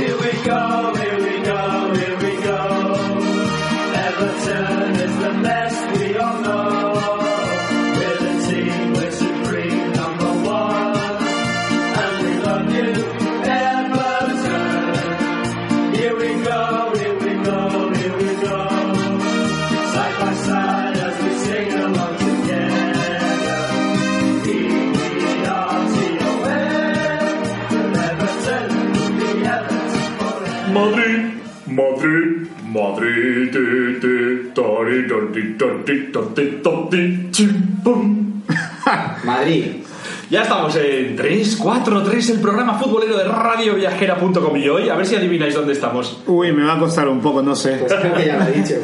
Here we go, Madrid. Ya estamos en 3, 4, 3, el programa futbolero de radioviajera.com y hoy, a ver si adivináis dónde estamos. Uy, me va a costar un poco, no sé. Pues creo que ya lo he dicho.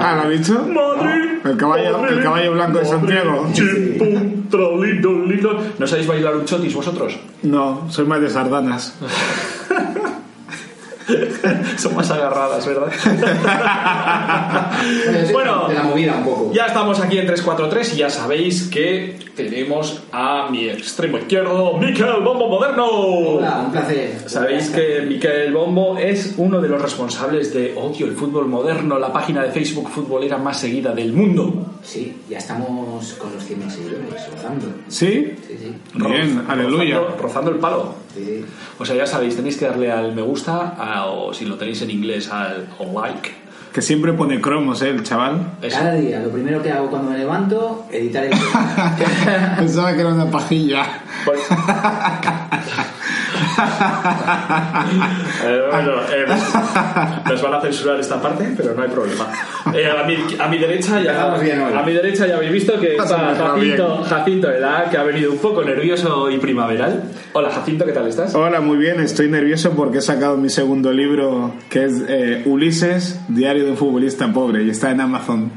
Ah. ¿lo ha dicho? Madrid. El caballo- el caballo blanco de Santiago. Lito. ¿No sabéis bailar un chotis vosotros? No, soy más de sardanas. Son más agarradas, ¿verdad? Bueno, la movida un poco. Ya estamos aquí en 343 y ya sabéis que tenemos a mi extremo izquierdo, Miquel Bombo Moderno. Hola, un placer. Sabéis que Miquel Bombo es uno de los responsables de Odio el Fútbol Moderno, la página de Facebook futbolera más seguida del mundo. Sí, ya estamos con los 100 seguidores, rozando. ¿Sí? Sí, sí. Bien, Roz- aleluya. Rozando, rozando el palo. O sea, ya sabéis, tenéis que darle al me gusta o si lo tenéis en inglés al like. Que siempre pone cromos, ¿eh? El chaval. Eso. Cada día, lo primero que hago cuando me levanto, editar el Pensaba que era una pajilla. Pues- Eh, bueno, eh, nos van a censurar esta parte, pero no hay problema. Eh, a, mi, a mi derecha ya bien hoy. a mi derecha ya habéis visto que está Jacinto, Jacinto ¿verdad? que ha venido un poco nervioso y primaveral. Hola Jacinto, ¿qué tal estás? Hola, muy bien. Estoy nervioso porque he sacado mi segundo libro, que es eh, Ulises, Diario de un futbolista pobre, y está en Amazon.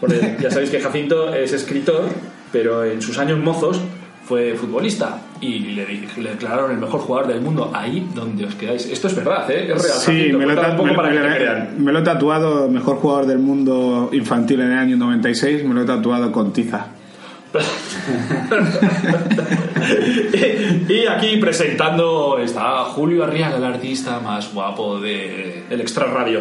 Bueno, ya sabéis que Jacinto es escritor, pero en sus años mozos fue futbolista y le, le declararon el mejor jugador del mundo ahí donde os quedáis. Esto es verdad, ¿eh? Es real. Sí, Jacinto, lo, me lo he tatuado, mejor jugador del mundo infantil en el año 96, me lo he tatuado con tiza. Y aquí presentando está Julio Arriaga, el artista más guapo de el Extra Radio.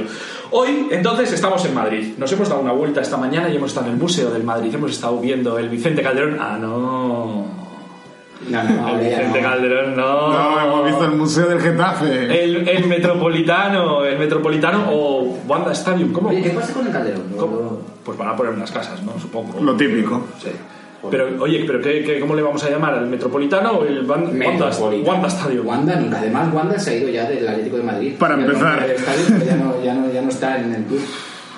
Hoy, entonces, estamos en Madrid. Nos hemos dado una vuelta esta mañana y hemos estado en el Museo del Madrid. Hemos estado viendo el Vicente Calderón. Ah, no. No, no, El Vicente no. Calderón, no. No, hemos visto el Museo del Getafe. El, el Metropolitano, el Metropolitano o Wanda Stadium. ¿Cómo? Oye, ¿qué pasa con el Calderón? Pues van a poner unas casas, ¿no? Supongo. Lo típico. Sí. Pero, oye, ¿pero qué, qué- cómo le vamos a llamar? ¿El Metropolitano o el Metropolitano. Wanda Stadium? Wanda nunca. Además, Wanda se ha ido ya del Atlético de Madrid. Para Ya empezar. no- el estadio, ya, no, ya, no, ya no está en el club.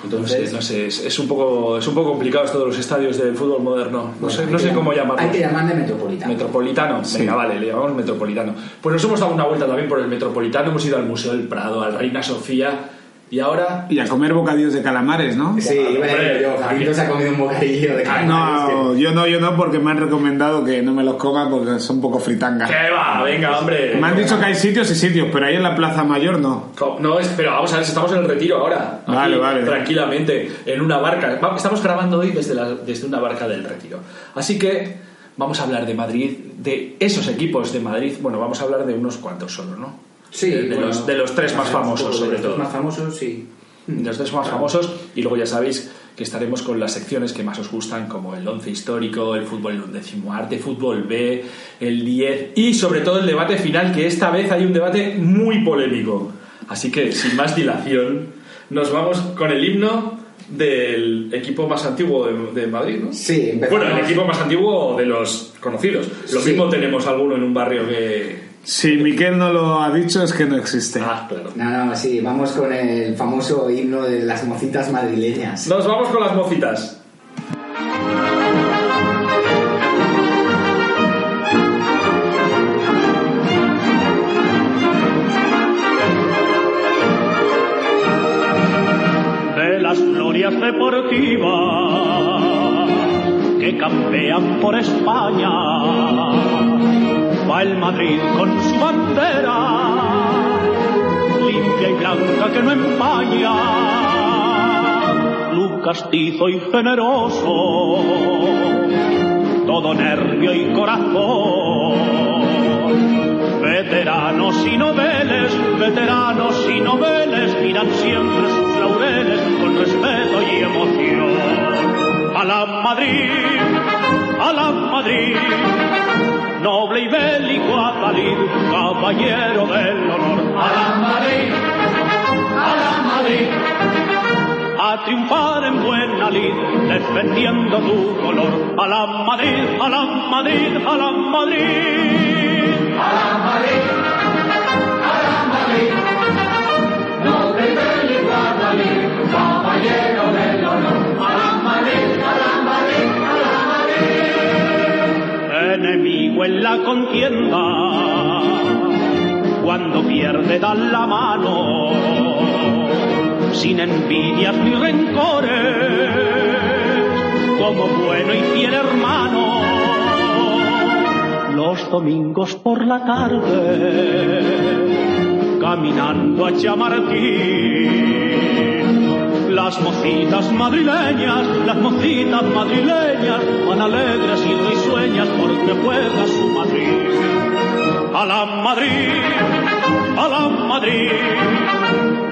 No sé, Entonces, no sé, es, es un poco, es un poco complicado esto de los estadios del fútbol moderno. No sé, bueno, no hay sé cómo llamar- llamarlo. Hay que llamarle Metropolitano. Metropolitano, venga, vale, le llamamos Metropolitano. Pues nos hemos dado una vuelta también por el Metropolitano, hemos ido al Museo del Prado, al Reina Sofía y ahora Y a comer bocadillos de calamares, ¿no? Sí, iba a decir yo, se ha comido un bocadillo de calamares. No, yo no, yo no, porque me han recomendado que no me los coma porque son un poco fritangas. ¿Qué va? Venga, hombre. Me han dicho que hay sitios y sitios, pero ahí en la Plaza Mayor no. No, es, pero vamos a ver, estamos en el retiro ahora. Aquí, Vale, vale. Tranquilamente, en una barca. Estamos grabando hoy desde, la- desde una barca del retiro. Así que vamos a hablar de Madrid, de esos equipos de Madrid. Bueno, vamos a hablar de unos cuantos solo, ¿no? Sí, de, de bueno, los, de los tres más famosos, poco de sobre los tres todo. más famosos, sí. De los tres más famosos. Y luego ya sabéis que estaremos con las secciones que más os gustan, como el 11 histórico, el fútbol, el undécimo arte, fútbol B, el 10 y sobre todo el debate final, que esta vez hay un debate muy polémico. Así que, sin más dilación, nos vamos con el himno del equipo más antiguo de, de Madrid, ¿no? Sí, empezamos- Bueno, el equipo más antiguo de los conocidos. Lo Sí. mismo tenemos alguno en un barrio que... Si Miquel no lo ha dicho es que no existe. Ah, claro. No, no, sí, vamos con el famoso himno de las mocitas madrileñas. Nos vamos con las mocitas. de las glorias deportivas que campean por España va el Madrid con su bandera, limpia y blanca que no empaña, luz castizo y generoso, todo nervio y corazón. Veteranos y noveles, veteranos y noveles, miran siempre sus laureles con respeto y emoción. A la Madrid, a la Madrid noble y bélico Adalid, caballero del honor. A la Madrid, a la Madrid, a triunfar en buena lid, defendiendo tu color. A la Madrid, a la Madrid, a la Madrid. a la Madrid, enemigo en la contienda, cuando pierde dan la mano, sin envidias ni rencores, como bueno y fiel hermano. Los domingos por la tarde, caminando a Chamartín, las mocitas madrileñas, las mocitas madrileñas van alegres y risueñas porque juega su Madrid. A la Madrid, a la Madrid,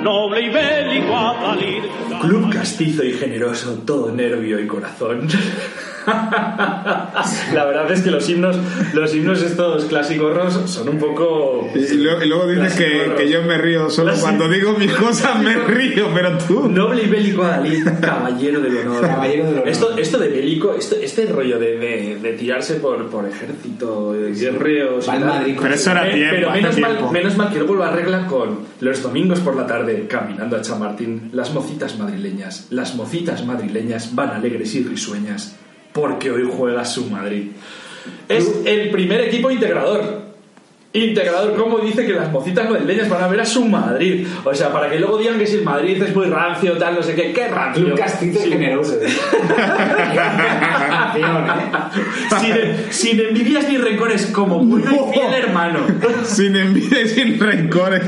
noble y bélico Adalid. Club castizo y generoso, todo nervio y corazón. La verdad es que los himnos, los himnos estos clásicos son un poco. Y, luego, y luego dices que, que yo me río solo Clásico. cuando digo mis cosas me río, pero tú. Noble y bélico Adalid, caballero del honor. Caballero del honor. Esto, esto de bélico, esto, este rollo de, de- de tirarse por, por ejército, de guerreos. Madrid Pero eso era Eh, tiempo, pero menos mal, tiempo. menos mal que luego lo arregla con los domingos por la tarde, caminando a Chamartín, las mocitas madrileñas, las mocitas madrileñas van alegres y risueñas, porque hoy juega su Madrid. Es el primer equipo integrador. Integrador, como dice que las mocitas madrileñas van a ver a su Madrid. O sea, para que luego digan que si el Madrid es muy rancio, tal, no sé qué, qué rancio. Castizo y Sí. generoso. ¿eh? sin, sin envidias ni rencores, como bueno y fiel hermano. Sin envidia y sin rencores.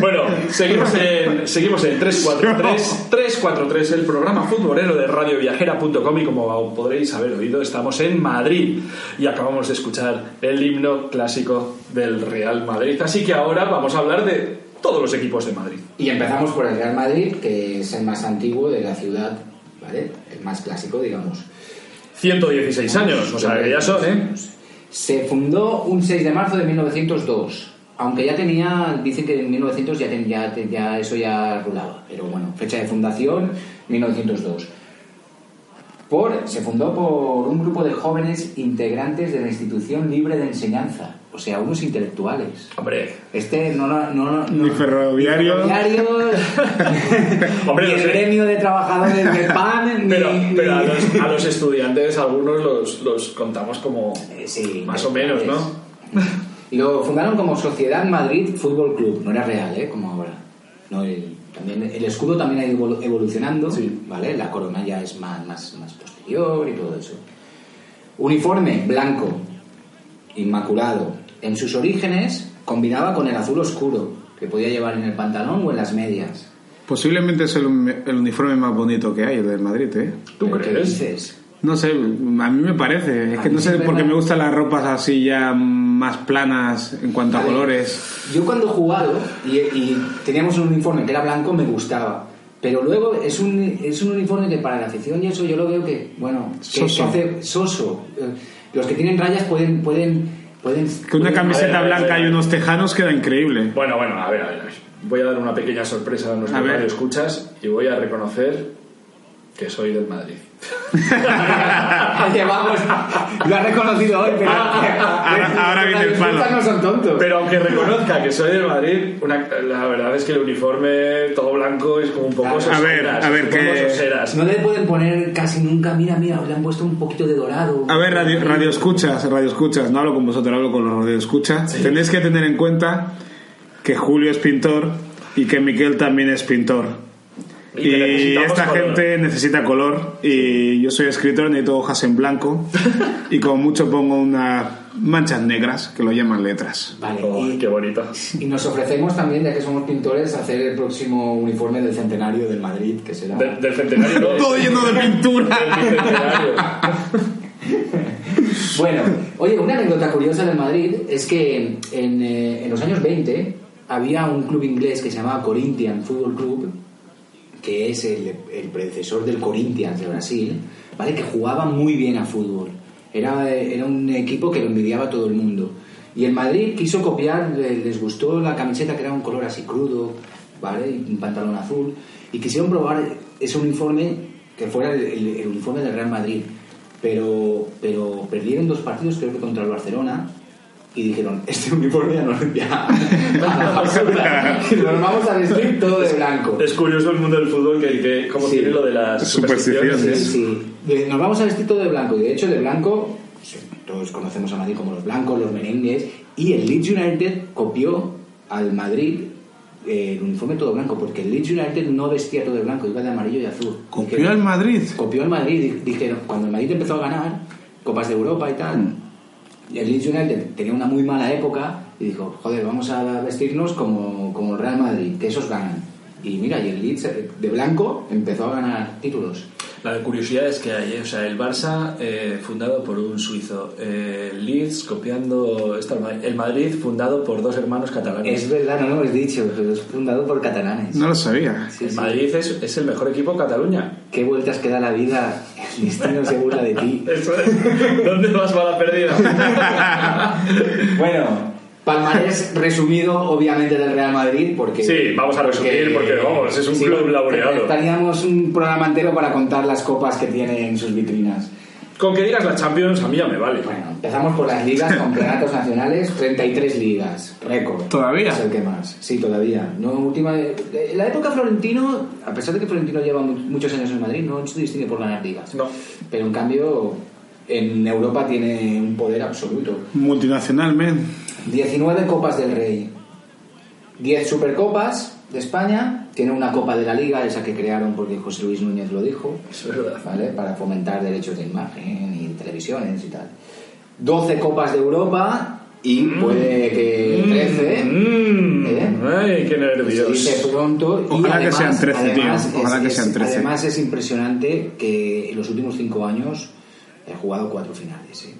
Bueno, seguimos en, seguimos en 343, 343, el programa futbolero de radioviajera.com y como podréis haber oído, estamos en Madrid y acabamos de escuchar el himno clásico del Real Madrid. Así que ahora vamos a hablar de todos los equipos de Madrid. Y empezamos por el Real Madrid, que es el más antiguo de la ciudad, ¿vale? El más clásico, digamos. 116 años, o sea que ya son, ¿eh? Se fundó un 6 de marzo de 1902. Aunque ya tenía, dicen que en 1900 ya, ten- ya, eso ya rulaba. Pero bueno, fecha de fundación 1902. Por, se fundó por un grupo de jóvenes integrantes de la institución libre de enseñanza. O sea, unos intelectuales. Hombre, Este no, no, no, no- Ni ferroviario. ni ferroviarios, Hombre, ni no el sé. gremio de trabajadores del PAN, ni- pero, ni- pero a, los, a los estudiantes algunos los, los contamos como Eh, sí, más o menos, ¿no? Y lo fundaron como Sociedad Madrid Fútbol Club, no era real, ¿eh? Como ahora. No, el, también, el escudo también ha ido evolu- evolucionando, Sí. ¿vale? La corona ya es más, más, más posterior y todo eso. Uniforme blanco, inmaculado. En sus orígenes combinaba con el azul oscuro, que podía llevar en el pantalón o en las medias. Posiblemente es el, el uniforme más bonito que hay, el del Madrid, ¿eh? ¿Tú ¿Pero qué crees? dices? No sé, a mí me parece. Es A que no sé, siempre porque me- gustan las ropas así ya más planas en cuanto a colores. Yo cuando he jugado y, y teníamos un uniforme que era blanco, me gustaba. Pero luego es un, es un uniforme que para la afición y eso yo lo veo que, bueno, que, Soso. que hace soso. Eh, Los que tienen rayas pueden... pueden, pueden Que una camiseta ver, blanca y unos tejanos queda increíble. Bueno, bueno, a ver, a ver. Voy a dar una pequeña sorpresa a nuestros escuchas y voy a reconocer que soy del Madrid. Lo has reconocido hoy, pero... Ahora- ahora viene el palo. no son tontos. Pero aunque reconozca que soy del Madrid, una- la verdad es que el uniforme todo blanco es como un poco A soseras. ver, a ver, que-. No le pueden poner casi nunca, mira, mira, le han puesto un poquito de dorado. A ver, radio, radio escuchas, radio escuchas, no hablo con vosotros, hablo con los radio escuchas. Tenéis que tener en cuenta que Julio es pintor y que Miquel también es pintor. Y esta color. gente necesita color y yo soy escritor, necesito hojas en blanco y como mucho pongo unas manchas negras que lo llaman letras. Vale, Oh, y, qué bonito. y nos ofrecemos también, ya que somos pintores, hacer el próximo uniforme del centenario del Madrid, que será... De- del centenario, ¿no? Todo lleno de pintura. Bueno, oye, una anécdota curiosa del Madrid es que en, eh, en los años 20 había un club inglés que se llamaba Corinthian Football Club que es el, predecesor del Corinthians de Brasil, ¿vale? Que jugaba muy bien a fútbol. Era, era un equipo que lo envidiaba todo el mundo. Y el Madrid quiso copiar, le- les gustó la camiseta que era un color así crudo, ¿vale? Un pantalón azul. Y quisieron probar ese uniforme que fuera el, el- el uniforme del Real Madrid. Pero, pero perdieron dos partidos, creo que contra el Barcelona, y dijeron, este uniforme ya no ya, a la basura. Nos vamos a vestir todo de blanco. Es curioso el mundo del fútbol que, que cómo Sí. tiene lo de las Supersticiones. Sí, sí. De- Nos vamos a vestir todo de blanco. Y de hecho, de blanco, todos conocemos a Madrid como los blancos, los merengues. Y el Leeds United copió al Madrid eh, el uniforme todo blanco, porque el Leeds United no vestía todo de blanco, iba de amarillo y azul. Copió al Madrid. Copió al Madrid. Di- Dijeron, cuando el Madrid empezó a ganar Copas de Europa y tal, Mm. El Leeds United tenía una muy mala época y dijo, joder, vamos a vestirnos como, como el Real Madrid, que esos ganan. Y mira, y el Leeds eh, de blanco empezó a ganar títulos. La curiosidad es que hay, ¿eh? o sea, el Barça eh, fundado por un suizo, eh, el Leeds copiando esta- el Madrid fundado por dos hermanos catalanes. Es verdad, no lo hemos dicho, pero es fundado por catalanes. No lo sabía. Sí, el sí. Madrid es, es el mejor equipo de Cataluña. Qué vueltas que da la vida, el destino se burla de ti. Eso es. ¿Dónde vas bala perdida? Bueno, palmarés resumido, obviamente, del Real Madrid, porque... Sí, vamos a resumir, porque, vamos, es un club laureado. Estaríamos un programa entero para contar las copas que tiene en sus vitrinas. Con que digas la Champions, a mí ya me vale. Bueno, empezamos por las ligas, campeonatos nacionales, 33 ligas, récord. ¿Todavía? Es el que más, sí, todavía. No, última, en la época Florentino, a pesar de que Florentino lleva mu- muchos años en Madrid, no se distingue por ganar ligas. No. Pero en cambio, en Europa tiene un poder absoluto. Multinacional, men. 19 Copas del Rey, 10 Supercopas de España, tiene una Copa de la Liga, esa que crearon porque José Luis Núñez lo dijo, Es verdad. ¿vale? Para fomentar derechos de imagen y televisiones y tal. 12 Copas de Europa y puede que 13. Mm, ¿eh? Ay, qué nervios. dice pronto. y Ojalá que sean 13, tío. además Ojalá es- que sean 13. Además es impresionante que en los últimos 5 años he jugado 4 finales. ¿eh?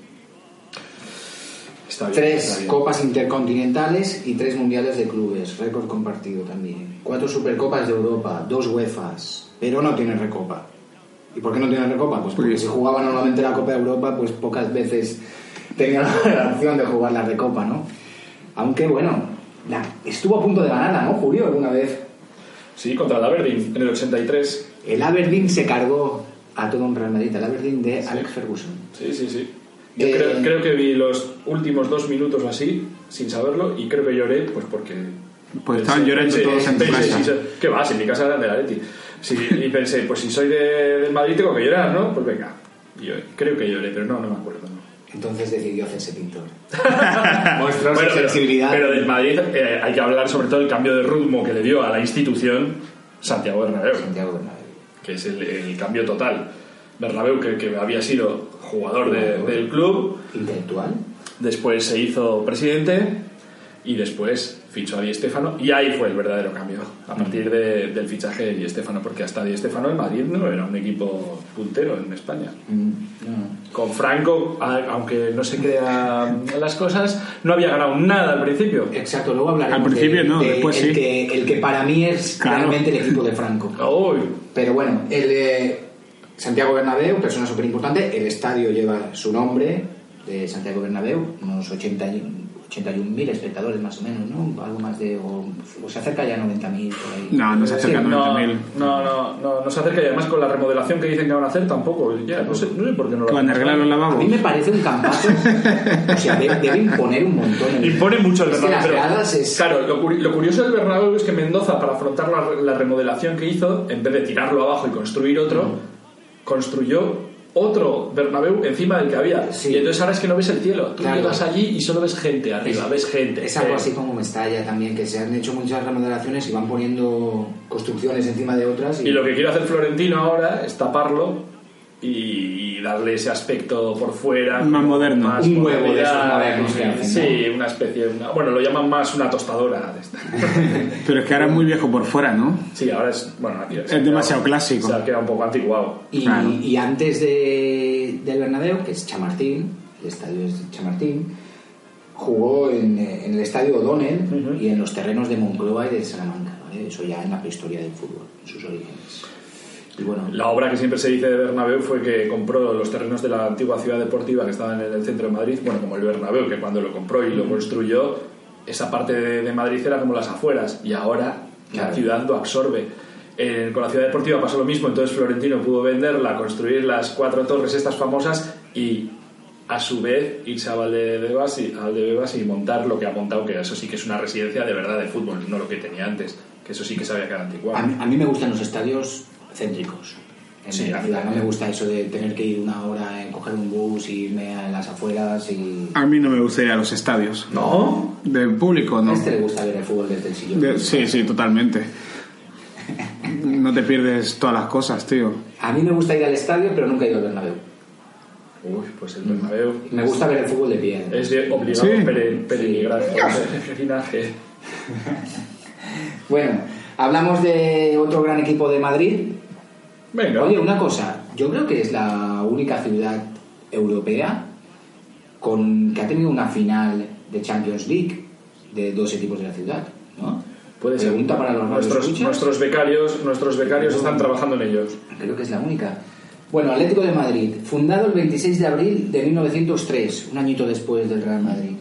Está bien, está Tres bien. copas intercontinentales y tres mundiales de clubes, récord compartido también. Cuatro supercopas de Europa, dos UEFAs, pero no tiene recopa. ¿Y por qué no tiene recopa? Pues porque si jugaba normalmente la Copa de Europa, pues pocas veces tenía la opción de jugar la recopa, ¿no? Aunque bueno, la- estuvo a punto de ganarla, ¿no, Julio? Alguna vez. Sí, contra el Aberdeen en el 83. El Aberdeen se cargó a todo un Real Madrid, el Aberdeen de Alex Ferguson. Sí, sí, sí. Yo Eh, creo, creo que vi los últimos dos minutos así, sin saberlo, y creo que lloré, pues porque... Pues estaban llorando todos en tu pensé, casa. ¿Qué va? Si en mi casa era de la Leti. Sí, y pensé, pues si soy de, del Madrid tengo que llorar, ¿no? Pues venga. Y yo creo que lloré, pero no, no me acuerdo. ¿no? Entonces decidió hacerse pintor. Mostró Bueno, su pero, sensibilidad. pero del Madrid eh, hay que hablar sobre todo del cambio de ritmo que le dio a la institución Santiago Bernabéu. Santiago Bernabéu. que es el, el cambio total. Bernabéu, que, que había sido jugador de- del club, Intelectual. después se hizo presidente y después fichó a Di Stéfano y ahí fue el verdadero cambio a partir de- del fichaje de Di Stéfano porque hasta Di Stéfano el Madrid no era un equipo puntero en España Mm, no. con Franco aunque no se crean las cosas no había ganado nada al principio Exacto, luego hablaremos Al principio de- no, de después el sí. Que, el que para mí es Claro. realmente el equipo de Franco. Uy, Pero bueno, el de Santiago Bernabéu, persona súper importante, el estadio lleva su nombre de Santiago Bernabéu, unos 81 81.000 espectadores más o menos, ¿no? Algo más de... o, o se acerca ya a 90.000 por ahí. No, no se acerca a no, 90.000. no, no, no, no se acerca y además con la remodelación que dicen que van a hacer tampoco ya, no, sé, no sé por qué no lo a hacen. arreglar los A lavabos. mí me parece un campazo. o sea, de- debe imponer un montón. el- Impone mucho el Es que Bernabéu. pero, es- Claro, lo, lo curioso del Bernabéu es que Mendoza, para afrontar la, la remodelación que hizo, en vez de tirarlo abajo y construir otro, construyó otro Bernabéu encima del que había. Sí. Y entonces ahora es que no ves el cielo. Tú Claro. llegas allí y solo ves gente arriba, Es- ves gente. Es algo Eh, así como Mestalla también, que se han hecho muchas remodelaciones y van poniendo construcciones encima de otras. Y, Y lo que quiere hacer Florentino ahora es taparlo y darle ese aspecto por fuera. Más moderno. más Un huevo de esos modernos que hacen, Sí, una especie. una- bueno, lo llaman más una tostadora. de esta. Pero es que ahora es muy viejo por fuera, ¿no? Sí, ahora es. Bueno, aquí Es demasiado clásico. Se ha quedado un poco antiguado. y, Claro. y antes de, del Bernabéu, que es Chamartín, el estadio es Chamartín, jugó en, en el estadio O'Donnell y en los terrenos de Moncloa y de Salamanca. ¿vale? Eso ya en la prehistoria del fútbol, en sus orígenes. Y bueno, La obra que siempre se dice de Bernabéu fue que compró los terrenos de la antigua ciudad deportiva que estaban en el centro de Madrid, bueno, como el Bernabéu, que cuando lo compró y lo construyó, esa parte de, de Madrid era como las afueras, y ahora la Claro. ciudad lo absorbe. Eh, con la ciudad deportiva pasó lo mismo, entonces Florentino pudo venderla, construir las cuatro torres estas famosas y a su vez irse a Valdebebas y, a Valdebebas y montar lo que ha montado, que eso sí que es una residencia de verdad de fútbol, no lo que tenía antes, que eso sí que se había quedado anticuado. a, mí, a mí me gustan los estadios céntricos. En Sí, la a mí ciudad. no me gusta eso de tener que ir una hora en coger un bus, irme a las afueras y... A mí no me gusta ir a los estadios. ¿No? Del público, A no. este le gusta ver el fútbol desde el sillón. De- sí, sí, totalmente. No te pierdes todas las cosas, tío. A mí me gusta ir al estadio, pero nunca he ido al Bernabéu. Uy, pues el Bernabéu Me gusta ver el fútbol de pie. es de obligado Sí. peregrinaje. peregrinaje. Bueno, hablamos de otro gran equipo de Madrid. Venga. Oye, una cosa, yo creo que es la única ciudad europea con que ha tenido una final de Champions League de dos equipos de la ciudad, ¿no? Puede ser. Pregunta para los nuestros, nuestros becarios, nuestros becarios están trabajando en ellos. Creo que es la única. Bueno, Atlético de Madrid, fundado el 26 de abril de 1903, un añito después del Real Madrid,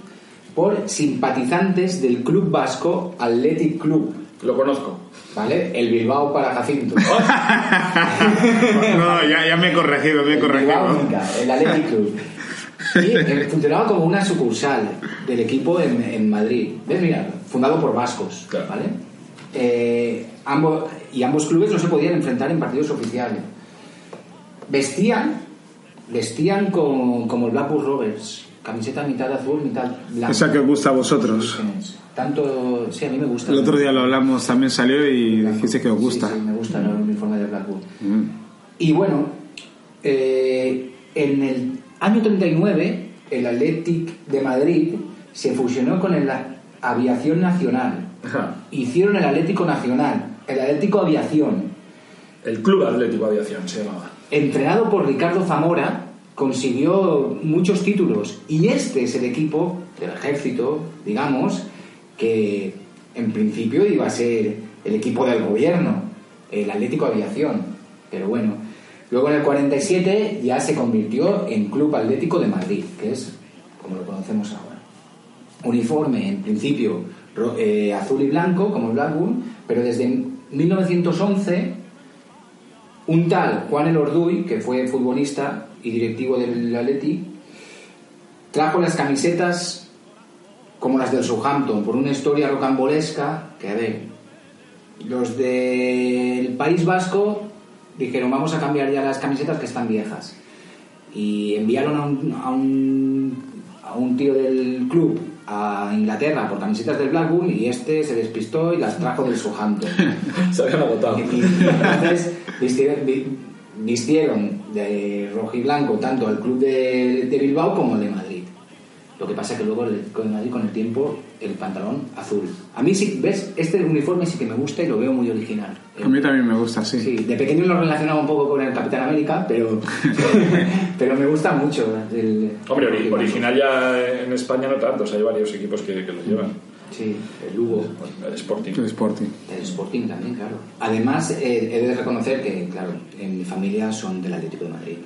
por simpatizantes del club vasco Athletic Club, Lo conozco. ¿vale? El Bilbao para Jacinto. No, ya, ya me he corregido, me he El Bilbao corregido. el Athletic Club. Y eh, funcionaba como una sucursal del equipo en, en Madrid. ¿Ves? Mira, fundado por vascos, Claro. ¿vale? Eh, ambos, y ambos clubes no se podían enfrentar en partidos oficiales. Vestían, vestían como, como el Blackburn Rovers, camiseta mitad azul, mitad blanca. Esa que os gusta a vosotros. Tanto, sí, a mí me gusta. El otro día lo hablamos, también salió y dijiste que os gusta. Sí, sí, me gusta el uniforme de Blackburn. Mm. Y bueno, eh, en el año 39, el Athletic de Madrid se fusionó con la Aviación Nacional. Ajá. Hicieron el Atlético Nacional, el Atlético Aviación. El Club Atlético Aviación se llamaba. Entrenado por Ricardo Zamora, consiguió muchos títulos. Y este es el equipo del ejército, digamos, que en principio iba a ser el equipo del gobierno, el Atlético Aviación. Pero bueno, luego en el 47 ya se convirtió en Club Atlético de Madrid, que es como lo conocemos ahora. Uniforme, en principio, eh, azul y blanco, como el Blackburn, pero desde 1911 un tal Juan El Orduy, que fue futbolista y directivo del Atleti, trajo las camisetas como las del Southampton, por una historia rocambolesca que, a ver, los del País Vasco dijeron vamos a cambiar ya las camisetas que están viejas. Y enviaron a un, a un, a un tío del club a Inglaterra por camisetas del Blackburn y este se despistó y las trajo del Southampton. Se habían agotado. Y, y entonces vistieron, vi- vistieron de rojo y blanco tanto al club de, de Bilbao como el de Madrid. Lo que pasa es que luego el, con el Madrid con el tiempo el pantalón azul. A mí sí, ves, este uniforme sí que me gusta y lo veo muy original. A mí también me gusta, sí. Sí, de pequeño lo relacionaba un poco con el Capitán América, pero, pero me gusta mucho. El, Hombre, ori- original ya en España no tantos, hay varios equipos que, que lo llevan. blanco. Sí, el Lugo. El Sporting. El Sporting. El Sporting también, claro. Además, eh, he de reconocer que, claro, en mi familia son del Atlético de Madrid.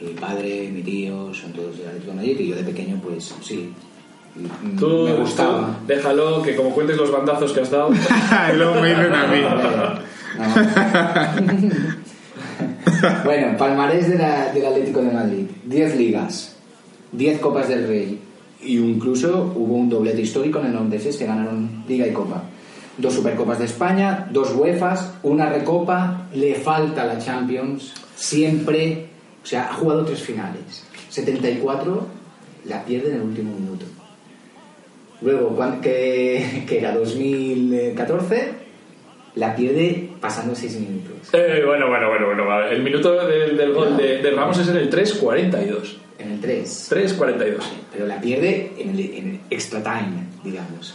Mi padre, mi tío son todos del Atlético de Madrid y yo de pequeño, pues sí. m- Tú, me gustaba. tú déjalo, que como cuentes los bandazos que has dado. luego me dicen a mí. No. bueno, palmarés de la- del Atlético de Madrid. 10 ligas, 10 Copas del Rey y incluso hubo un doblete histórico en el 96 que ganaron Liga y Copa. Dos Supercopas de España, dos UEFAs, una Recopa, le falta la Champions, siempre, o sea, ha jugado tres finales. 74 la pierde en el último minuto. Luego, que, que era 2014, la pierde pasando 6 minutos. Eh, bueno, bueno, bueno, bueno. vale. El minuto del, del gol de, de Ramos es en el 3.42. En el 3. 3.42. pero la pierde en el, en el extra time, digamos.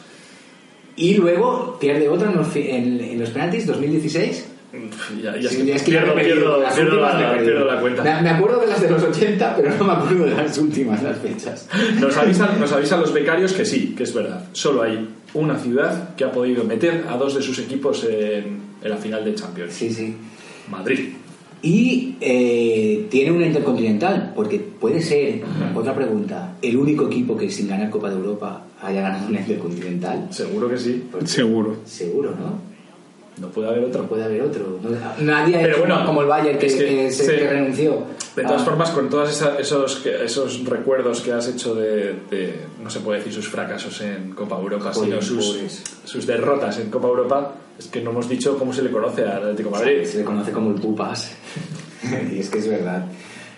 Y luego pierde otra en los, en- en los penaltis 2016, Ya, ya Sí, que es que ya pierdo, las la, perdido. pierdo la cuenta. Me, me acuerdo de las de los 80, pero no me acuerdo de las últimas, las fechas. Nos avisan, nos avisan los becarios que sí, que es verdad. Solo hay una ciudad que ha podido meter a dos de sus equipos en, en la final de Champions. Sí, sí. Madrid. Y eh, tiene una intercontinental, porque puede ser, otra pregunta, el único equipo que sin ganar Copa de Europa haya ganado una intercontinental. Seguro que sí. Seguro. Seguro, ¿no? No puede haber No otro. puede haber otro. No- nadie Pero bueno, como el Bayern que, es que- que se- sí. que renunció. De todas Ah, formas, con todos esos, esos recuerdos que has hecho de, de- no se puede decir sus fracasos en Copa Europa, Joder, sino sus, sus derrotas en Copa Europa, es que no hemos dicho cómo se le conoce al Atlético de Madrid. Se le conoce como el Pupas. y es que es verdad.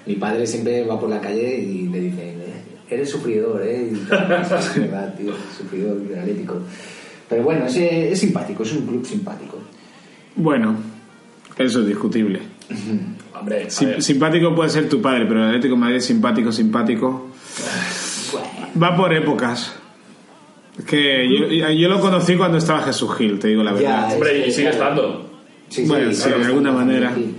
Mi padre siempre va por la calle y le dice, eres sufridor, ¿eh? Y es verdad, tío, sufridor del Atlético. Pero bueno, es, es simpático, es un club simpático. Bueno, eso es discutible. Hombre, a Sim- ver, simpático puede ser tu padre, pero el Atlético de Madrid simpático, simpático. Va por épocas. Es que yo, yo lo conocí cuando estaba Jesús Gil, te digo la verdad. Ya, hombre, y sigue estando. Sí, Bueno, sí, de alguna manera. sí.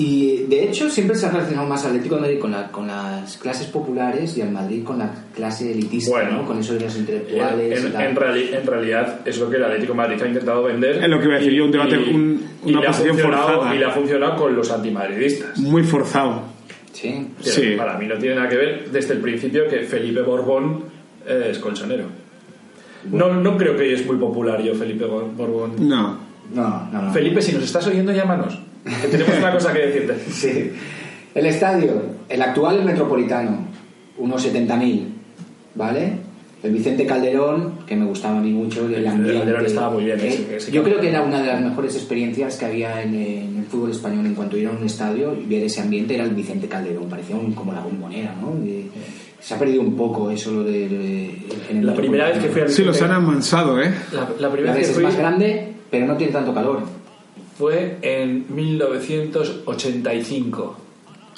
Y de hecho siempre se ha relacionado más al Atlético de Madrid con, la- con las clases populares y al Madrid con la clase elitista, Bueno. ¿no? Con eso de los En, intelectuales y en- en reali- en realidad es lo que el Atlético de Madrid ha intentado vender. Es lo que iba a decir yo, un debate, un- y una le ha posición funcionado- forzada. Y le ha funcionado con los antimadridistas. Muy forzado. Sí. Sí. Para mí no tiene nada que ver desde el principio que Felipe Borbón eh, es colchonero. No, no creo que es muy popular yo, Felipe Bor- Borbón. No. No, no, no. Felipe, si nos estás oyendo, llámanos. Que tenemos una cosa que decirte. Sí. El estadio, el actual el Metropolitano, unos 70.000, ¿vale? El Vicente Calderón, que me gustaba a mí mucho, el Vicente ambiente. Calderón estaba muy bien, Eh, ese- ese yo creo que era una de las mejores experiencias que había en, en el fútbol español en cuanto ir a un estadio y ver ese ambiente era el Vicente Calderón, parecía un- como la bombonera, ¿no? Y se ha perdido un poco eso lo de... de- en el La primera vez que fui al Sí, los han Vicente- amansado, ¿eh? la, la primera ves, vez que es fui más grande, pero no tiene tanto calor. Fue en 1985.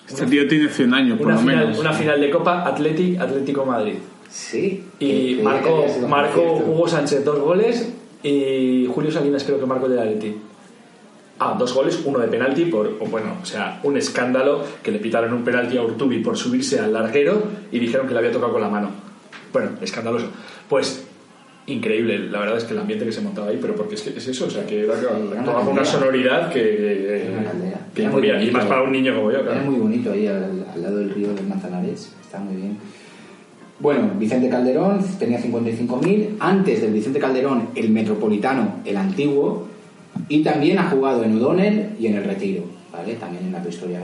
Este tío tiene 100 años, por Una lo final, menos. una final de Copa Athletic Atlético Madrid. Sí. Y Que- que marcó. Hugo Sánchez dos goles y Julio Salinas creo que marcó el del Atleti. Ah, dos goles, uno de penalti por, bueno, o sea, un escándalo que le pitaron un penalti a Urtubi por subirse al larguero y dijeron que le había tocado con la mano. Bueno, escandaloso. Pues increíble, la verdad es que el ambiente que se montaba ahí, pero porque es que es eso, o sea, que era era una toda una sonoridad que, Era Era muy movía, y bonito. más para un niño como yo, Era claro. muy bonito ahí al, al lado del río de Manzanares, está muy bien. Bueno, Vicente Calderón tenía 55.000. Antes del Vicente Calderón, el Metropolitano, el antiguo. Y también ha jugado en O'Donnell y en el Retiro, ¿vale? También en la prehistoria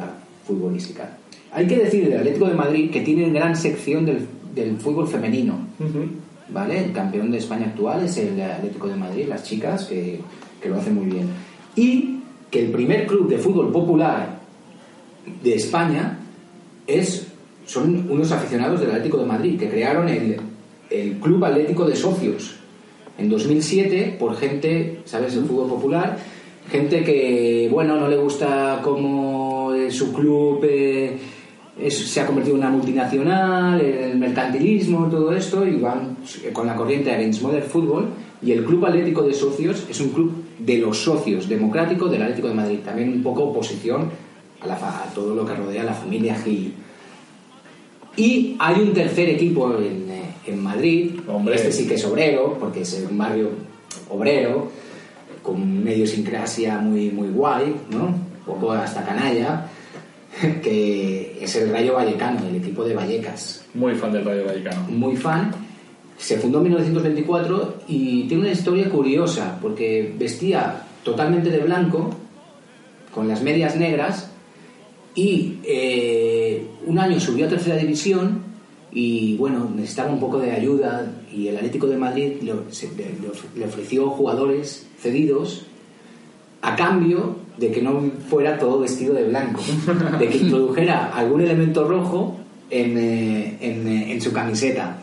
futbolística. Hay que decir del Atlético de Madrid que tiene gran sección del, del fútbol femenino. ¿Vale? El campeón de España actual es el Atlético de Madrid, las chicas, que, que lo hacen muy bien. Y que el primer club de fútbol popular de España es, son unos aficionados del Atlético de Madrid, que crearon el, el Club Atlético de Socios en 2007 por gente, ¿sabes?, el fútbol popular, gente que, bueno, no le gusta cómo su club eh, es- se ha convertido en una multinacional, el mercantilismo, todo esto, y van con la corriente Against Modern Football, y el Club Atlético de Socios es un club de los socios democrático del Atlético de Madrid, también un poco oposición a, la fa- a todo lo que rodea a la familia Gil. Y hay un tercer equipo en, eh, en Madrid, Hombre. este sí que es obrero, porque es un barrio obrero, con una idiosincrasia muy, muy guay, ¿no? Un poco hasta canalla, que es el Rayo Vallecano, el equipo de Vallecas. Muy fan del Rayo Vallecano. Muy fan. Se fundó en 1924 y tiene una historia curiosa, porque vestía totalmente de blanco, con las medias negras, y eh, un año subió a tercera división y bueno, necesitaba un poco de ayuda y el Atlético de Madrid le, le ofreció jugadores cedidos a cambio de que no fuera todo vestido de blanco, de que introdujera algún elemento rojo en, eh, en, eh, en su camiseta.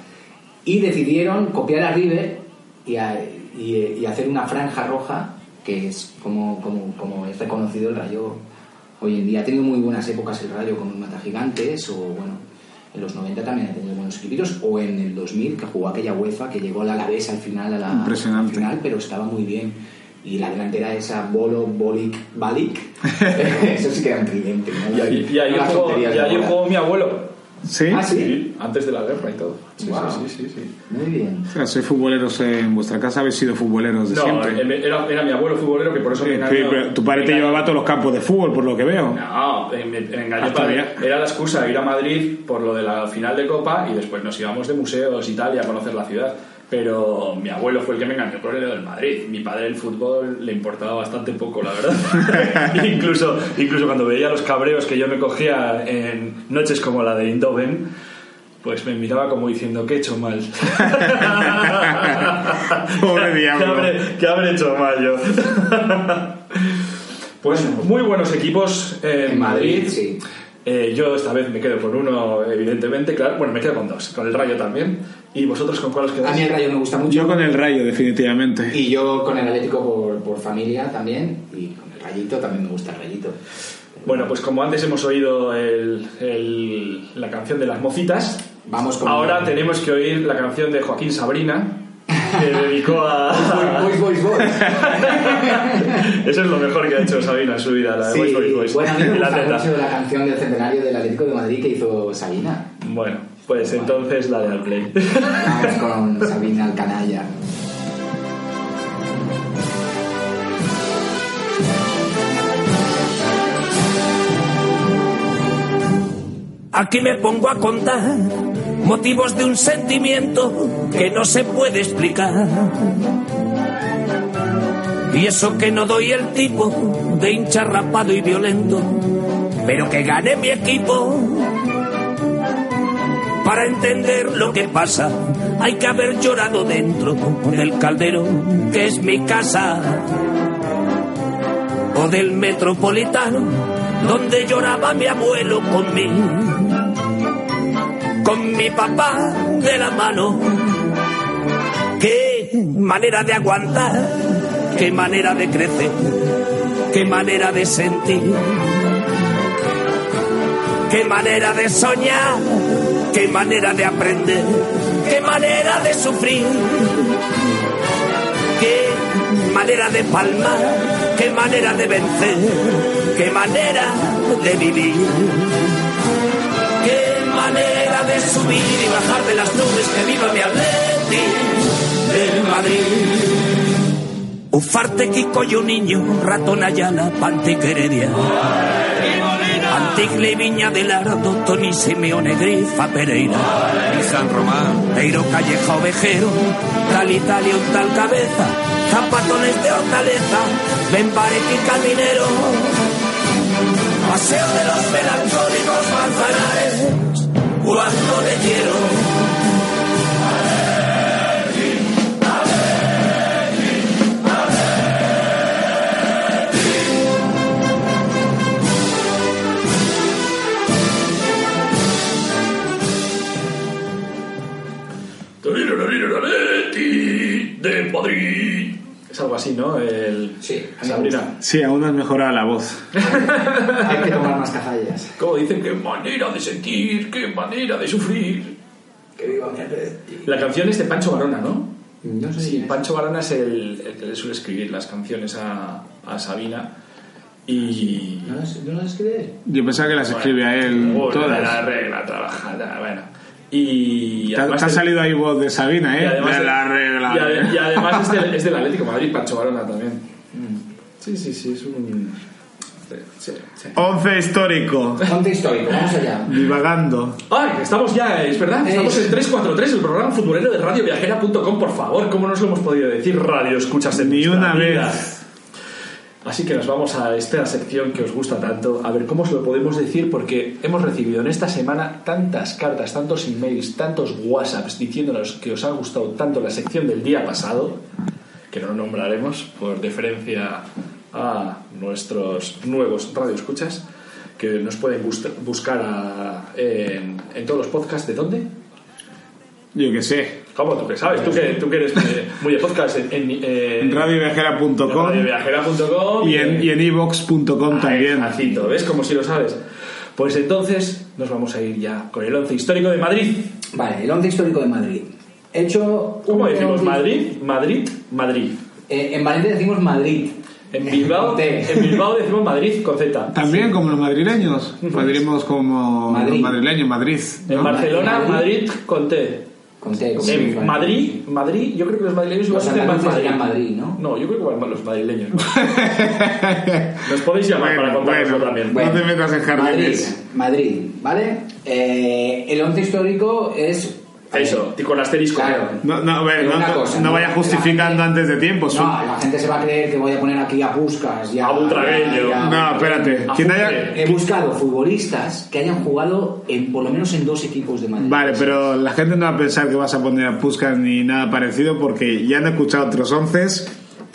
Y decidieron copiar a River y, a- y, eh, y hacer una franja roja, que es como, como, como es reconocido el Rayo hoy en día. Ha tenido muy buenas épocas el Rayo con Mata Gigantes, o bueno, en los 90 también ha tenido buenos equipos, o en el 2000 que jugó aquella UEFA que llegó al Alavés al final, a la, Impresionante. al final, pero estaba muy bien. Y la delantera esa Bolo, Bolic, Balic. Eso sí que era un tridente. ¿no? Y ahí, y ahí No jugó, tonterías y de ahí jugó mi abuelo. ¿Sí? Ah, sí. Sí, antes de la guerra y todo. Sí, Guau. sí, sí, sí, sí. Muy bien. O sea, soy futboleros en vuestra casa, habéis sido futboleros de No, siempre. eh, era, era mi abuelo futbolero que por eso me Sí, engañó. pero tu padre te Me engañó. llevaba a todos los campos de fútbol, por lo que veo. No, me, me engañó Hasta para- ya. Era la excusa ir a Madrid por lo de la final de Copa y después nos íbamos de museos y tal y a conocer la ciudad. Pero mi abuelo fue el que me engañó por el del Madrid. Mi padre el fútbol le importaba bastante poco, la verdad. incluso, incluso cuando veía los cabreos que yo me cogía en noches como la de Eindhoven, pues me miraba como diciendo que he hecho mal. Pobre diablo. ¿Qué habré, qué habré hecho mal yo? Pues muy buenos equipos en, En Madrid, Madrid. sí. Eh, yo esta vez me quedo con uno, evidentemente, claro. Bueno, me quedo con dos, con el Rayo también. ¿Y vosotros con cuál os A quedáis? mí el Rayo me gusta mucho. Yo con el rayo, definitivamente. Y yo con el Atlético por, por familia también. Y con el Rayito también me gusta el Rayito. Bueno, pues como antes hemos oído el- el- la canción de las mocitas, Vamos con. ahora tenemos que oír la canción de Joaquín Sabrina, que dedicó a... Boys, boys, boys. Eso es lo mejor que ha hecho Sabina en su vida, la de Sí, Boys, Boys, Boys. bueno, a mí me Y la gusta teta. mucho la canción del centenario del Atlético de Madrid que hizo Sabina. Bueno, pues entonces la de al play. Vamos con Sabina el canalla. Aquí me pongo a contar motivos de un sentimiento que no se puede explicar. Y eso que no doy el tipo de hincha rapado y violento, pero que gane mi equipo. Para entender lo que pasa, hay que haber llorado dentro del caldero que es mi casa o del metropolitano, donde lloraba mi abuelo conmigo, con mi papá de la mano. Qué manera de aguantar, qué manera de crecer, qué manera de sentir, qué manera de soñar, qué manera de aprender, qué manera de sufrir qué manera de palmar, qué manera de vencer, qué manera de vivir, qué manera de subir y bajar de las nubes, que viva mi Atleti del Madrid. Ufarte Kiko y un niño, ratón Ayala, Pantiqueredia. Antigle y Viña del Ardo, Tony Simeone, Grifa Pereira. Y San Román. Peiro Calleja Ovejero, tal Italia un tal cabeza, zapatones de hortaleza, Benbarek y Caminero, Paseo de los melancólicos manzanares, cuando le quiero. Madrid. Es algo así, ¿no? El... Sí, Sabrina. Sí, aún has mejorado la voz. Hay que tomar más cazallas. Como dicen, qué manera de sentir, qué manera de sufrir. Que viva mi. La canción es de Pancho Barona, ¿no? No sé Sí, es. Pancho Barona es el, el que le suele escribir las canciones a, a Sabina. Y. ¿No las, ¿No las escribe? Yo pensaba que las escribe a él Bueno, La todas. regla trabajada, bueno. Y. Además te ha salido ahí voz de Sabina, y ¿eh? además, de la regla. y ade- y además es, del, es del Atlético Madrid, Pancho Barona también. Sí, sí, sí, es un. Sí, sí. Once histórico. Ponte histórico, vamos allá. Divagando. Ay, estamos ya, es verdad, estamos en 343, el programa futbolero de radioviajera.com, por favor, ¿cómo nos lo hemos podido decir? Radio, escuchas en Ni una vida. vez. Así que nos vamos a esta sección que os gusta tanto, a ver cómo os lo podemos decir, porque hemos recibido en esta semana tantas cartas, tantos emails, tantos WhatsApps diciéndonos que os ha gustado tanto la sección del día pasado, que no nombraremos por deferencia a nuestros nuevos radioescuchas, que nos pueden buscar a- en, en todos los podcasts. ¿De dónde? Yo qué sé. ¿Cómo tú que sabes? Tú que, tú que eres eh, muy de podcast en, en, eh, En radioviajera.com y en, y en iVox.com también. Jacito, ¿ves? Como si lo sabes. Pues entonces nos vamos a ir ya con el once histórico de Madrid. Vale, el once histórico de Madrid. Hecho. ¿Cómo decimos? once- Madrid, Madrid, Madrid. Eh, en Valencia decimos Madrid. En Bilbao, en Bilbao decimos Madrid con Z. También como los madrileños. Madrimos como Madrid. los madrileños, Madrid. En ¿no? Barcelona, Madrid. Madrid con T. Con T. como En Madrid. Madrid, Madrid, yo creo que los madrileños Los más andaluces Madrid. Madrid, ¿no? No, yo creo que igual los madrileños. Nos podéis llamar para Bueno, contárnoslo bueno. también. No te metas en Madrid, jardines. Madrid, ¿vale? Eh, el once histórico es... Eso, con asterisco. Claro. No, no, a ver, no, cosa, no ¿no? vaya justificando La- antes de tiempo. su- No, la gente se va a creer que voy a poner aquí a Puskas y a... A Butragueño. No, espérate. A ¿Quién haya-. He buscado futbolistas que hayan jugado en, por lo menos en dos equipos de Madrid. Vale, pero la gente no va a pensar que vas a poner a Puskas ni nada parecido porque ya han escuchado otros once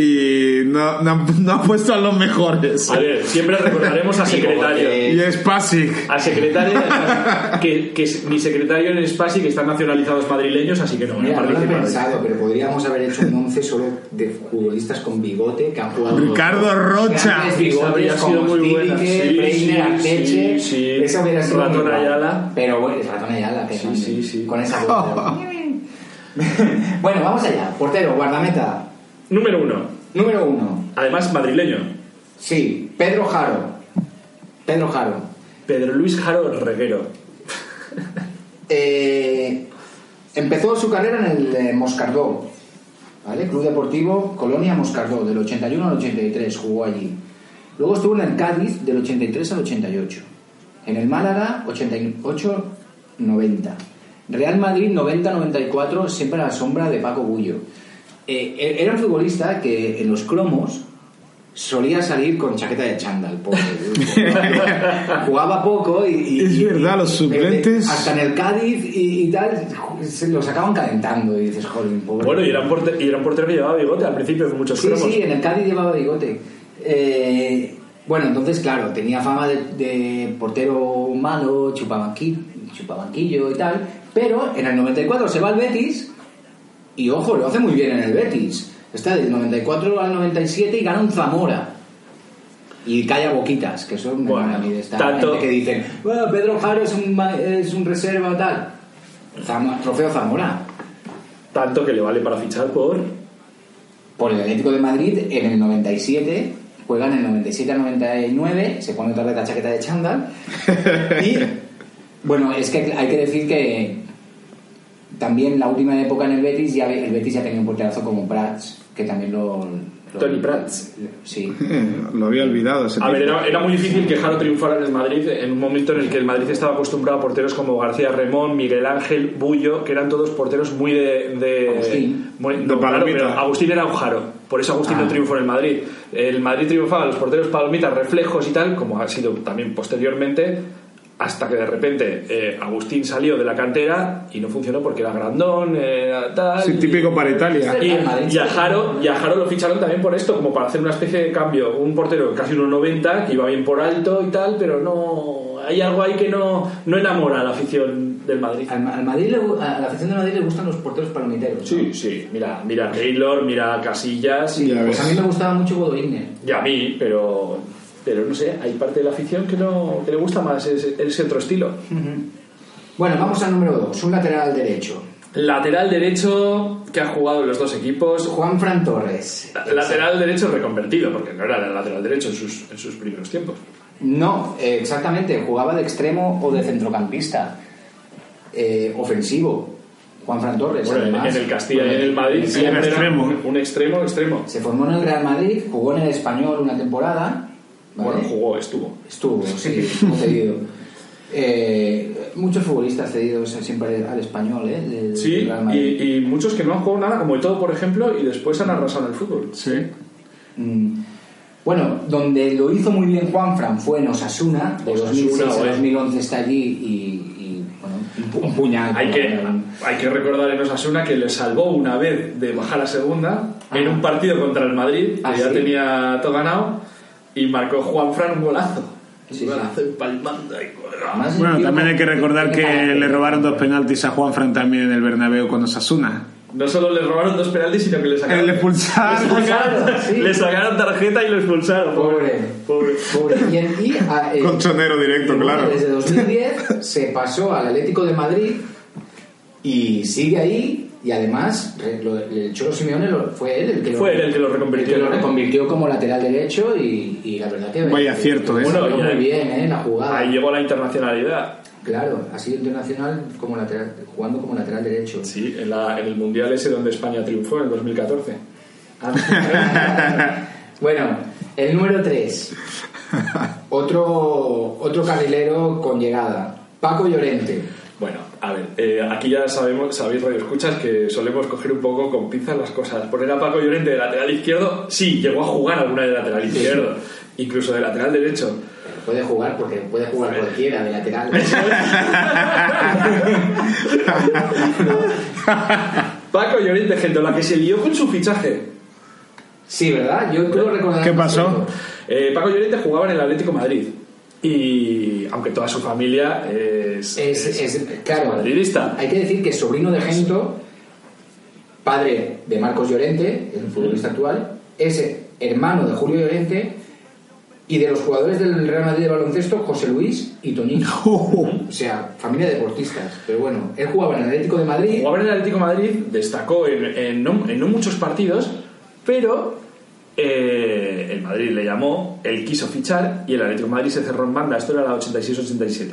y no, no, han- no han puesto a los mejores. A ver, siempre recordaremos a secretario. Y es Pasic. A secretario, que, que es- mi secretario en Spasi, que están nacionalizados madrileños, así que no Mira, no lo he pensado, pero podríamos haber hecho un once solo de futbolistas con bigote que han jugado... Ricardo Rocha. Bigotes sido muy buena. Sí, sí, Arteche, sí, sí. Eso hubiera sido Ratón. Ayala. Pero bueno, es Ratón Ayala, Sí, sí, sí. Con esa voz. bueno, vamos allá. Portero, guardameta. Número uno. Número uno. Además, madrileño. Sí, Pedro Jaro. Pedro Jaro. Pedro Luis Jaro Reguero. Eh, empezó su carrera en el eh, Moscardó, ¿vale? Club Deportivo Colonia Moscardó, del 81 al 83, jugó allí. Luego estuvo en el Cádiz del 83 al 88. En el Málaga, 88-90. Real Madrid, 90-94, siempre a la sombra de Paco Bullo. Eh, era un futbolista que en los cromos solía salir con chaqueta de chándal, pobre. Jugaba poco y, y- Es y- verdad, los suplentes- Hasta en el Cádiz y, y tal, se los acaban calentando y dices, joder, pobre. Bueno, y era, un portero, y era un portero que llevaba bigote al principio, con muchos Sí, cromos. sí, en el Cádiz llevaba bigote. Eh, bueno, entonces, claro, tenía fama de, de portero malo, chupabanqui- chupabanquillo y tal, pero en el 94 se va al Betis y, ojo, lo hace muy bien en el Betis. Está del 94 al 97 y gana un Zamora. Y calla boquitas, que eso me Bueno, van a mí de esta tanto- gente que dicen, "Bueno, Pedro Jaro es un, es un reserva tal. Trofeo Zamora. Tanto que le vale para fichar por. por el Atlético de Madrid en el 97, juegan en el 97 al 99, se pone otra vez la chaqueta de chándal y bueno, es que hay que decir que también la última época en el Betis ya el Betis ya tenía un porterazo como Prats, que también lo, lo- Tony Prats. Sí. Lo había olvidado ese A ver, era, era muy difícil que Jaro triunfara en el Madrid en un momento en el que el Madrid estaba acostumbrado a porteros como García Remón, Miguel Ángel, Bullo, que eran todos porteros muy de. de Agustín. muy- De no, claro, palomita. pero Agustín era un Jaro, por eso Agustín Ah. no triunfó en el Madrid. El Madrid triunfaba los porteros palomitas, reflejos y tal, como ha sido también posteriormente, hasta que de repente eh, Agustín salió de la cantera y no funcionó porque era grandón, era tal. Sí, típico para Italia. Y, y a. Jaro, y a Jaro lo ficharon también por esto, como para hacer una especie de cambio. Un portero casi 1,90, que iba bien por alto y tal, pero no. Hay algo ahí que no, no enamora a la afición del Madrid. Al, al Madrid le a la afición de Madrid le gustan los porteros palomiteros. ¿no? Sí, sí, mira, mira Taylor, mira a Casillas, Sí, Ya pues a mí me gustaba mucho Bodo y a mí, pero. Pero no sé, hay parte de la afición que, no, que le gusta más ese, ese otro estilo. Bueno, vamos al número 2, un lateral derecho. Lateral derecho que ha jugado en los dos equipos. Juan Fran Torres. Lateral derecho reconvertido, porque no era lateral derecho en sus, en sus primeros tiempos. No, eh, exactamente. Jugaba de extremo o de centrocampista. Eh, ofensivo. Juan Fran Torres. Bueno, en, además. en el Castilla y en el Madrid Sí, siempre era extremo. un, un extremo, extremo. Se formó en el Real Madrid, jugó en el Español una temporada. ¿Vale? Bueno, jugó, estuvo. Estuvo, sí, cedido. Eh, muchos futbolistas cedidos siempre al español, ¿eh? Del- Sí, del Real Madrid. y, y muchos que no han jugado nada, como el todo, por ejemplo, y después han arrasado en el fútbol. Sí. Mm. Bueno, donde lo hizo muy bien Juanfran fue en Osasuna, de Osasuna, 2006 a bueno. 2011 está allí y, y, bueno, un pu- un puñal. Hay que, hay que recordar en Osasuna que le salvó una vez de bajar a segunda en un partido contra el Madrid, que Ah, ya ¿sí? tenía todo ganado, y marcó Juan Fran un golazo. Sí, un sí. golazo empalmando Además, Bueno, también hay que recordar que le robaron dos penaltis a Juan Fran también en el Bernabéu con Osasuna. No solo le robaron dos penaltis, sino que le sacaron, Le expulsaron. le sacaron, Sí. le sacaron tarjeta y lo expulsaron. Pobre. Pobre. Pobre. Y, en- y, a- eh, Colchonero directo, y claro. Desde 2010 se pasó al Atlético de Madrid y sigue ahí y además lo- el Cholo Simeone lo- fue él el que lo, Fue él el que lo reconvirtió. el que lo reconvirtió como lateral derecho y, y la verdad que Vaya acierto, ¿eh? bueno, muy bien ¿eh? la jugada Ahí llegó la internacionalidad. claro ha sido internacional como lateral jugando como lateral derecho Sí, en, la- en el Mundial ese donde España triunfó en el 2014. bueno el número 3 otro otro carrilero con llegada Paco Llorente Bueno, a ver, eh, aquí ya sabemos, sabéis, Radio Escuchas, que solemos coger un poco con pinzas las cosas. Poner a Paco Llorente de lateral izquierdo, sí, llegó a jugar alguna de lateral izquierdo, incluso de lateral derecho. puede jugar porque puede jugar cualquiera de lateral Paco Llorente, gente, la que se lió con su fichaje. sí verdad yo creo recordar ¿Qué pasó? Eh, Paco Llorente jugaba en el Atlético Madrid. Y aunque toda su familia es, Es, es- claro, madridista. hay que decir que es sobrino de Gento, padre de Marcos Llorente, el futbolista actual, es hermano de Julio Llorente y de los jugadores del Real Madrid de baloncesto, José Luis y Toñino. O sea, familia de deportistas. Pero bueno, él jugaba en el Atlético de Madrid. Jugaba en el Atlético de Madrid, destacó en, en no, en no muchos partidos, pero eh, el Madrid le llamó, él quiso fichar y el Atlético Madrid se cerró en banda. Esto era la 86-87.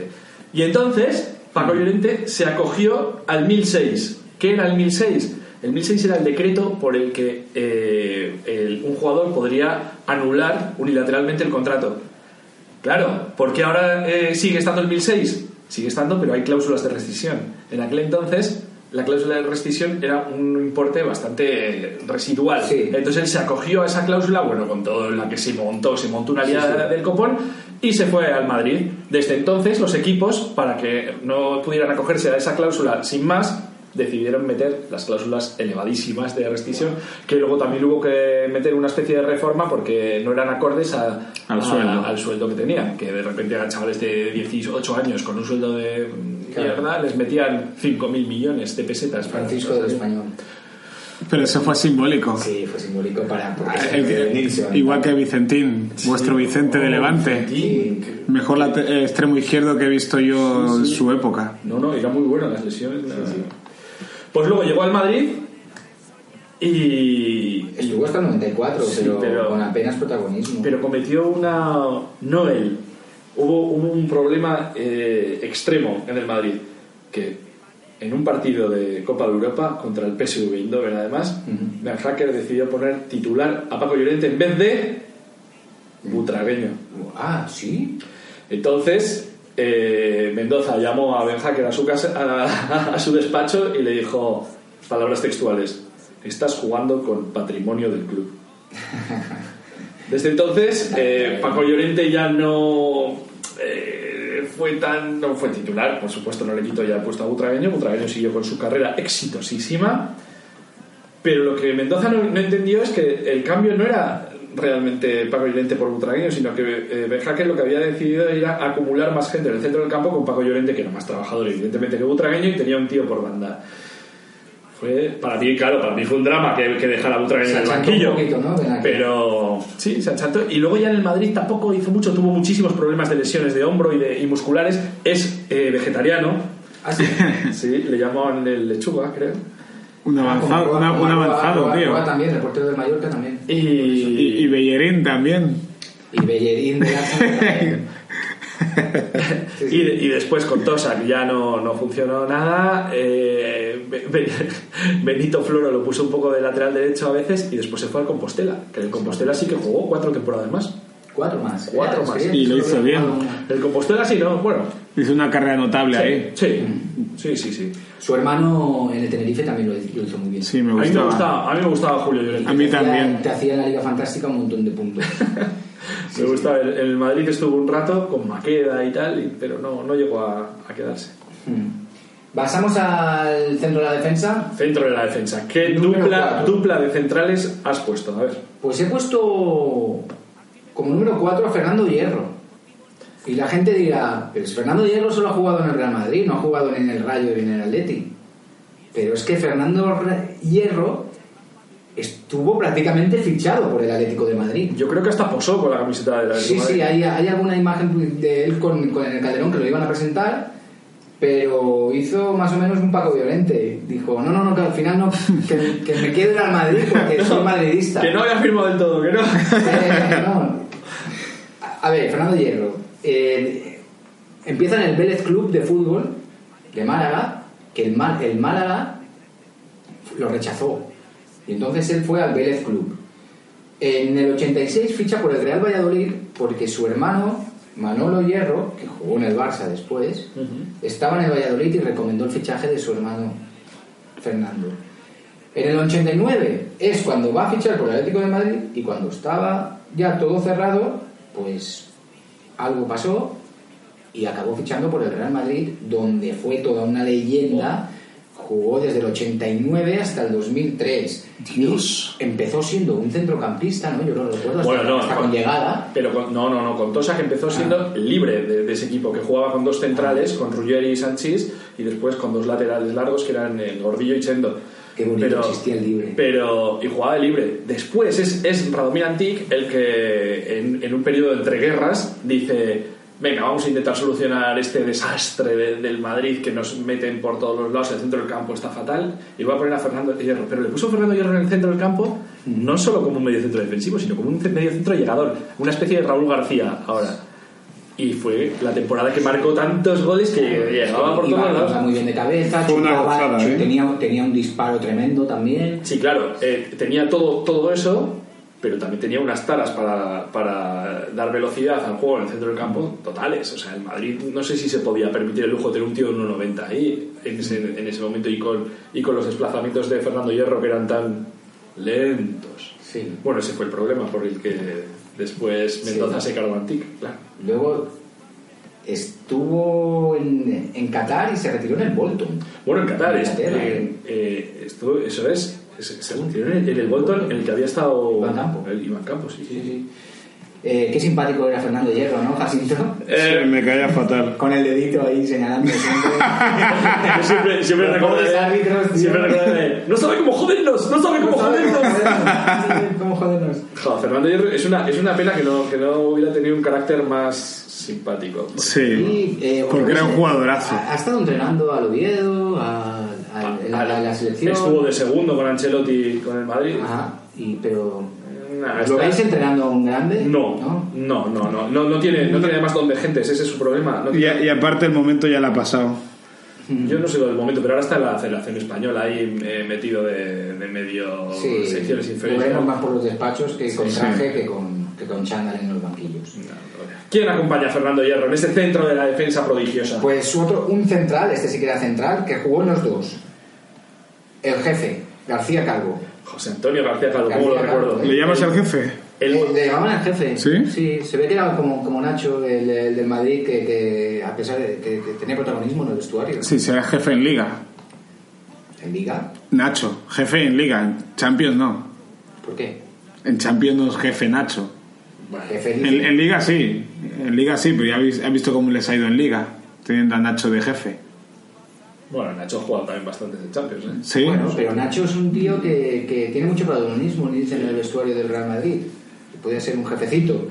Y entonces Paco Llorente se acogió al 1006. ¿Qué era el 1006? El 1006 era el decreto por el que eh, el- un jugador podría anular unilateralmente el contrato. Claro, porque ahora eh, sigue estando el 1006? Sigue estando, pero hay cláusulas de rescisión. En aquel entonces, la cláusula de rescisión era un importe bastante residual. Sí. Entonces él se acogió a esa cláusula, bueno, con todo la que se montó, se montó una liada del copón y se fue al Madrid. Desde entonces, los equipos, para que no pudieran acogerse a esa cláusula sin más, decidieron meter las cláusulas elevadísimas de rescisión, que luego también hubo que meter una especie de reforma porque no eran acordes a- Al a- sueldo. al sueldo que tenían, que de repente eran chavales de 18 años con un sueldo de Claro. mierda, les metían 5.000 millones de pesetas. para- Francisco del Español. Pero eso fue simbólico. Sí, fue simbólico para. El igual que Vicentín, vuestro Vicente de Levante. Sí. Mejor late- eh, extremo izquierdo que he visto yo en su época. No, no, era muy bueno las lesiones. nada. Pues luego llegó al Madrid y, Estuvo hasta el 94, Sí, pero, pero- con apenas protagonismo. pero cometió una no él hubo, hubo un problema eh, extremo en el Madrid que en un partido de Copa de Europa contra el PSV Eindhoven además. Ben Hacker decidió poner titular a Paco Llorente en vez de Butragueño Ah, sí. entonces eh, Mendoza llamó a Ben Hacker a su casa a, a su despacho y le dijo palabras textuales estás jugando con patrimonio del club desde entonces, eh, Paco Llorente ya no eh, fue tan no fue titular, por supuesto no le quito ya el puesto a Butragueño, Butragueño siguió con su carrera exitosísima, pero lo que Mendoza no, entendió es que el cambio no era realmente Paco Llorente por Butragueño, sino que eh, Hacker lo que había decidido era acumular más gente en el centro del campo con Paco Llorente, que era más trabajador evidentemente que Butragueño y tenía un tío por banda. Fue, para mí, claro, para mí fue un drama que, que dejara a Butragueño en el un banquillo. poquito, ¿no? Pero sí, se achantó. Y luego ya en el Madrid tampoco hizo mucho, tuvo muchísimos problemas de lesiones de hombro y, de, y musculares. Es eh, vegetariano. Ah, sí. Sí, le llamaban el lechuga, creo. Un avanzado, una- Roa- un avanzado, tío. También, el portero del Mallorca también. Y, Y, y Bellerín también. Y Bellerín de también. Sí, sí. y, y después con Tosa, que ya no, no funcionó nada. eh, Be- Be- Benito Floro lo puso un poco de lateral derecho a veces y después se fue al Compostela. Que el Compostela sí que jugó cuatro temporadas más. Cuatro más. Cuatro más. Y lo hizo bien. El Compostela sí, ¿no? Bueno. Hizo una carrera notable ahí. Sí, sí, sí, sí. Su hermano en el Tenerife también lo, lo hizo muy bien. Sí, me A mí me gustaba. gustaba, a mí me gustaba Julio Llorente. A mí Te hacía- también. Te hacía en la Liga Fantástica un montón de puntos. Me gusta, el, el Madrid estuvo un rato con Maqueda y tal, y- pero no, no llegó a, a quedarse. Mm. Pasamos al centro de la defensa. Centro de la defensa. ¿Qué dupla, dupla de centrales has puesto? A ver. Pues he puesto como número 4 a Fernando Hierro. Y la gente dirá, pero Fernando Hierro solo ha jugado en el Real Madrid, no ha jugado ni en el Rayo ni en el Atleti. Pero es que Fernando Hierro estuvo prácticamente fichado por el Atlético de Madrid. Yo creo que hasta posó con la camiseta de la Sí, sí, hay, hay alguna imagen de él con, con el Calderón que lo iban a presentar, pero hizo más o menos un Paco Violente. Dijo, no, no, no, que al final no, que, que me quede al Madrid porque soy madridista. Que no había firmado del todo, que no. Eh, no. A ver, Fernando Hierro. Eh, empieza en el Vélez Club de Fútbol de Málaga, que el, Má- el Málaga lo rechazó. Y entonces él fue al Vélez Club. En el 86 ficha por el Real Valladolid porque su hermano, Manolo Hierro, que jugó en el Barça después, estaba en el Valladolid y recomendó el fichaje de su hermano Fernando. En el 89 es cuando va a fichar por el Atlético de Madrid y cuando estaba ya todo cerrado, pues algo pasó y acabó fichando por el Real Madrid, donde fue toda una leyenda. Jugó desde el 89 hasta el 2003. Dios. Y empezó siendo un centrocampista, ¿no? Yo lo recuerdo hasta, Bueno, no, hasta con- con llegada. Pero con- no, no, no, con Tosa que empezó siendo libre de, de ese equipo, que jugaba con dos centrales, con Ruggeri y Sanchís, y después con dos laterales largos que eran el Gordillo y Chendo. Qué bonito existía el libre. Pero, y jugaba de libre. Después es, es Radomir Antic el que en, en un periodo entre guerras dice, venga, vamos a intentar solucionar este desastre de- del Madrid que nos meten por todos los lados, el centro del campo está fatal, y voy a poner a Fernando Hierro. Pero le puso a Fernando Hierro en el centro del campo no solo como un medio centro defensivo, sino como un medio centro llegador, una especie de Raúl García ahora. Y fue la temporada que marcó tantos goles que llegaba por todos lados. muy bien de cabeza, Fue una chutaba, gozada, ¿eh? tenía, tenía un disparo tremendo también. Sí, claro, eh, tenía todo, todo eso, pero también tenía unas taras para, para dar velocidad al juego en el centro del campo totales. O sea, el Madrid no sé si se podía permitir el lujo de tener un tío de 1,90 ahí en ese, en ese momento y con, y con los desplazamientos de Fernando Hierro que eran tan lentos. Sí. Bueno, ese fue el problema por el que después Mendoza se cargó Antic, claro. Luego estuvo en, en Qatar y se retiró en el Bolton. Bueno, en Qatar, eh, eh, estuvo- eso es, se, se retiró en el, Bolton en el que había estado Iván Campo. el Iván Campos, sí, sí, sí. Eh, qué simpático era Fernando Hierro, ¿no, Jacinto? Sí, me caía fatal. Con el dedito ahí señalando siempre. Yo siempre, siempre recuerdo de- árbitros, siempre recuerdo de, no sabe cómo jodernos, no sabe cómo jodernos. ¿Cómo jodernos? Jo, Fernando Hierro es una, es una pena que no, que no hubiera tenido un carácter más simpático. Sí. Y, eh, Porque era un ha- jugadorazo. Ha, ha estado entrenando al Oviedo, a, a- en la, A- a- la selección. Estuvo de segundo con Ancelotti con el Madrid. Ajá, y, pero. ¿Lo está- veis entrenando a un grande? No, ¿No? no, no, no, no, no tiene, no tiene además don de gentes, ese es su problema. No Y, tiene- y aparte el momento ya la ha pasado. Yo no sé lo del momento, pero ahora está en la Federación Española ahí eh, metido de, de medio Sí, secciones lo inferiores. vemos más por los despachos que con Sí. traje que con, que con chándal en los banquillos. ¿Quién acompaña a Fernando Hierro en ese centro de la defensa prodigiosa? Pues otro, un central, este sí que era central, que jugó en los dos. El jefe, García Calvo. José Antonio García Calvo, ¿cómo lo recuerdo? ¿eh? ¿Le llamas al jefe? El- Eh, le llamaban al jefe. ¿Sí? Sí, se ve que era como, como Nacho, el, el del Madrid, que, que a pesar de que, que tenía protagonismo en el vestuario. Sí, será jefe en liga. En Liga. Nacho, jefe en liga. En Champions no. ¿Por qué? En Champions no es jefe Nacho. Jefe En, en liga sí. En liga sí, pero ya habéis, has visto cómo les ha ido en liga. Teniendo a Nacho de jefe. Bueno, Nacho ha jugado también bastante en Champions, ¿eh? Sí. Bueno, pero Nacho es un tío que, que tiene mucho protagonismo dice, en el vestuario del Real Madrid. Que Podría ser un jefecito.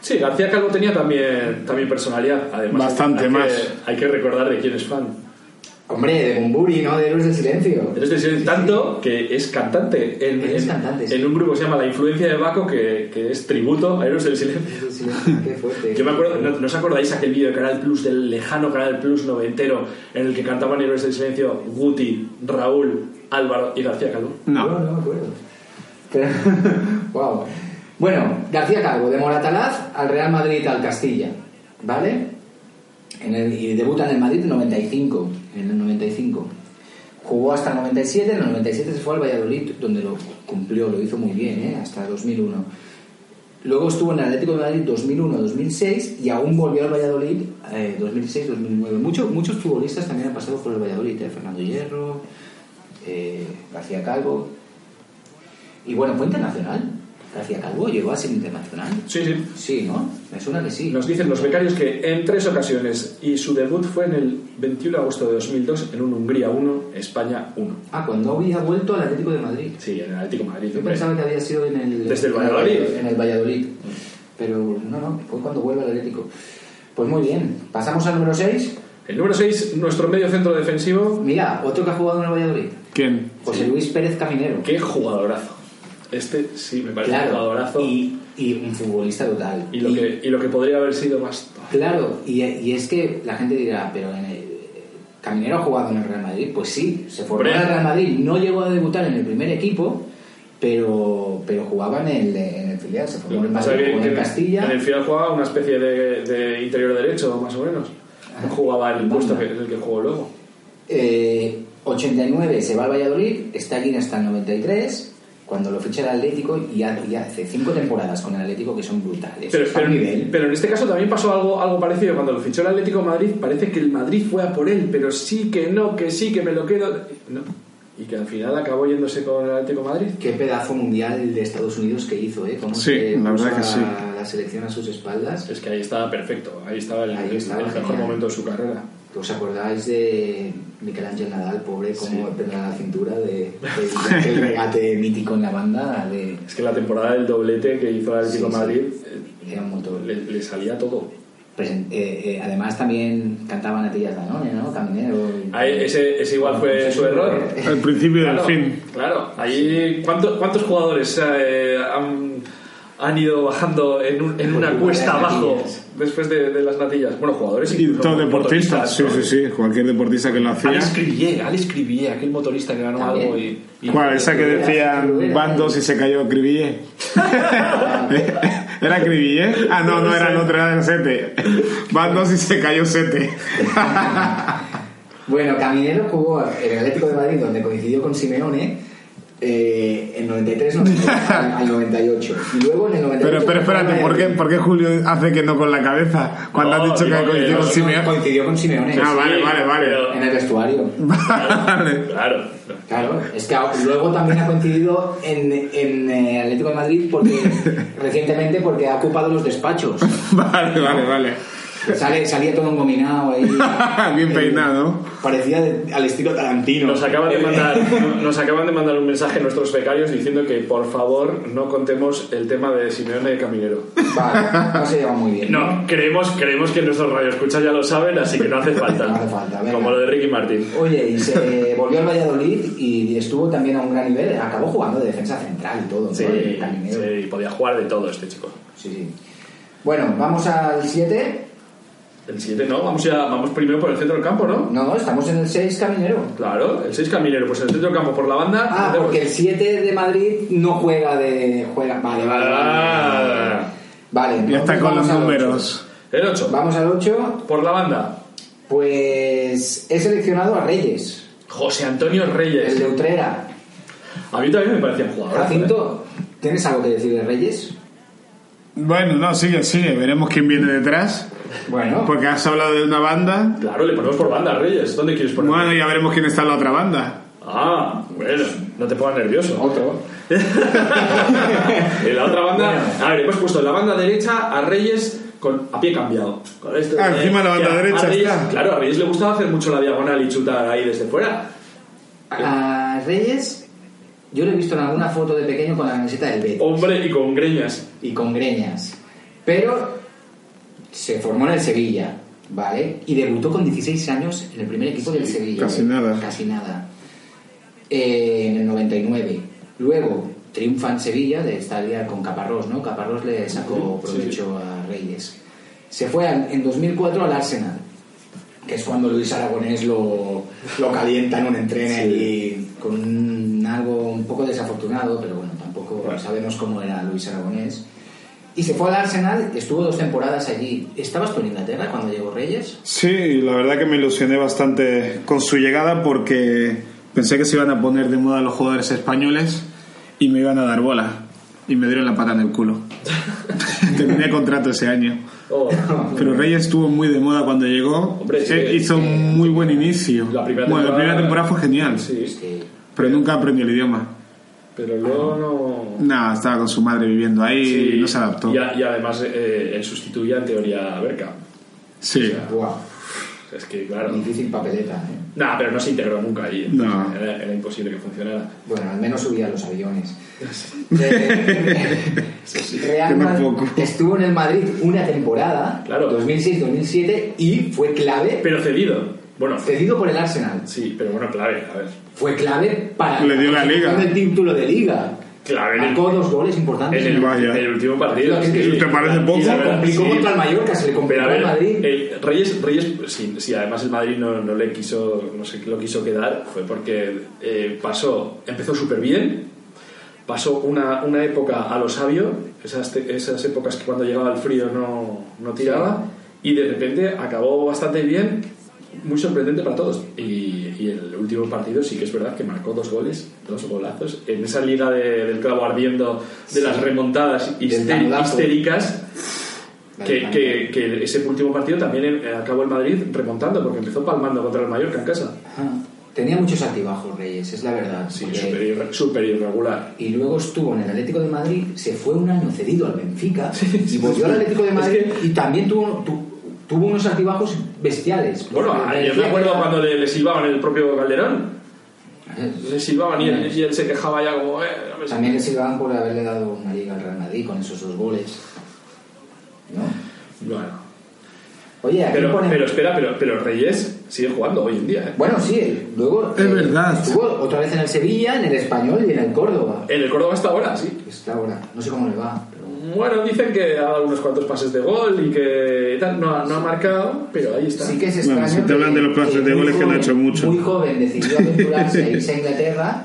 Sí, García Calvo tenía también, también personalidad. Además, Bastante hay más. Que, hay que recordar de quién es fan. Hombre, de Bumburi, ¿no? De Héroes del Silencio. Eres de Silencio, tanto que es cantante en, Es en- cantante, sí. en un grupo que se llama La Influencia de Baco, que, que es tributo a Héroes del Silencio. Héroes del Silencio, qué fuerte. Yo me acuerdo, ¿no, no os acordáis aquel vídeo de Canal Plus, del lejano Canal Plus noventero, en el que cantaban Héroes del Silencio Guti, Raúl, Álvaro y García Calvo? No, No. no me acuerdo. Pero, wow. Bueno, García Calvo, de Moratalaz al Real Madrid al Castilla, ¿vale? En el- y debuta en el Madrid en el 95, en el 95. Jugó hasta el 97, en el 97 se fue al Valladolid, donde lo cumplió, lo hizo muy bien, ¿eh? hasta 2001. Luego estuvo en el Atlético de Madrid 2001-2006 y aún volvió al Valladolid eh, 2006-2009. Muchos muchos futbolistas también han pasado por el Valladolid, ¿eh? Fernando Hierro, eh, García Calvo. Y bueno, fue internacional. García Calvo llegó a ser internacional. Sí, sí. Sí, ¿no? Me suena que sí. Nos dicen los becarios que en tres ocasiones y su debut fue en el 21 de agosto de 2002 en un Hungría 1, España 1. Ah, cuando había vuelto al Atlético de Madrid. Sí, en el Atlético de Madrid. Yo pensaba que había sido en el... Desde el Valladolid. En el Valladolid. Pero no, no, fue cuando vuelve al Atlético. Pues muy bien. Pasamos al número 6. El número 6, nuestro medio centro defensivo. Mira, otro que ha jugado en el Valladolid. ¿Quién? José Luis Pérez Caminero. Qué jugadorazo. Este sí me parece un jugadorazo. Y, y un futbolista total. Y lo, que, y lo que podría haber sido más. Claro, y, y es que la gente dirá, pero en el, Caminero ha jugado en el Real Madrid. Pues sí, se formó en el Real Madrid, no llegó a debutar en el primer equipo, pero, pero jugaba en el, en el filial, se formó en el Madrid, que- en Castilla. En el final jugaba una especie de, de interior derecho, más o menos. No jugaba el puesto que, el que jugó luego. Eh, 89 se va al Valladolid, está allí hasta el 93, cuando lo ficha el Atlético y, ha- y hace cinco temporadas con el Atlético que son brutales. Pero, nivel. pero en este caso también pasó algo, algo parecido. Cuando lo fichó el Atlético de Madrid, parece que el Madrid fue a por él, pero sí que no, que sí, que me lo quedo. No. Y que al final acabó yéndose con el Atlético de Madrid. Qué pedazo mundial de Estados Unidos que hizo, ¿eh? Cómo Sí, se la verdad que sí. La selección a sus espaldas. Es que ahí estaba perfecto, ahí estaba el, Ahí estaba el mejor genial. momento de su carrera. ¿Os acordáis de Miguel Ángel Nadal, pobre, como Sí. la cintura de, de- aquel regate mítico en la banda? De, Es que la temporada del doblete que hizo el Atlético Sí, de sí. Madrid era un montón. le, le salía todo. Presen- eh, eh, además también cantaban Atillas Danone, ¿no? Caminero. ese, ese igual fue su error. El principio del Claro, fin. Claro, ahí ¿cuántos, cuántos jugadores eh, han, han ido bajando en, un- en una Por cuesta las abajo natillas. Después de, de las natillas? Bueno, jugadores Y incluso todo deportista, sí, sí, sí. Cualquier deportista que lo hacía. Alex Cribier, Alex Cribier, aquel motorista que ganó También. algo y, y- ¿Cuál? Esa que decían bandos y se cayó Cribillé. ¿Era Cribillé? Ah, no, no era el otro, era el Sete. Bandos y se cayó Sete. Bueno, Caminero jugó en el Atlético de Madrid, donde coincidió con Simeone, eh, en 93 no, al, al 98. Y luego en el 98. Pero, pero espérate, ¿por qué, ¿por qué Julio hace que no con la cabeza? Cuando No, has dicho que coincidió con Simeone. Coincidió con Simeone. Ah, vale, vale, vale. pero- En el vestuario. Vale. Claro. Claro, es que luego también ha coincidido en, en eh, Atlético de Madrid porque recientemente porque ha ocupado los despachos. Vale, vale, vale. Sale, salía todo engominado ahí. Bien peinado. Parecía de- al estilo Tarantino. Nos acaban, de mandar, nos acaban de mandar un mensaje nuestros becarios diciendo que por favor no contemos el tema de Simeone de Caminero. Vale, no se lleva muy bien. No, creemos, creemos que nuestros radioescuchas ya lo saben, así que no hace falta. No hace falta, venga. Como lo de Ricky Martin. Oye, y se volvió al Valladolid y estuvo también a un gran nivel. Acabó jugando de defensa central y todo. ¿no? Sí, Caminero. sí, podía jugar de todo este chico. Sí, sí. Bueno, vamos al 7. El 7 no, vamos ya, vamos primero por el centro del campo, ¿no? No, estamos en el 6 Caminero. Claro, el 6 Caminero, pues en el centro del campo por la banda. Ah, hacemos- porque el 7 de Madrid no juega de. Juega. Vale, vale. Vale, Ah. vale Ya está con los números. El 8 ocho. Vamos al 8. por la banda. Pues he seleccionado a Reyes, José Antonio el Reyes. de Utrera. A mí también me parecía un jugador. Jacinto, ¿tienes algo que decir de Reyes? Bueno, no, sigue, sigue. Veremos quién viene detrás. Bueno, Porque has hablado de una banda. Claro, le ponemos por banda a Reyes. ¿Dónde quieres poner? Bueno, ya veremos quién está en la otra banda. Ah, bueno, no te pongas nervioso. otro. En la otra banda, Bueno. a ver, hemos puesto en la banda derecha a Reyes con a pie cambiado. Con esto Ah, encima de la banda derecha a Reyes- está. Claro, a Reyes le gustaba hacer mucho la diagonal y chutar ahí desde fuera. A Reyes, yo lo he visto en alguna foto de pequeño con la camiseta del Betis Hombre y con greñas. y con greñas. Pero se formó en el Sevilla, ¿vale? Y debutó con 16 años en el primer equipo del Sevilla. casi ¿eh? nada. Casi nada. Eh, en el 99. Luego triunfa en Sevilla de esta liga con Caparrós, ¿no? Caparrós le sacó Sí, sí. provecho a Reyes. Se fue al- en 2004 al Arsenal, que es cuando Luis Aragonés lo, lo calienta en un entreno y con un- algo un poco desafortunado, pero bueno, tampoco sabemos cómo era Luis Aragonés. Y se fue al Arsenal, estuvo dos temporadas allí. ¿Estabas tú en Inglaterra cuando llegó Reyes? Sí, la verdad que me ilusioné bastante con su llegada porque pensé que se iban a poner de moda los jugadores españoles y me iban a dar bola. Y me dieron la pata en el culo. Terminé contrato ese año. Oh, Pero Reyes estuvo muy de moda cuando llegó. Hombre, sí, hizo un muy buen inicio. La primera bueno, la temporada- primera temporada fue genial, sí, que pero nunca aprendió el idioma. Pero luego no. Nada, estaba con su madre viviendo ahí Sí, y no se adaptó. Y, a- y además eh, él sustituía en teoría a Berca. Sí. Buah. Es que, claro. Difícil papeleta, ¿eh? Nah, pero no se integró nunca ahí. No. Era, era imposible que funcionara. Bueno, al menos subía a los aviones. Eh, Real no Madrid estuvo en el Madrid una temporada, Claro. 2006-2007, y fue clave, Pero cedido. Bueno, cedido por el Arsenal. sí, pero bueno, clave, a ver. Fue clave para Le dio la liga. el título de liga. Clave el, Marcó dos goles importantes. en el, Vaya. en el último partido. ¿Te sí. parece poco? Se complicó sí. contra el Mallorca, se le complicó Pero a ver, al Madrid. el Reyes, Reyes sí, sí, además el Madrid no, no le quiso, no sé lo quiso quedar, fue porque eh, pasó, empezó súper bien, pasó una, una época a lo sabio, esas, te- esas épocas que cuando llegaba el frío no, no tiraba, y de repente acabó bastante bien, muy sorprendente para todos. Y, y el último partido sí que es verdad que marcó dos goles, dos golazos, en esa liga de- del clavo ardiendo de las remontadas tanglazo. histéricas. Que, que- que ese último partido también acabó el Madrid remontando porque empezó palmando contra el Mallorca en casa. Ah, Tenía muchos altibajos, Reyes, es la verdad. Sí, súper irre- súper irregular. y luego estuvo en el Atlético de Madrid, se fue un año cedido al Benfica y volvió al Atlético de Es Madrid que- y también tuvo, tu- tuvo unos altibajos bestiales. Bueno, ah, yo me acuerdo era- cuando le, le silbaban el propio Calderón. Le silbaban y él, y él se quejaba ya como... Eh, no También le silbaban por haberle dado una liga al Real Madrid con esos dos goles. ¿No? Bueno. Oye, aquí Pero, pone- pero espera, pero, pero Reyes sigue jugando hoy en día. ¿eh? Bueno, sí, luego Es verdad. estuvo otra vez en el Sevilla, en el Español y en el Córdoba. En el Córdoba hasta ahora, sí. Está ahora, no sé cómo le va. Bueno, dicen que ha dado unos cuantos pases de gol y que tal, no, ha- no ha marcado, pero ahí está. Sí que es Bueno, extraño. si te hablan de los pases de muy goles, que no ha joven- hecho mucho. Muy joven decidió aventurarse a irse a Inglaterra,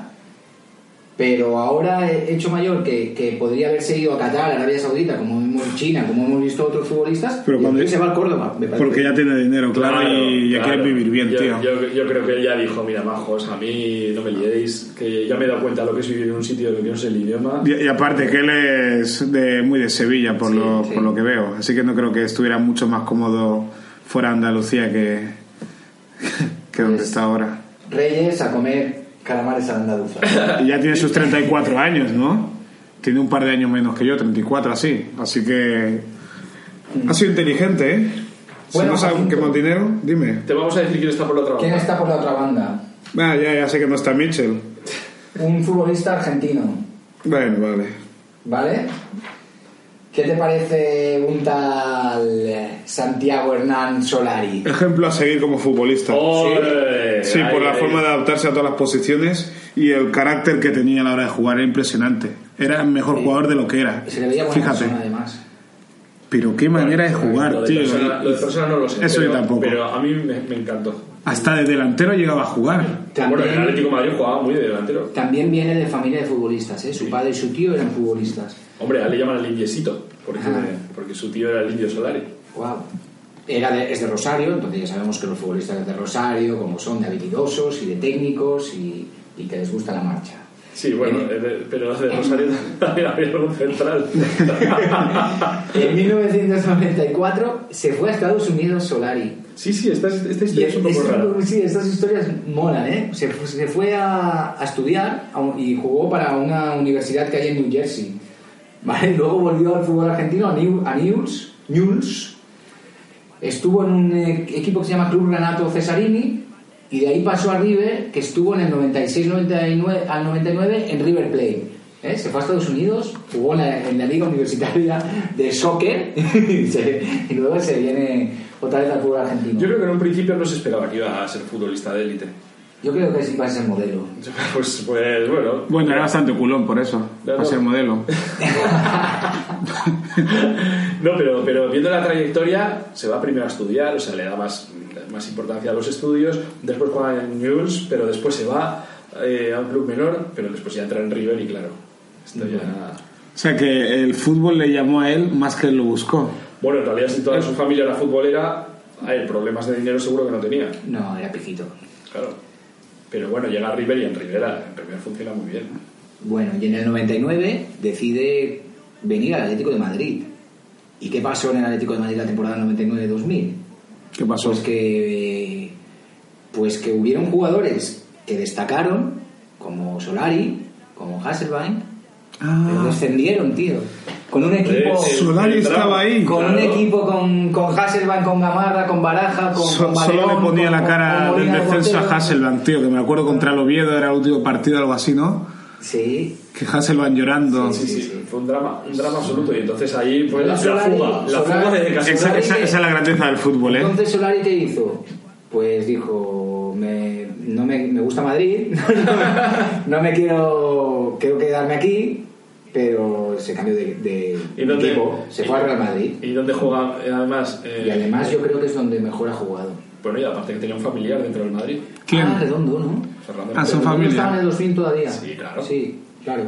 pero ahora he- hecho mayor que, que podría haberse ido a Qatar, Arabia Saudita, como hemos China, como hemos visto otros futbolistas, Pero y cuando- se va al Córdoba. me parece. Porque ya tiene dinero, claro, y ya claro. quiere vivir bien, yo, tío. Yo, yo creo que él ya dijo, mira, majos, a mí no me liéis, que ya me he dado cuenta de lo que es vivir en un sitio que no sé el idioma. Y, y aparte que él es de, muy de Sevilla, por, Sí, lo, sí. por lo que veo. Así que no creo que estuviera mucho más cómodo fuera de Andalucía que, que donde Pues- está ahora. Reyes a comer calamares a la andaluza. Y ya tiene sus 34 años, ¿no? Tiene un par de años menos que yo, 34 así. Así que ha sido inteligente, ¿eh? Si Bueno, no sabes Jacinto. que más dinero, dime. Te vamos a decir quién está por la otra ¿Quién banda. está por la otra banda? Ah, ya, ya sé que no está Mitchell. Un futbolista argentino, Bueno, vale. ¿vale? ¿Qué te parece un tal eh, Santiago Hernán Solari? Ejemplo a seguir como futbolista. Sí, por la forma de adaptarse a todas las posiciones y el carácter que tenía a la hora de jugar era impresionante. Era el mejor jugador de lo que era. Se le veía buena Fíjate. persona, además. Pero qué manera de jugar, Lo de, tío. persona, lo de persona no lo sé. Eso pero, yo tampoco. Pero a mí me, me encantó. Hasta de delantero llegaba a jugar. Bueno, el Atlético También, de Madrid jugaba muy de delantero. también viene de familia de futbolistas, ¿eh? Su padre y su tío eran futbolistas. Hombre, a él le llaman el indiecito, porque, Ajá. porque su tío era el indio Solari. Wow. Era de, es de Rosario, entonces ya sabemos que los futbolistas de Rosario, como son de habilidosos y de técnicos y, y que les gusta la marcha. Sí, bueno, Eh, eh, de- pero de Rosario también había algún central. En 1994 se fue a Estados Unidos Solari. sí, sí, esta, esta historia es un poco es- rara. sí, estas historias molan, ¿eh? Se, se fue a, a estudiar a un- y jugó para una universidad que hay en New Jersey. ¿Vale? Luego volvió al fútbol argentino, a, New- a Newell's, Newell's. Estuvo en un eh, equipo que se llama Club Renato Cesarini y de ahí pasó a River, que estuvo en el 96-99 al 99 en River Plate. ¿eh? Se fue a Estados Unidos, jugó en la, en la liga universitaria de soccer y, se- y luego se viene otra vez al fútbol argentino. Yo creo que en un principio no se esperaba que iba a ser futbolista de élite. Yo creo que sí va a ser modelo. Pues, pues bueno. Bueno, era bastante culón por eso, No, para no. ser modelo. No, pero, pero viendo la trayectoria, se va primero a estudiar, o sea, le da más, más importancia a los estudios, después juega en News, pero después se va eh, a un club menor, pero después ya entra en River y claro, esto ya... O sea que el fútbol le llamó a él más que él lo buscó. Bueno, en realidad si toda su familia era futbolera, hay problemas de dinero seguro que no tenía, No, era pijito. claro. Pero bueno, llega a River y en River, en River funciona muy bien. Bueno, y en el 99 decide venir al Atlético de Madrid. ¿Y qué pasó en el Atlético de Madrid la temporada 99-2000? ¿Qué pasó? Pues que, pues que hubieron jugadores que destacaron, como Solari, como Hasselbein, pero Ah, descendieron, tío. con un equipo... Eh, Solari el drama. estaba ahí. Con un equipo con, con Hasselbank, con Gamarra, con Baraja, con, So- con solo le ponía con- la cara con del Molina de descenso a. Hasselbank, tío, que me acuerdo contra el Oviedo, era el último partido, algo así, ¿no? Sí. Que Hasselbank llorando. Sí, sí, fue un drama, un drama absoluto. Y entonces ahí, pues la, la Solari- fuga, la Solari- fuga de Esa, Casemiro. esa- esa es la grandeza del fútbol, ¿eh? Entonces Solari, ¿qué hizo? Pues dijo, me, no me, me gusta Madrid, no me quiero, quiero quedarme aquí, pero se cambió de, de ¿Y dónde- equipo, se fue al Real Madrid. Y donde juega, además. eh, Y además yo creo que es donde mejor ha jugado. Bueno, y aparte que tenía un familiar dentro del Madrid. ¿Quién? Ah, Redondo, ¿no? Fernando Ah, son Pérez. familia. ¿No estaba en el 2000 todavía? Sí, claro. Sí, claro.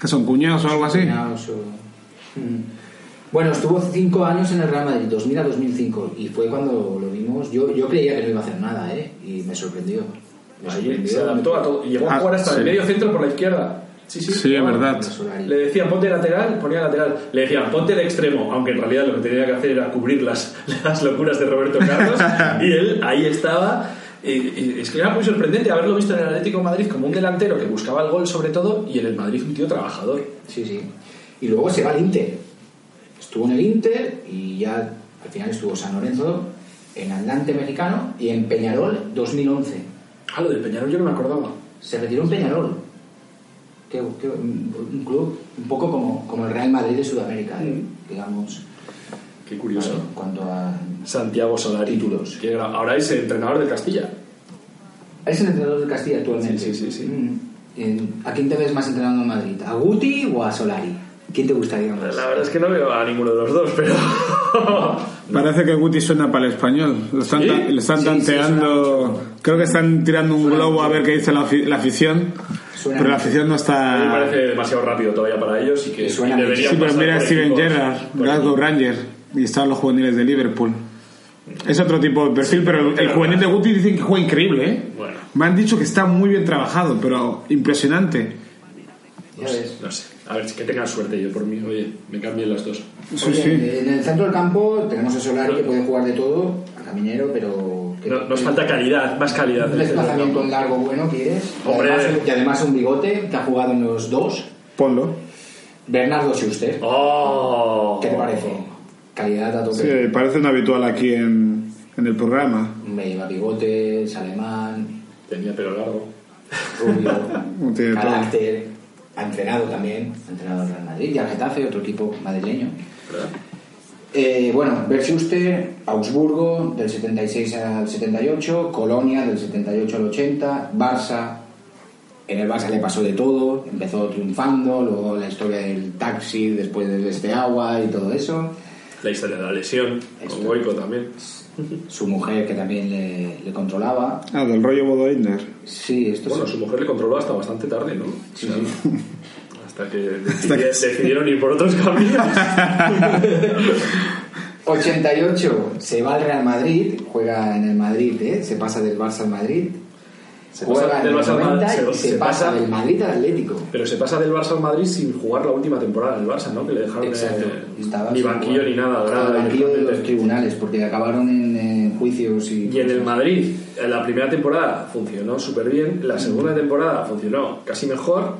Que son cuñados o algo así. Cuñados o- Mm. Bueno, estuvo cinco años en el Real Madrid, 2000 a 2005, y fue cuando lo vimos. Yo, yo creía que no iba a hacer nada, ¿eh? Y me sorprendió. Me sorprendió. se adaptó a todo. Y llegó a Ah, jugar hasta sí. el medio centro por la izquierda. Sí, sí. Sí, es jugaba. verdad. Le decían ponte lateral, ponía lateral. Le decían ponte de extremo, aunque en realidad lo que tenía que hacer era cubrir las, las locuras de Roberto Carlos. y él ahí estaba. Y- y es que era muy sorprendente haberlo visto en el Atlético de Madrid como un delantero que buscaba el gol sobre todo y en el Madrid un tío trabajador. Sí, sí. Y luego se va al Inter. Estuvo en el Inter y ya al final estuvo San Lorenzo, en Atlante Mexicano y en Peñarol 2011. Ah, lo del Peñarol yo no me acordaba. Se retiró en Peñarol. Que, que- un, club un poco como, como el Real Madrid de Sudamérica, ¿eh? digamos. Qué curioso. En cuanto a. Santiago Solari. Títulos. Que ahora es entrenador de Castilla. Es el entrenador de Castilla actualmente. Sí, sí, sí, sí. Mm. ¿A quién te ves más entrenando en Madrid? ¿A Guti o a Solari? ¿Quién te gustaría más? La verdad es que no veo a ninguno de los dos, pero. Parece que Guti suena para el español. Lo están, ¿Sí? ta- le están Sí, sí, tanteando. Creo que están tirando un Suena globo mucho. a ver qué dice la, la afición. Suena pero la afición no A mí me está. parece demasiado rápido todavía para ellos y que suena y deberían Sí, pero mira a Steven Gerrard, Glasgow. Rangers. Y están los juveniles de Liverpool. Es otro tipo de perfil, pero el, el juvenil de Guti dicen que juega increíble, ¿eh? Bueno. Me han dicho que está muy bien trabajado, pero impresionante. Ya ves. No sé. A ver, que tengan suerte yo por mí. Oye, me cambien las dos. Sí, Oye, sí. En el centro del campo tenemos a Solari que puede jugar de todo, a caminero, pero. que- No- nos falta calidad, más calidad. Un desplazamiento en largo bueno quieres. Y Hombre. además, y además un bigote que ha jugado en los dos. Ponlo. Bernardo Schuster. ¡Oh! ¿Qué te parece? Calidad a tope. Sí, parece un habitual aquí en, en el programa. Me lleva bigote, es alemán, Tenía pelo largo. rubio, Tiene todo. carácter. Ha entrenado también, ha entrenado en Real Madrid y al Getafe, otro equipo madrileño. Eh, bueno, Bert Schuster, Augsburgo del 76 al 78, Colonia del 78 al 80, Barça. En el Barça le pasó de todo, empezó triunfando, luego la historia del taxi después del este agua y todo eso. La historia de la lesión, con Goico también. Su mujer que también le, le controlaba. Ah, del rollo Bodo. Sí, esto Bueno, sí. su mujer le controló hasta bastante tarde, ¿no? Sí, O sea, sí. Hasta que decidi- decidieron ir por otros caminos. 88 se va al Real Madrid, juega en el Madrid, ¿eh? se pasa del Barça al Madrid. Se juega pasa en del el Barça al 90 Madrid, y se- pasa pasa- del Madrid al Atlético. Pero se pasa del Barça al Madrid sin jugar la última temporada del Barça, ¿no? Que le dejaron eh, ni banquillo jugar. ni nada. En el banquillo de los tribunales porque acabaron en eh, juicios y. Y en el Madrid, en la primera temporada funcionó súper bien, la segunda temporada funcionó casi mejor,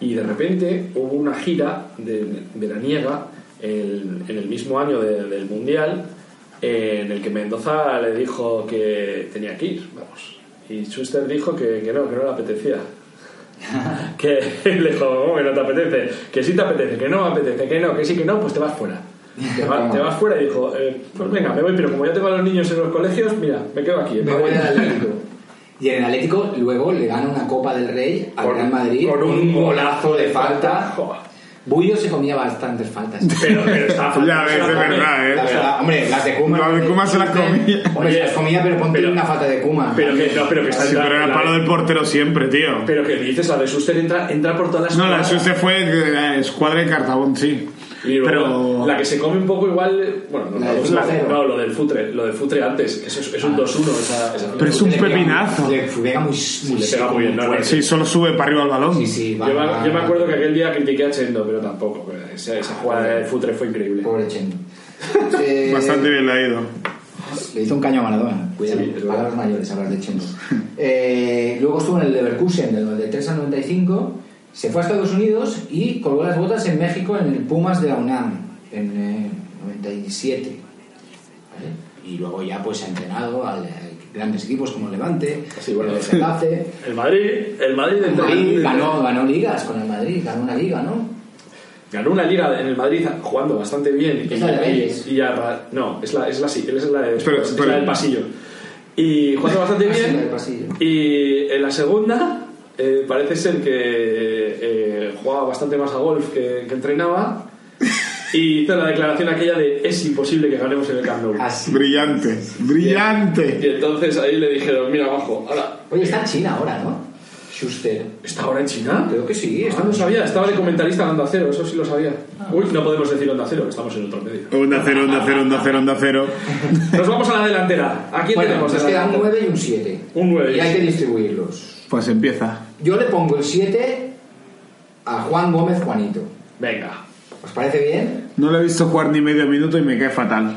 y de repente hubo una gira de veraniega el- en el mismo año de- del Mundial, eh, en el que Mendoza le dijo que tenía que ir, vamos. Y Schuster dijo que, que no, que no le apetecía. que le dijo, ¿cómo que no te apetece? Que sí te apetece, que no me apetece, que no, que sí, que no, pues te vas fuera. Te, va- te vas fuera y dijo, eh, pues venga, me voy, pero como ya tengo a los niños en los colegios, mira, me quedo aquí. Me voy Madrid". al Atlético. Y en el Atlético luego le gana una Copa del Rey al Real Madrid con un golazo de falta. Bullo se comía bastantes faltas. Pero, pero está Ya ves, es verdad, ¿eh? Las- las- hombre, las de Kuma. Las de Koeman se las comía. Hombre, se las comía, pero ponte Pero- una falta de Kuma. Pero que, no, pero que está Sí, pero era el la- palo del portero siempre, tío. Pero que dices, la de Schuster entra, entra por todas las No, la suya fue eh, escuadra y cartabón, sí. Y luego Pero. la que se come un poco igual, bueno, no, lo del futre, lo del futre antes, eso es, es un Ah. 2-1 esa, esa Pero es un pega- pepinazo. Le pega muy, muy le pega muy bien, no, fuerte. Sí, solo sube para arriba el balón. Sí, sí, va- Yo me, va- yo me acuerdo que aquel día critiqué a Chendo, pero tampoco. Esa, esa jugada del futre fue increíble. Pobre Chendo. Eh, Bastante bien le ha ido. Le hizo un caño a Maradona. Cuidado, Sí, palabras mayores hablar de Chendo. Eh, luego estuvo en el Leverkusen del 93 al 95 Se fue a Estados Unidos y colgó las botas en México en el Pumas de la UNAM en eh, 97. ¿vale? Y luego ya pues ha entrenado a grandes equipos como Levante, Sí, bueno, el Getafe. El Madrid, el Madrid, El Madrid ganó, ganó ligas con el Madrid, ganó una liga, ¿no? ganó una liga en el Madrid jugando bastante bien. Es la de Reyes. Y, y a- no, es la, es la, sí, es la, de- Espera, es espera. la del pasillo. Y jugando bastante bien. la del pasillo. Y en la segunda eh, parece ser que eh, jugaba bastante más a golf que, que entrenaba. Y hizo la declaración aquella de es imposible que ganemos en el Camp Nou. Así. Brillante, Y brillante. entonces ahí le dijeron, mira, abajo, ahora, Oye, está en China ahora, ¿no? Schuster. ¿está ahora en China? Creo que sí. Esto no sabía, estaba de comentarista en Onda Cero, eso sí lo sabía. Uy, no podemos decir Onda Cero, que estamos en otro medio. Onda cero, onda cero, onda cero, onda cero. Nos vamos a la delantera. ¿A quién Bueno, tenemos? nos queda un delantera? 9 y un 7. Un 9 y Y hay que distribuirlos. Pues empieza. Yo le pongo el 7 a Juan Gómez Juanito. Venga. ¿Os parece bien? No lo he visto jugar ni medio minuto y me cae fatal.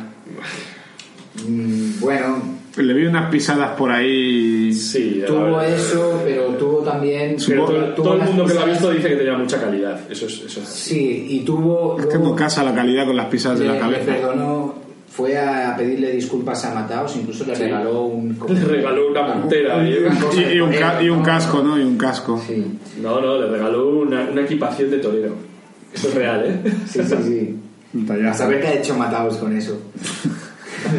Mm, bueno, Le vi unas pisadas por ahí. Sí, tuvo eso, pero tuvo también... Pero tuvo- todo, tuvo todo el mundo que lo ha visto dice que tenía mucha calidad. Eso es. Eso es. Sí, y tuvo... Es que no casa la calidad con las pisadas de le- la le cabeza. perdonó, fue a pedirle disculpas a Mataos, incluso le Sí. regaló un... Le regaló una montera. y- Y, y un ca- y un casco, ¿no? Y un casco. Sí, No, no, le regaló una, una equipación de torero. Eso es real, ¿eh? sí, sí. sí. A saber qué ha hecho Mataos con eso.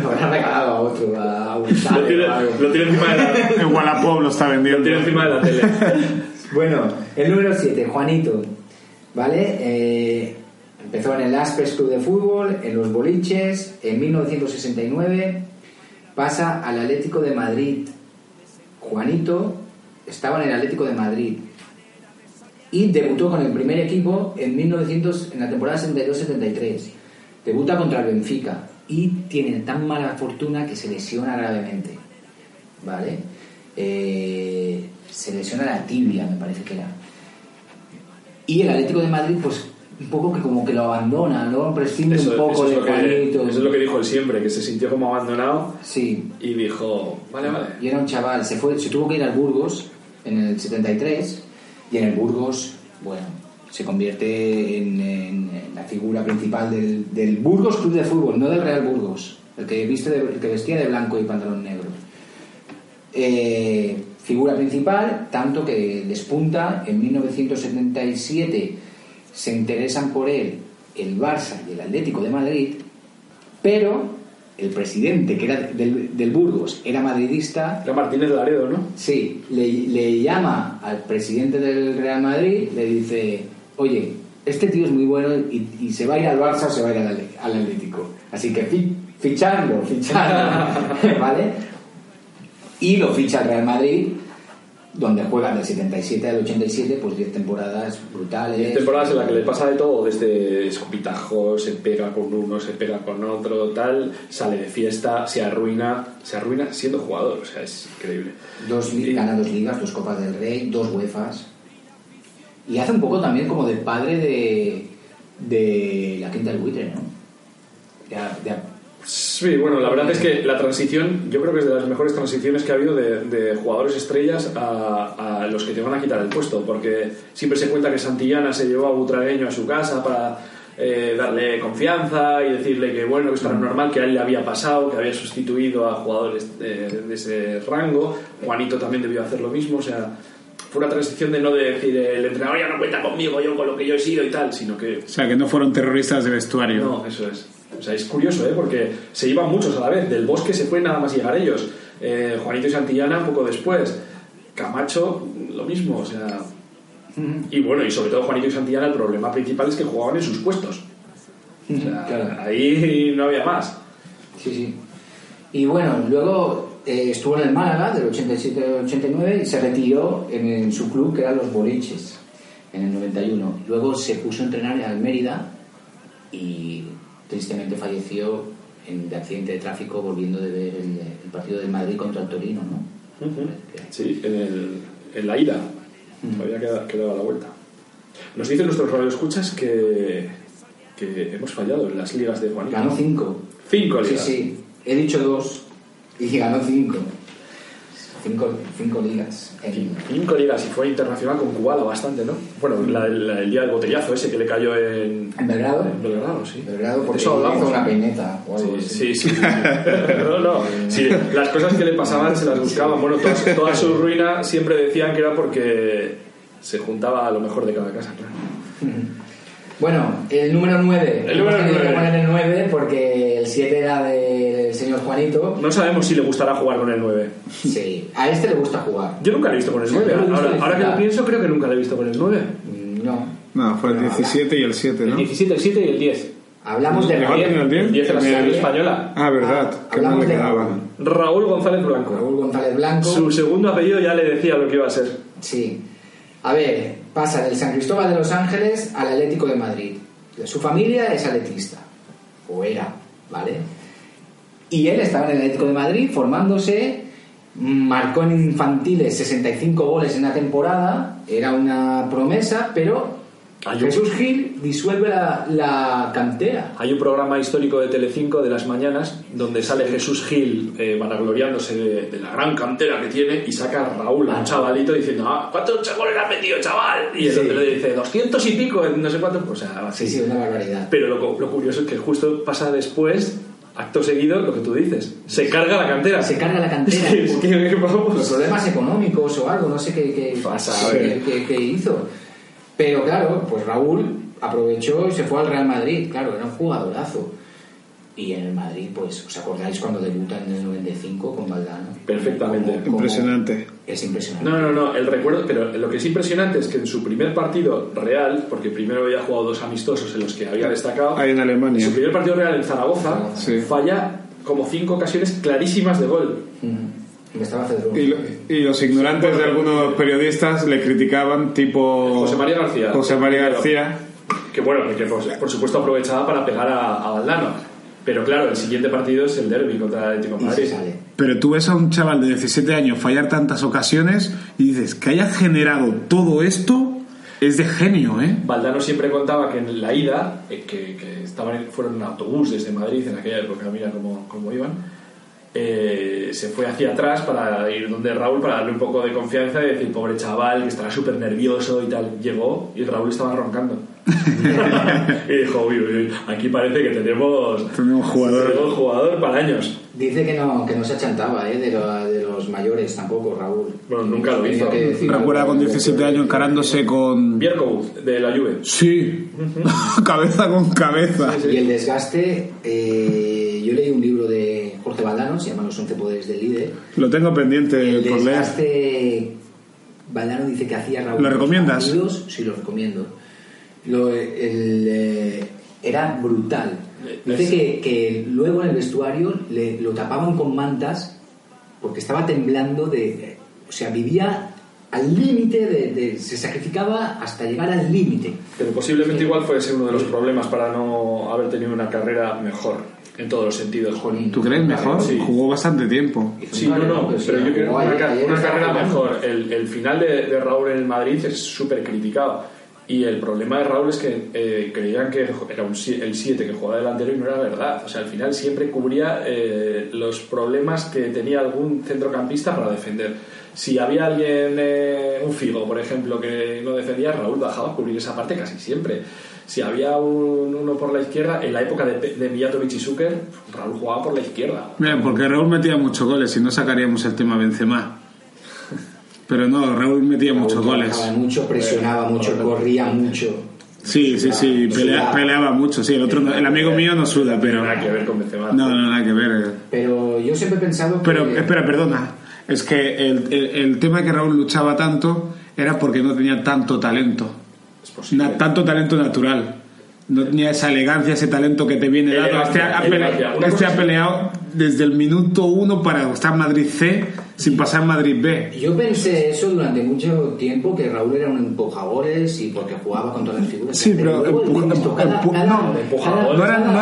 Lo habrá regalado a otro, a un Lo tiene, algo. lo tiene encima de la, En Wallapop lo está lo vendiendo. tiene encima de la tele. Bueno, el número 7, Juanito. ¿Vale? Eh, empezó en el Aspers Club de Fútbol, en los boliches, en 1969 pasa al Atlético de Madrid. Juanito estaba en el Atlético de Madrid y debutó con el primer equipo en 1900 en la temporada 72-73. Debuta contra el Benfica y tiene tan mala fortuna que se lesiona gravemente. ¿Vale? Eh, se lesiona la tibia, me parece que era. Y el Atlético de Madrid, pues un poco que como que lo abandona, ¿no? Prescinde Eso, un poco de Juanito. eso es lo que dijo él siempre, que se sintió como abandonado Sí, y dijo, vale, vale. y era un chaval, se, fue, se tuvo que ir al Burgos en el 73 y en el Burgos, bueno, se convierte en, en- en la figura principal del, del Burgos Club de Fútbol, no del Real Burgos, el que, viste de- el que vestía de blanco y pantalón negro. Eh, figura principal, tanto que despunta en 1977 se interesan por él el Barça y el Atlético de Madrid, pero el presidente que era del, del Burgos era madridista, Era Martínez Laredo, ¿no? sí, le, le llama al presidente del Real Madrid, le dice, oye, este tío es muy bueno y, y se va a ir al Barça o se va a ir al, al Atlético. Así que fi- ficharlo, ficharlo, ¿vale? Y lo ficha el Real Madrid, donde juega del 77 al 87, pues 10 temporadas brutales. Diez temporadas en la que le pasa de todo, desde escupitajo, se pega con uno, se pega con otro, tal, sale de fiesta, se arruina, se arruina siendo jugador, o sea, es increíble. Dos, Y- gana dos ligas, dos Copas del Rey, dos UEFAs. Y hace un poco también como de padre de, de la quinta del buitre, ¿no? De- de- Sí, bueno, la verdad es que la transición, yo creo que es de las mejores transiciones que ha habido de, de jugadores estrellas a, a los que te van a quitar el puesto, porque siempre se cuenta que Santillana se llevó a Butragueño a su casa para eh, darle confianza y decirle que bueno, que esto era normal, que a él le había pasado, que había sustituido a jugadores de, de ese rango, Juanito también debió hacer lo mismo, o sea, fue una transición de no de decir el entrenador ya no cuenta conmigo, yo con lo que yo he sido y tal, sino que O sea, que no fueron terroristas de vestuario. no, eso es. O sea, es curioso, ¿eh? Porque se iban muchos a la vez. Del bosque se fue nada más llegar ellos. Eh, Juanito y Santillana poco después. Camacho, lo mismo, o sea... Y bueno, y sobre todo Juanito y Santillana, el problema principal es que jugaban en sus puestos. O sea, Claro. ahí no había más. Sí, sí. Y bueno, luego eh, estuvo en el Málaga del 87 al 89 y se retiró en, en su club que eran los Boliches en el 91. Luego se puso a entrenar en Almérida y tristemente falleció en, de accidente de tráfico volviendo de ver el, el partido del Madrid contra el Torino, ¿no? Sí, en, el, en la ida. Todavía queda, quedaba la vuelta. Nos dicen nuestros radioescuchas que, que hemos fallado en las ligas de Juanito. Ganó cinco. Cinco Sí, ligas. sí. He dicho dos y ganó cinco. Cinco, cinco ligas. En, Cinco ligas y fue internacional con Kubala bastante, ¿no? Bueno, la- la- el día del botellazo ese que le cayó en... ¿En Belgrado? En Belgrado, sí. Belgrado porque eso hablamos. hizo una peineta o algo Sí, así. sí, sí. No, no. Sí, las cosas que le pasaban se las buscaban. Bueno, toda, toda su ruina siempre decían que era porque se juntaba a lo mejor de cada casa, claro. Bueno, el número 9. El número nueve. poner el 9 porque el 7 era del señor Juanito. No sabemos si le gustará jugar con el 9. Sí, a este le gusta jugar. Yo nunca le he visto con el Sí, 9. a mí me gusta Ahora, ahora que lo pienso, creo que nunca le he visto con el 9. Mm, No. No, fue el 17 y el 7, El ¿no? 17, el 7 y el 10. Hablamos de ¿Le Raúl, el 10? El 10 en la selección española. Ah, verdad, Ah, que no hablamos le de quedaba. Raúl. Raúl González Blanco. Raúl González Blanco. Su segundo apellido ya le decía lo que iba a ser. Sí. A ver, pasa del San Cristóbal de Los Ángeles al Atlético de Madrid. Su familia es atletista. O era, ¿vale? Y él estaba en el Atlético de Madrid formándose, marcó en infantiles 65 goles en la temporada, era una promesa, pero Hay un- Jesús Gil disuelve la, la cantera. Hay un programa histórico de Telecinco de las mañanas donde sale Jesús Gil eh, vanagloriándose de, de la gran cantera que tiene y saca a Raúl, a un chavalito, diciendo ah, ¿cuántos goles has metido, chaval? Y el Sí. otro le dice 200 y pico, no sé cuánto. O sea, Sí, así. sí, una barbaridad. Pero lo, lo curioso es que justo pasa después, acto seguido, lo que tú dices. Se carga la cantera. Se carga la cantera. Que, es que, vamos. Problemas económicos o algo, no sé qué, qué, Pasa, qué- qué hizo. Pero claro, pues Raúl aprovechó y se fue al Real Madrid. Claro, era un jugadorazo. Y en el Madrid, pues, ¿os acordáis cuando debuta en el 95 con Valdano? Perfectamente. Impresionante. Es impresionante. No, no, no, el recuerdo, pero lo que es impresionante es que en su primer partido real, porque primero había jugado dos amistosos en los que había destacado, Ahí en Alemania. su primer partido real en Zaragoza Sí. falla como cinco ocasiones clarísimas de gol. Mm. Me estaba. Y, lo- y los ignorantes de algunos periodistas le criticaban, tipo. José María García. José María García. Que bueno, que por, por supuesto aprovechaba para pegar a, a Valdano. Pero claro, el siguiente partido es el derby contra el Atlético de Y se Madrid. sale. Pero tú ves a un chaval de 17 años fallar tantas ocasiones y dices que haya generado todo esto es de genio, ¿eh? Valdano siempre contaba que en la ida, eh, que, que estaban fueron en autobús desde Madrid en aquella época, mira cómo, cómo iban, eh, se fue hacia atrás para ir donde Raúl para darle un poco de confianza y decir, pobre chaval, que estará súper nervioso y tal. Llegó y Raúl estaba roncando. y dijo, uy, uy, uy, aquí parece que tenemos, Tenemos jugador. tenemos jugador para años. Dice que no, que no se achantaba ¿eh? de, lo- de los mayores tampoco, Raúl. Bueno, nunca lo hizo. Recuerda con 17 años encarándose con. Bierkow, de la Juve. Sí, cabeza con cabeza. Y el desgaste, eh, yo leí un libro de Jorge Valdano, se llama Los 11 Poderes del Líder. Lo tengo pendiente El por leer. Valdano dice que hacía Raúl. ¿Lo recomiendas? Sí, lo recomiendo. Lo, el, eh, era brutal. Dice Es- que, que luego en el vestuario le, lo tapaban con mantas porque estaba temblando de... O sea, vivía al límite, de, de- se sacrificaba hasta llegar al límite. Pero posiblemente igual fuese uno de los problemas para no haber tenido una carrera mejor en todos los sentidos. Jolín. ¿Tú crees mejor? Sí. Jugó bastante tiempo. Sí, no, no, pero yo creo que una, carrera mejor. El, el final de, de Raúl en el Madrid es súper criticado. Y el problema de Raúl es que eh, creían que era un el 7 que jugaba delantero y no era verdad. O sea, al final siempre cubría eh, los problemas que tenía algún centrocampista para defender. Si había alguien, eh, un Figo, por ejemplo, que no defendía, Raúl bajaba a cubrir esa parte casi siempre. Si había un- uno por la izquierda, en la época de, de Mijatovic y Zucker, Raúl jugaba por la izquierda. Mira, porque Raúl metía muchos goles y no sacaríamos el tema Benzema. Pero no, Raúl metía muchos goles. mucho, presionaba mucho, corría mucho. Sí, sí, sí, pelea- peleaba mucho. Sí, el otro, no- el amigo mío no suda, pero Nada que ver con Benzema. no, no, nada que ver. Pero yo siempre he pensado que... Pero espera, perdona. Es que el, el, el tema que Raúl luchaba tanto era porque no tenía tanto talento, Es posible. Na- tanto talento natural. No tenía esa elegancia, ese talento que te viene dado. Este ha, pelea- elegancia. Una este ha peleado desde el minuto uno para estar en Madrid C sin pasar en Madrid B. Yo pensé eso durante mucho tiempo, que Raúl era un empujadores y porque jugaba con todas las figuras. Sí, pero no,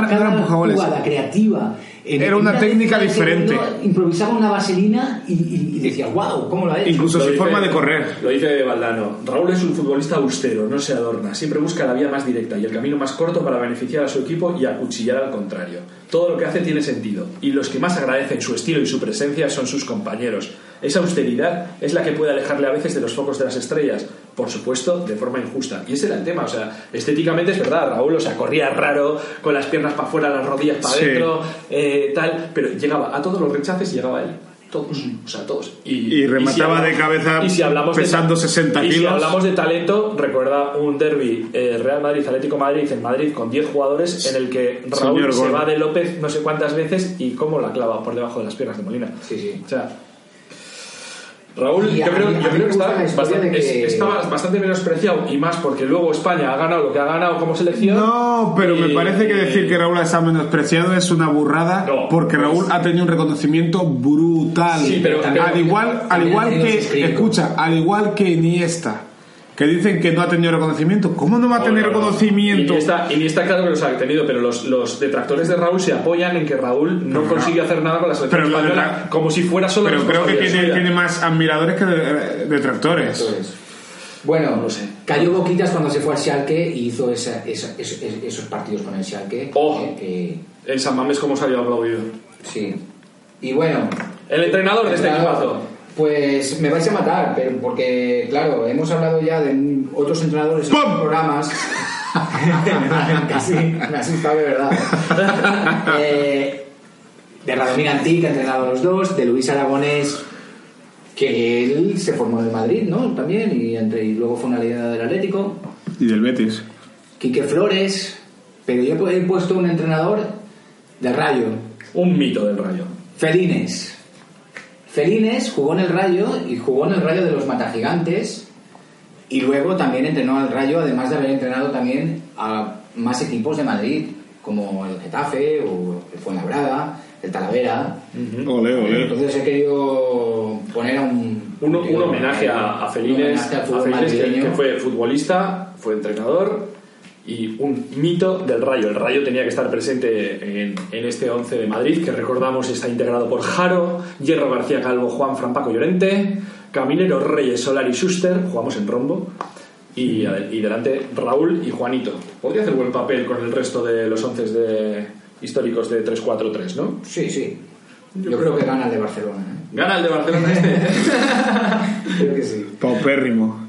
cada empujagoles. jugada creativa. En Era una en técnica diferente. Improvisaba una vaselina y, y decía, wow, ¿cómo lo ha hecho? Incluso su forma de correr. Lo dice Valdano. Raúl es un futbolista austero, no se adorna. Siempre busca la vía más directa y el camino más corto para beneficiar a su equipo y acuchillar al contrario. Todo lo que hace tiene sentido. Y, lo los que más agradecen su estilo y su presencia son sus compañeros. Esa austeridad es la que puede alejarle a veces de los focos de las estrellas, por supuesto, de forma injusta. Y ese era el tema, o sea, estéticamente es verdad, Raúl, o sea, corría raro, con las piernas para afuera, las rodillas para Sí. adentro, eh, tal, pero llegaba a todos los rechaces y llegaba él. Todos, o sea, todos. Y remataba de cabeza y si hablamos de- pesando 60 y si kilos. hablamos de talento, recuerda un derby eh, Real Madrid Atlético Madrid en Madrid con 10 jugadores en el que Raúl Señor se gol. va de López no sé cuántas veces y cómo la clava por debajo de las piernas de Molina. Sí, sí. O sea, Raúl, yo creo, yo que está bastante, de que- es- está bastante menospreciado y más porque luego España ha ganado lo que ha ganado como selección. No, pero me parece que decir que Raúl está menospreciado es una burrada No, porque pues- Raúl ha tenido un reconocimiento brutal. Sí, pero- pero- al igual, al igual que, escrito. escucha, al igual que Iniesta, que dicen que no ha tenido reconocimiento. ¿Cómo no va a tener no, no. reconocimiento? Iniesta, Iniesta claro que los ha tenido, pero los, los detractores de Raúl se apoyan en que Raúl no No, consigue hacer nada con la selección Pero española, la- como si fuera solo Pero creo que tiene, tiene más admiradores que de- detractores. Bueno, No sé. cayó Boquitas cuando se fue al Schalke y hizo esa- esa- esos, esos partidos con el Schalke. Oh. que- En San Mamés cómo salió aplaudido. sí. Y bueno, El entrenador de este Entrenador, equipazo. Pues me vais a matar, pero porque, claro, hemos hablado ya de otros entrenadores en programas. Casi me asusta de verdad. Eh, de Radomir Antí, que ha entrenado a los dos, de Luis Aragonés, que él se formó en el Madrid, ¿no? También, y, entre, y luego fue una leyenda del Atlético. Y del Betis. Quique Flores, pero yo he puesto un entrenador de Rayo, Un mito del rayo. Felines. Felines jugó en el Rayo y jugó en el Rayo de los Matagigantes y luego también entrenó al Rayo, además de haber entrenado también a más equipos de Madrid, como el Getafe o el Fuenlabrada, el Talavera. Ole, ole. Entonces he querido poner a un... Un, un homenaje a, a un Felines, homenaje al a Felines, que, que fue futbolista, fue entrenador y un mito del Rayo. El Rayo tenía que estar presente en, en este 11 de Madrid, que recordamos está integrado por Jaro, Hierro García Calvo, Juan Franpaco Llorente, Caminero Reyes Solar y Schuster, jugamos en rombo, y, y delante Raúl y Juanito. Podría hacer buen papel con el resto de los 11 de, históricos de 3-4-3, ¿no? Sí, sí. Yo creo que gana el de Barcelona. ¿eh? ¿Gana el de Barcelona este? Creo que sí. Paupérrimo.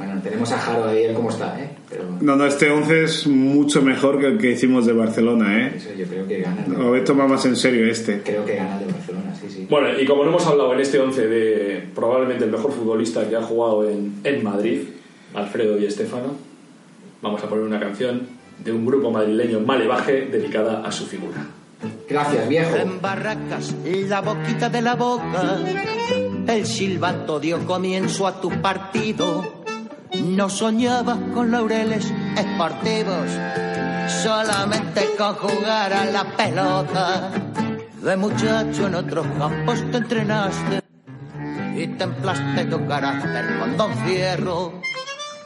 Bueno, tenemos a Jaro ahí, él cómo está, ¿eh? Pero No, no, este 11 es mucho mejor que el que hicimos de Barcelona, ¿eh? eso yo creo que gana. el Lo habéis tomado más en serio este. Creo que gana el de Barcelona, sí, sí. Bueno, y como no hemos hablado en este 11 de probablemente el mejor futbolista que ha jugado en, en Madrid, Alfredo y Estefano, vamos a poner una canción de un grupo madrileño malevaje dedicada a su figura. Gracias, viejo. En Barracas, la boquita de la boca, el silbato dio comienzo a tu partido. No soñabas con laureles esportivos, solamente con jugar a la pelota. De muchacho en otros campos te entrenaste y templaste tu carácter con don Fierro.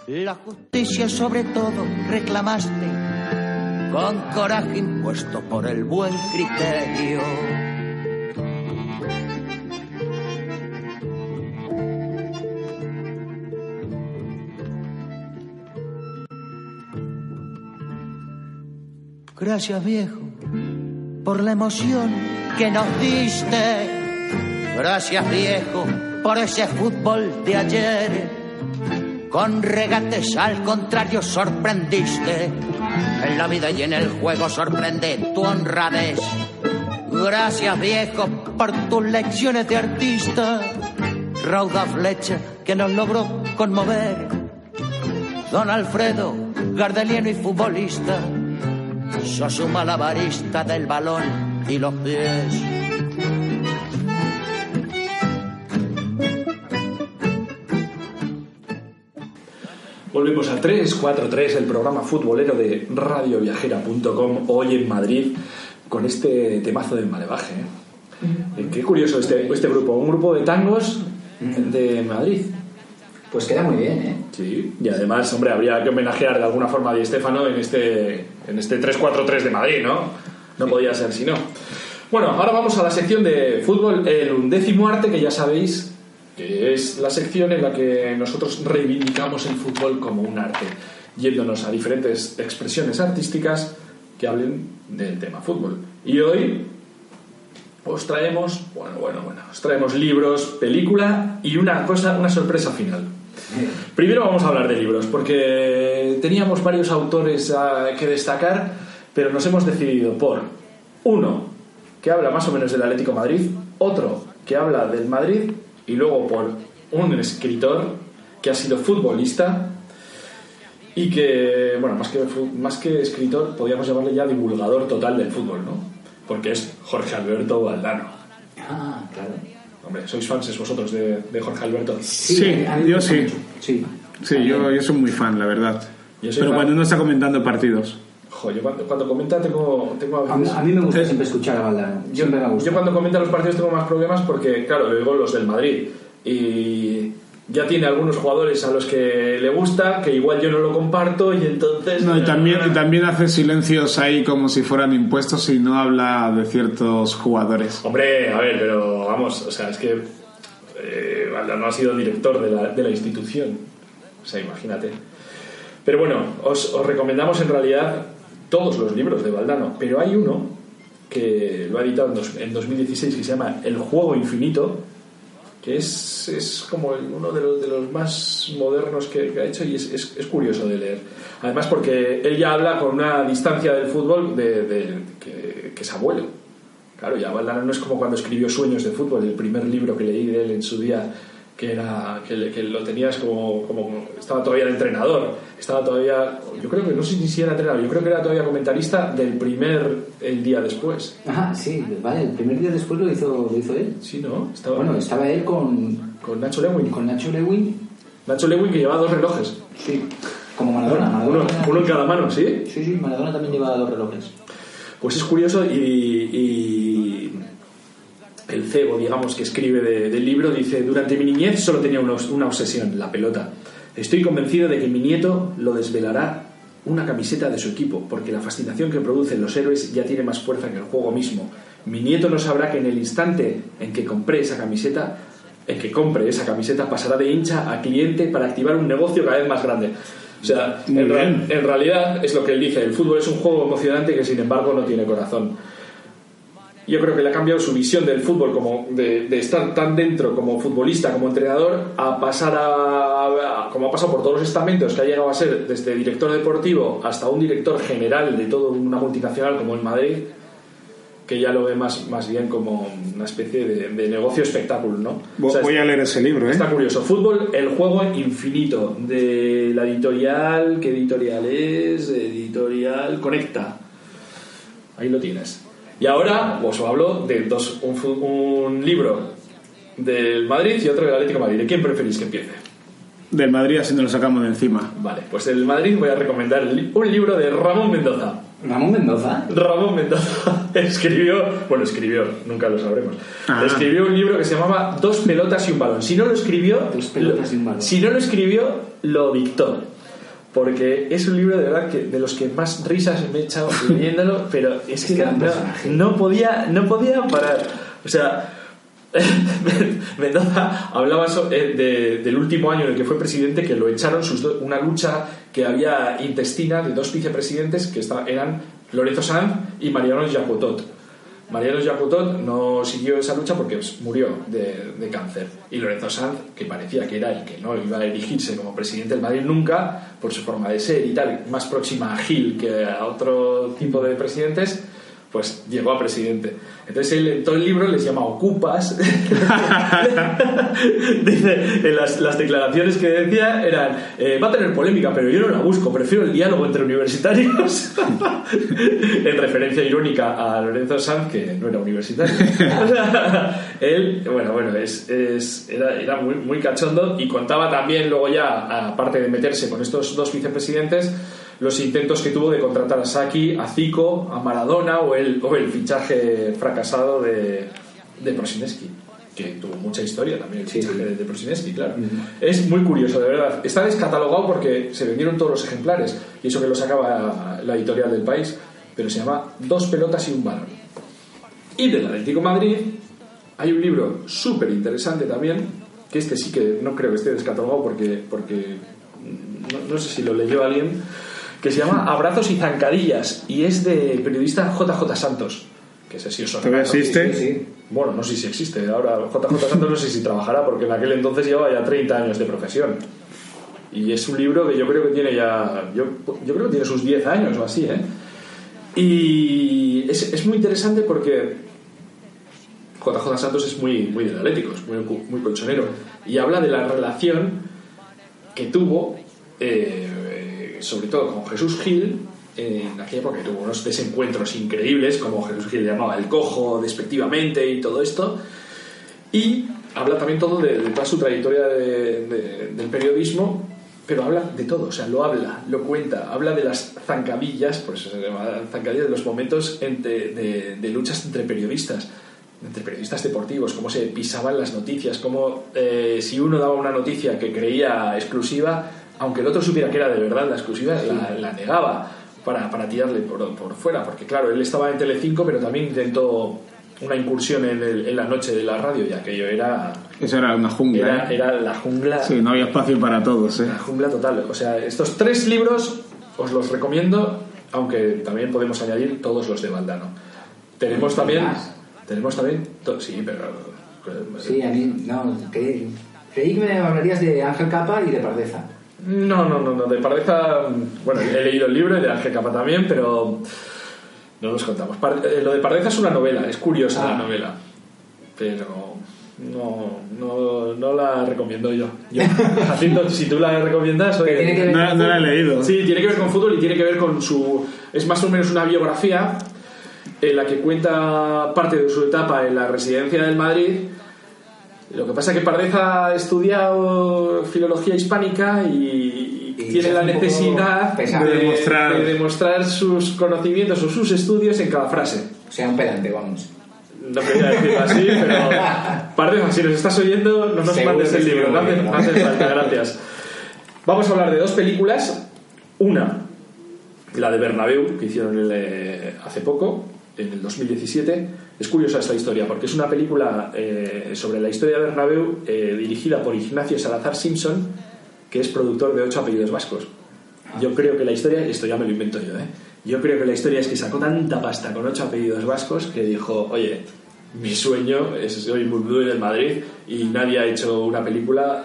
La justicia sobre todo reclamaste con coraje impuesto por el buen criterio. Gracias viejo por la emoción que nos diste. Gracias viejo por ese fútbol de ayer. Con regates al contrario sorprendiste. En la vida y en el juego sorprende tu honradez. Gracias viejo por tus lecciones de artista. Rauda flecha que nos logró conmover. Don Alfredo, gardeliano y futbolista. Sos un malabarista del balón y los pies. Volvemos a 343, el programa futbolero de radioviajera.com, hoy en Madrid, con este temazo del malevaje. ¿eh? Qué curioso este, este grupo, un grupo de tangos de Madrid. Pues queda muy bien, ¿eh? Sí, y además, hombre, habría que homenajear de alguna forma a Di Estefano en este, en este 3-4-3 de Madrid, ¿no? No podía ser si no. Bueno, ahora vamos a la sección de fútbol, el undécimo arte, que ya sabéis que es la sección en la que nosotros reivindicamos el fútbol como un arte, yéndonos a diferentes expresiones artísticas que hablen del tema fútbol. Y hoy os traemos, bueno, bueno, bueno, os traemos libros, película y una cosa, una sorpresa final. Primero vamos a hablar de libros, porque teníamos varios autores que destacar, pero nos hemos decidido por uno que habla más o menos del Atlético Madrid, otro que habla del Madrid y luego por un escritor que ha sido futbolista y que, bueno, más que, más que escritor, podríamos llamarle ya divulgador total del fútbol, ¿no? Porque es Jorge Alberto Valdano. Ah, claro. Hombre, sois fans vosotros de, de Jorge Alberto. Sí, yo sí. Sí. Sí, yo, yo soy muy fan, la verdad. Yo Pero fan. cuando no está comentando partidos. Jo, yo cuando, cuando comenta tengo, tengo A mí, a mí me gusta Eh, siempre escuchar a Valdano. Yo, yo cuando comenta los partidos tengo más problemas porque, claro, le digo los del Madrid. Y ya tiene algunos jugadores a los que le gusta, que igual yo no lo comparto y entonces... No, y también, y también hace silencios ahí como si fueran impuestos y no habla de ciertos jugadores. Hombre, a ver, pero vamos, o sea, es que eh, Valdano ha sido director de la, de la institución. O sea, imagínate. Pero bueno, os, os recomendamos en realidad todos los libros de Valdano, pero hay uno que lo ha editado en, dos- en 2016 que se llama El juego infinito, que es, es como uno de los, de los más modernos que, ha hecho y es, es- es curioso de leer. Además porque él ya habla con una distancia del fútbol de- que, que es abuelo. Claro, ya Valdano no es como cuando escribió Sueños de fútbol, el primer libro que leí de él en su día, que era que, lo tenías como, como estaba todavía de entrenador, estaba todavía, yo creo que no sé ni si era entrenador, yo creo que era todavía comentarista del primer el día después. Ajá, sí, vale. El primer día después lo hizo, lo hizo él. Sí, ¿no? Estaba Bueno, estaba él con, con Nacho Lewin. con Nacho Lewin. Nacho Lewin que llevaba dos relojes. Sí. Como Maradona. Uno, Maradona uno en cada mano, ¿sí? Sí, sí, Maradona también lleva dos relojes. Pues es curioso y, y el cebo, digamos, que escribe de- del libro, dice, durante mi niñez solo tenía una, obs- una obsesión, la pelota. Estoy convencido de que mi nieto lo desvelará una camiseta de su equipo, porque la fascinación que producen los héroes ya tiene más fuerza que el juego mismo. Mi nieto no sabrá que en el instante en que compré esa camiseta, en que compre esa camiseta, pasará de hincha a cliente para activar un negocio cada vez más grande. O sea, en, ra- en realidad es lo que él dice, el fútbol es un juego emocionante que sin embargo no tiene corazón. Yo creo que le ha cambiado su visión del fútbol, como de, de estar tan dentro como futbolista, como entrenador, a pasar a, a- como ha pasado por todos los estamentos, que ha llegado a ser desde director deportivo hasta un director general de toda una multinacional como el Madrid, que ya lo ve más, más bien como una especie de, de negocio espectáculo, ¿no? Vo- O sea, Voy a leer ese libro, ¿eh? Está curioso. Fútbol, el juego infinito. De la editorial. ¿Qué editorial es? Editorial Conecta. Ahí lo tienes. Y ahora os hablo de dos, un, libro del Madrid y otro del Atlético de Madrid. ¿De quién preferís que empiece? Del Madrid así nos lo sacamos de encima. Vale, pues del Madrid voy a recomendar un libro de Ramón Mendoza. Ramón Mendoza. Ramón Mendoza escribió, bueno, escribió, nunca lo sabremos. Ah. Escribió un libro que se llamaba Dos pelotas y un balón. Si no lo escribió, Dos pelotas lo- y un balón. Si no lo escribió, lo dictó. Porque es un libro de verdad que de los que más risas me he echado leyéndolo, pero es que, no, podía, no podía parar. O sea, Mendoza hablaba so- eh, de- del último año en el que fue presidente, que lo echaron sus do- una lucha que había intestina de dos vicepresidentes que eran Lorenzo Sanz y Mariano Jacotot. Mariano Jacotot no siguió esa lucha porque murió de, de cáncer. Y Lorenzo Sanz, que parecía que era el que no iba a erigirse como presidente del Madrid nunca, por su forma de ser y tal, más próxima a Gil que a otro tipo de presidentes, pues llegó a presidente. Entonces él en todo el libro les llama ocupas. Dice, en las, declaraciones que decía eran, eh, va a tener polémica, pero yo no la busco, prefiero el diálogo entre universitarios. en referencia irónica a Lorenzo Sanz, que no era universitario. Él, bueno, bueno, es, era, era muy cachondo y contaba también luego ya, aparte de meterse con estos dos vicepresidentes, los intentos que tuvo de contratar a Saki, a Zico, a Maradona o el, o el fichaje fracasado de, de Prosineski, que tuvo mucha historia también el fichaje de, de Prosineski, claro. Es muy curioso, de verdad. Está descatalogado porque se vendieron todos los ejemplares y eso que lo sacaba la editorial del país, pero se llama Dos pelotas y un balón. Y del Atlético de Madrid hay un libro súper interesante también, que este sí que no creo que esté descatalogado porque, porque no, no sé si lo leyó alguien, que se llama Abrazos y Zancadillas y es del periodista JJ Santos, que ese sí os ¿Todavía existe? Sí, sí. Bueno, no sé si existe. Ahora JJ Santos no sé si trabajará porque en aquel entonces llevaba ya 30 años de profesión. Y es un libro que yo creo que tiene ya. Yo, yo creo que tiene sus 10 años o así, ¿eh? Y es, es muy interesante porque JJ Santos es muy, muy del Atlético, es muy, muy colchonero. Y habla de la relación que tuvo, eh, sobre todo con Jesús Gil, en aquella época que tuvo unos desencuentros increíbles, como Jesús Gil llamaba el cojo despectivamente y todo esto. Y habla también todo de, toda su trayectoria de- de- del periodismo, pero habla de todo, o sea, lo habla, lo cuenta, habla de las zancadillas, por eso se llama zancadillas, de los momentos de luchas entre periodistas, entre periodistas deportivos, cómo se pisaban las noticias, cómo eh, si uno daba una noticia que creía exclusiva, aunque el otro supiera que era de verdad la exclusiva, la, la negaba para, para tirarle por, por fuera, porque claro, él estaba en Telecinco, pero también intentó una incursión en, el- en la noche de la radio y aquello era, Eso era una jungla. era, ¿eh? era la jungla Sí, no había espacio para todos. ¿eh? la jungla total. O sea, estos tres libros os los recomiendo, aunque también podemos añadir todos los de Valdano. Tenemos también. ¿Más? Tenemos también. Sí, pero. Sí, a mí, no, creí, creí que me hablarías de Ángel Capa y de Pardeza. No, no, no, no. De Pardeza. Bueno, he leído el libro y de Ángel Capa también, pero. No nos contamos. Par- eh, lo de Pardeza es una novela, es curiosa Ah. la novela. Pero. No, no, no la recomiendo yo. yo Jacinto, si tú la recomiendas, oye, Que tiene que ver No, no la he leído. Sí, tiene que ver con fútbol y tiene que ver con su... Es más o menos una biografía en la que cuenta parte de su etapa en la residencia del Madrid. Lo que pasa es que Pardeza ha estudiado filología hispánica y, Y tiene la necesidad de, De demostrar. de demostrar sus conocimientos o sus estudios en cada frase. O sea, un pedante, vamos. No quería decirlo así, pero Pardeza, si nos estás oyendo, no nos Seguro mandes el libro, no hace, no hace falta, gracias. Vamos a hablar de dos películas. Una, la de Bernabéu, que hicieron eh, hace poco, en el 2017. Es curiosa esta historia, porque es una película eh, sobre la historia de Bernabéu eh, dirigida por Ignacio Salazar Simpson, que es productor de ocho apellidos vascos. Yo creo que la historia, esto ya me lo invento yo, ¿eh? Yo creo que la historia es que sacó tanta pasta con ocho apellidos vascos que dijo, oye, mi sueño es soy muy del Madrid y nadie ha hecho una película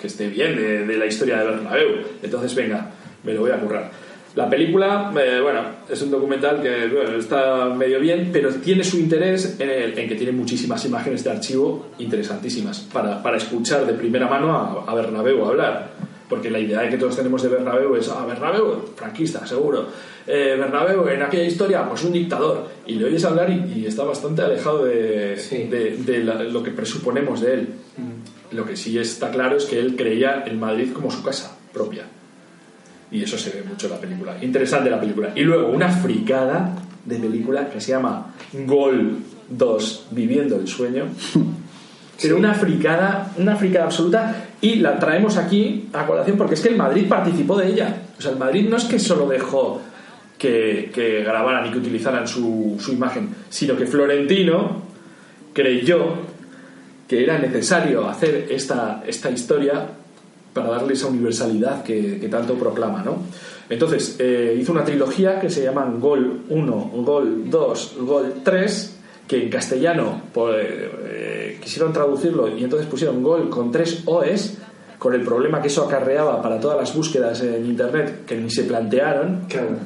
que esté bien de, de la historia de Bernabéu. Entonces, venga, me lo voy a currar. La película, eh, bueno, es un documental que bueno, está medio bien, pero tiene su interés en, el- en que tiene muchísimas imágenes de archivo interesantísimas para, para escuchar de primera mano a, a Bernabéu hablar. Porque la idea que todos tenemos de Bernabéu es, ah, Bernabéu, franquista, seguro. Eh, Bernabéu, en aquella historia, pues un dictador. Y le oyes hablar y, y está bastante alejado de, Sí. de, de la- lo que presuponemos de él. Lo que sí está claro es que él creía en Madrid como su casa propia. Y eso se ve mucho en la película. Interesante la película. Y luego una fricada de película que se llama Gol 2, Viviendo el Sueño. Pero una fricada, una fricada absoluta. Y la traemos aquí a colación porque es que el Madrid participó de ella. O sea, el Madrid no es que solo dejó que, que grabaran y que utilizaran su, su imagen, sino que Florentino creyó que era necesario hacer esta, esta historia para darle esa universalidad que, que tanto proclama, ¿no? Entonces, eh, hizo una trilogía que se llaman Gol 1, Gol 2, Gol 3, que en castellano pues, eh, quisieron traducirlo y entonces pusieron Gol con tres OEs, con el problema que eso acarreaba para todas las búsquedas en Internet que ni se plantearon. Claro.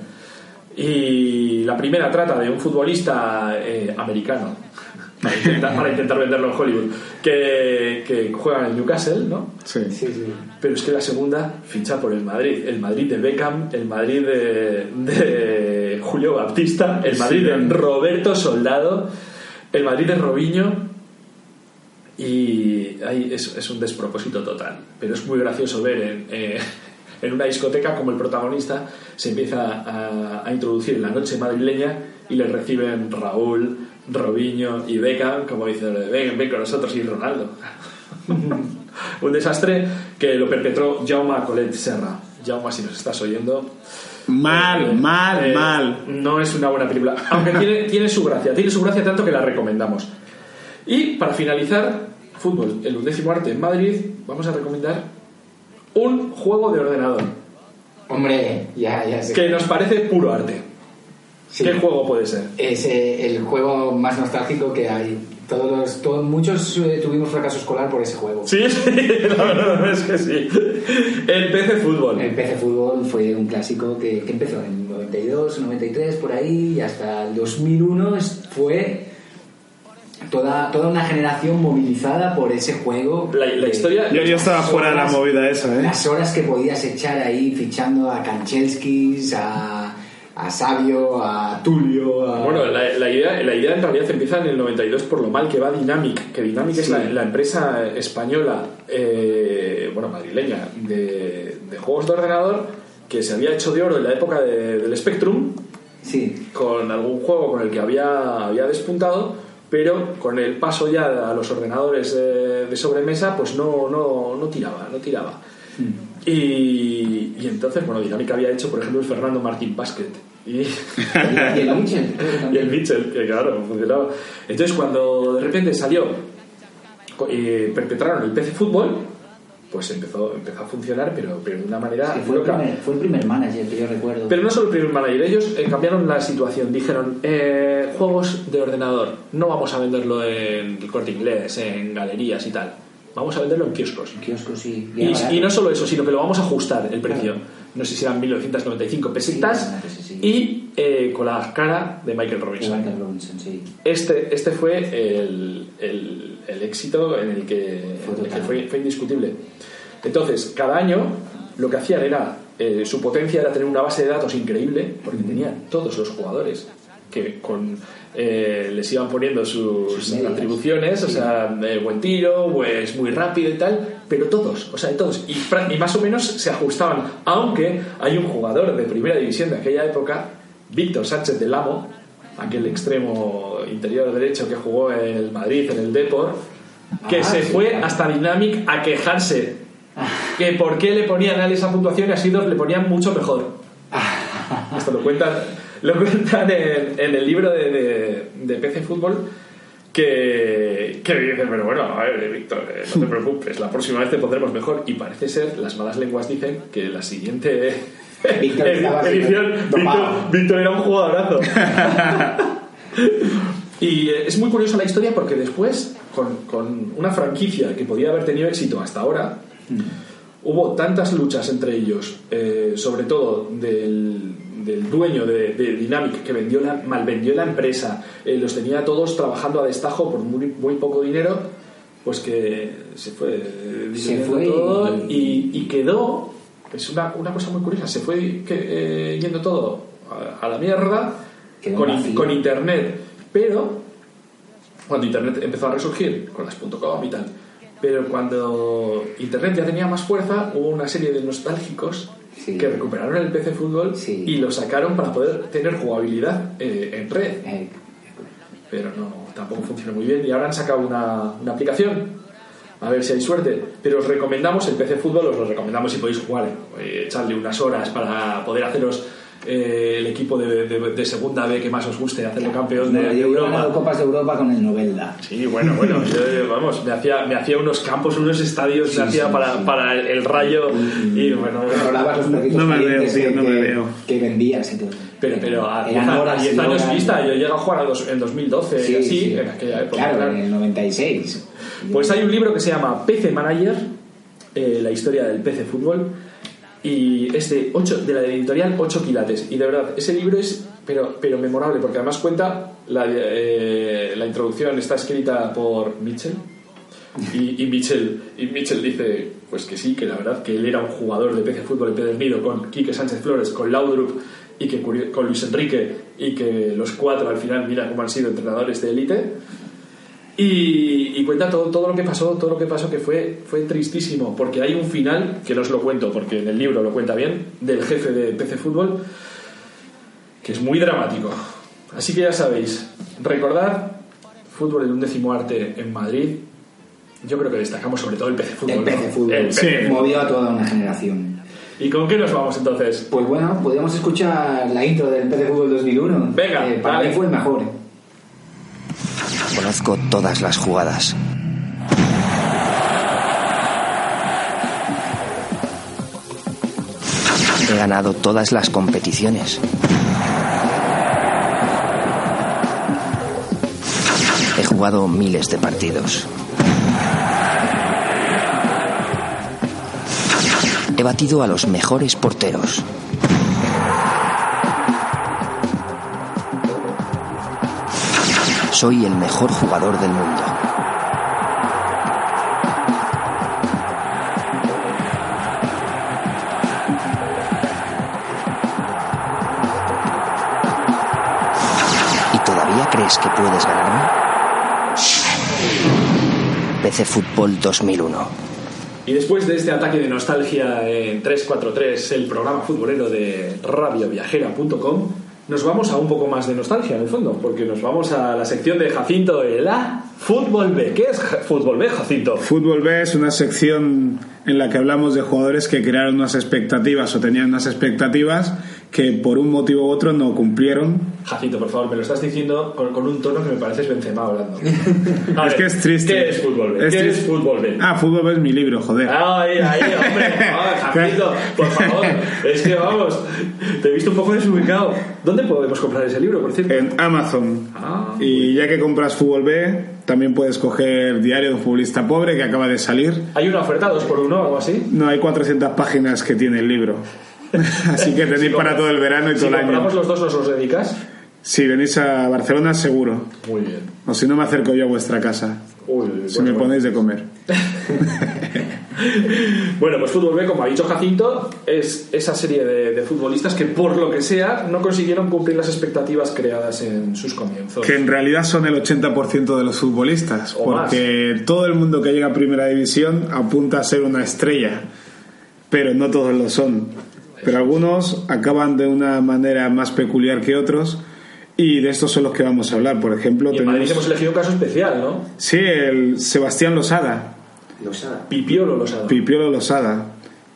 Y la primera trata de un futbolista eh, americano, para intentar, para intentar venderlo en Hollywood, que, que juega en el Newcastle, ¿no? Sí. Sí, sí. Pero es que la segunda ficha por el Madrid. El Madrid de Beckham, el Madrid de, de Julio Baptista, el Madrid de Roberto Soldado, el Madrid de Robinho. Y ahí es, es un despropósito total. Pero es muy gracioso ver en, eh, en una discoteca como el protagonista se empieza a, a introducir en la noche madrileña y le reciben Raúl, Robinho y Beckham, como dicen, ven, ven con nosotros y Ronaldo. un desastre que lo perpetró Jaume Colet Serra. Jaume, si nos estás oyendo. Mal, eh, mal, eh, mal. No es una buena película. Aunque tiene, tiene su gracia. Tiene su gracia tanto que la recomendamos. Y para finalizar, fútbol, el undécimo arte en Madrid, vamos a recomendar un juego de ordenador Hombre, ya, ya sé. que nos parece puro arte. Sí. ¿Qué juego puede ser? Es eh, el juego más nostálgico que hay. Todos los- todos- muchos eh, tuvimos fracaso escolar por ese juego. Sí, sí, la verdad es que sí. El PC Fútbol. El PC Fútbol fue un clásico que, que empezó en 92, 93, por ahí, y hasta el 2001 es- fue toda, toda una generación movilizada por ese juego. La, la historia. Yo, yo estaba fuera de la horas- movida esa, ¿eh? Las horas que podías echar ahí fichando a Kanchelskis, a, a Sabio, a Tulio, a... Bueno, la, la idea, la idea en realidad empieza en el 92 por lo mal que va Dynamic, que Dynamic es la, la empresa española, eh, bueno, madrileña, de, de juegos de ordenador, que se había hecho de oro en la época de- del Spectrum, Sí, con algún juego con el que había, había despuntado, pero con el paso ya a los ordenadores de, de sobremesa, pues no, no, no tiraba, no tiraba. Y, y entonces, bueno, Dynamic había hecho, por ejemplo, el Fernando Martín Basket. Y, el Mitchell, y el. Mitchell, que claro, funcionaba. Entonces, cuando de repente salió, eh, perpetraron el PC Fútbol, pues empezó, empezó a funcionar, pero, pero de una manera Sí, fue, el primer, fue el primer manager que yo recuerdo. Pero no solo el primer manager, ellos eh, cambiaron la situación. Dijeron, eh, juegos de ordenador, no vamos a venderlo en el corte inglés, en galerías y tal. Vamos a venderlo en kioscos. Kioscos, sí. Y, no solo eso, sino que lo vamos a ajustar el precio. No sé si eran 1995 pesetas Sí, y eh, con la cara de Michael Robinson. Michael Robinson, sí. Este, este fue el, el- el éxito en el que, Fue en el que total. fue, fue indiscutible. Entonces, cada año lo que hacían era, eh, su potencia era tener una base de datos increíble, porque tenían todos los jugadores que con, eh, les iban poniendo sus, atribuciones, o sea, eh, buen tiro, pues muy rápido y tal, pero todos, o sea, todos, y, y más o menos se ajustaban, aunque hay un jugador de primera división de aquella época, Víctor Sánchez del Amo, aquel extremo interior derecho que jugó en el Madrid, en el Depor, que Ah, se sí, fue claro. hasta Dynamic a quejarse que por qué le ponían a él esa puntuación y a Sidor le ponían mucho mejor. Esto lo cuentan, lo cuentan en, en el libro de, de, de PC Fútbol que, que dicen, pero bueno, a ver, Víctor, eh, no te preocupes, la próxima vez te pondremos mejor. Y parece ser, las malas lenguas dicen que la siguiente Víctor edición, Víctor. Víctor era un jugadorazo. Y eh, es muy curiosa la historia porque después, con, con una franquicia que podía haber tenido éxito hasta ahora, hubo tantas luchas entre ellos, eh, sobre todo del, del dueño de, de Dynamic que vendió la, malvendió la empresa, eh, los tenía todos trabajando a destajo por muy, muy poco dinero, pues que se fue eh, diluyendo fue todo y, y quedó, es una, una cosa muy curiosa, se fue que, eh, yendo todo a, a la mierda con, con internet, pero cuando internet empezó a resurgir con las .com y tal pero cuando internet ya tenía más fuerza hubo una serie de nostálgicos Sí. que recuperaron el PC fútbol Sí. y lo sacaron para poder tener jugabilidad eh, en red Eh, pero no tampoco funcionó muy bien y ahora han sacado una, una aplicación a ver si hay suerte pero os recomendamos el PC fútbol os lo recomendamos si podéis jugar eh, echarle unas horas para poder haceros eh, el equipo de, de- de segunda B que más os guste hacerlo campeón de, no, de Europa Copas de Europa con el Novelda. Sí, bueno, bueno, yo, vamos, me hacía, me hacía unos campos, unos estadios, Sí, me hacía sí, para, sí. para el, el rayo y bueno, los No me veo, tío, que, no me veo. que vendías. y todo. pero, pero a 10, Eran a horas 10 y años horas. vista, yo llegué a jugar a dos- en 2012 Sí, y así, sí. en aquella época. Claro, claro. en el 96. Pues hay un libro que se llama PC Manager, eh, la historia del PC Fútbol, y es de, de la editorial 8 quilates. Y de verdad, ese libro es pero, pero memorable, porque además cuenta, la, eh, la introducción está escrita por Mitchell, y, Mitchell, y Mitchell dice pues que sí, que la verdad que él era un jugador de PC Fútbol empedernido con Quique Sánchez Flores, con Laudrup y que con Luis Enrique y que los cuatro al final mira cómo han sido entrenadores de élite y, y cuenta todo, todo lo que pasó, todo lo que pasó que fue, fue tristísimo, porque hay un final, que no os lo cuento porque en el libro lo cuenta bien, del jefe de PC Fútbol, que es muy dramático. Así que ya sabéis, recordad, fútbol en un décimo arte en Madrid, yo creo que destacamos sobre todo el PC Fútbol. El ¿no? PC Fútbol. El PC. Movió a toda una generación. ¿Y con qué nos vamos entonces? Pues bueno, podríamos escuchar la intro del PC Fútbol 2001. Venga, Eh, para dale. mí fue el mejor. Conozco todas las jugadas. He ganado todas las competiciones. He jugado miles de partidos. He batido a los mejores porteros. Soy el mejor jugador del mundo. ¿Y todavía crees que puedes ganarme? PC Fútbol 2001. Y después de este ataque de nostalgia en 343, el programa futbolero de radioviajera.com, nos vamos a un poco más de nostalgia en el fondo, porque nos vamos a la sección de Jacinto de la Fútbol B. ¿Qué es Fútbol B, Jacinto? Fútbol B es una sección en la que hablamos de jugadores que crearon unas expectativas o tenían unas expectativas que por un motivo u otro no cumplieron. Jacinto, por favor, me lo estás diciendo con, con un tono que me pareces Benzema hablando. A es ver, que es triste. ¿Qué es Fútbol B? Es ¿Qué es Fútbol B? Ah, Fútbol B es mi libro, joder. Ay, ahí, hombre, Ah, Jacinto, por favor. Es que vamos, te he visto un poco desubicado. ¿Dónde podemos comprar ese libro, por cierto? En Amazon. Ah, y ya que compras Fútbol B, también puedes coger Diario de un futbolista pobre que acaba de salir. ¿Hay una oferta dos por uno o algo así? No, hay 400 páginas que tiene el libro. Así que tenéis Si para todo el verano y Si todo el año. compramos los dos, ¿nos los dedicas? Si venís a Barcelona, seguro. Muy bien. O si no, me acerco yo a vuestra casa. Uy, Si bueno, me ponéis de comer. Bueno, pues Fútbol B, como ha dicho Jacinto, es esa serie de, de futbolistas que por lo que sea no consiguieron cumplir las expectativas creadas en sus comienzos. Que en realidad son el 80% de los futbolistas. O más. porque todo el mundo que llega a primera división apunta a ser una estrella. Pero no todos lo son. Pero algunos acaban de una manera más peculiar que otros. Y de estos son los que vamos a hablar. Por ejemplo, Y en Madrid tenemos. hemos elegido un caso especial, ¿no? Sí, el Sebastián Losada. Pipiolo los ha dado. Pipiolo Losada,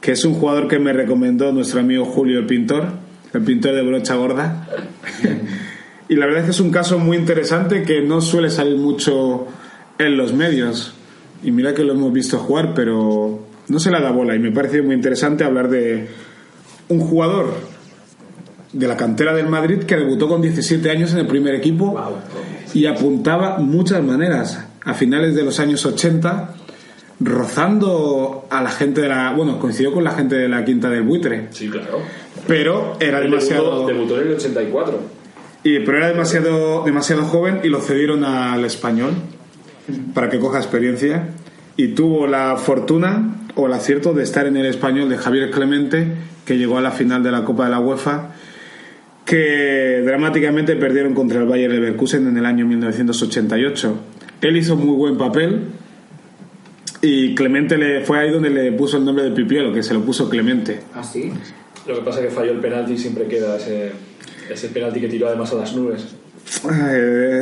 que es un jugador que me recomendó nuestro amigo Julio el pintor, el pintor de brocha gorda. y la verdad es que es un caso muy interesante que no suele salir mucho en los medios. Y mira que lo hemos visto jugar, pero no se le da bola. Y me parece muy interesante hablar de un jugador de la cantera del Madrid que debutó con 17 años en el primer equipo y apuntaba muchas maneras. A finales de los años 80, rozando a la gente de la. Bueno, coincidió con la gente de la Quinta del Buitre, Sí, claro. pero era demasiado. Debutó, debutó en el 84. Y, pero era demasiado, demasiado joven y lo cedieron al español para que coja experiencia. Y tuvo la fortuna o el acierto de estar en el español de Javier Clemente, que llegó a la final de la Copa de la UEFA, que dramáticamente perdieron contra el Bayer Leverkusen en el año 1988. Él hizo muy buen papel y Clemente le fue ahí donde le puso el nombre de Pipiolo, que se lo puso Clemente. ¿Ah, sí? Lo que pasa es que falló el penalti y siempre queda ese, ese penalti que tiró además a las nubes.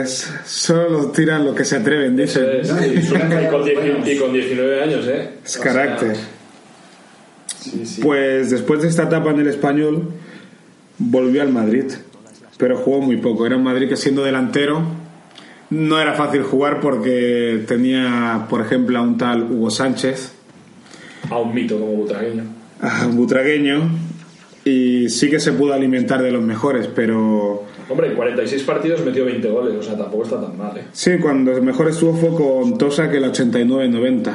Es- solo tiran lo que se atreven, dicen. es. Y, con die- y con 19 años, ¿eh? Es O sea, carácter. sí, sí. Pues después de esta etapa en el español, volvió al Madrid, pero jugó muy poco. Era un Madrid que siendo delantero no era fácil jugar porque tenía, por ejemplo, a un tal Hugo Sánchez, A un mito como butragueño. a un butragueño, y sí que se pudo alimentar de los mejores, pero Hombre, en 46 partidos metió 20 goles, o sea, tampoco está tan mal, ¿eh? sí, cuando mejor estuvo fue con Tosa, que el 89-90,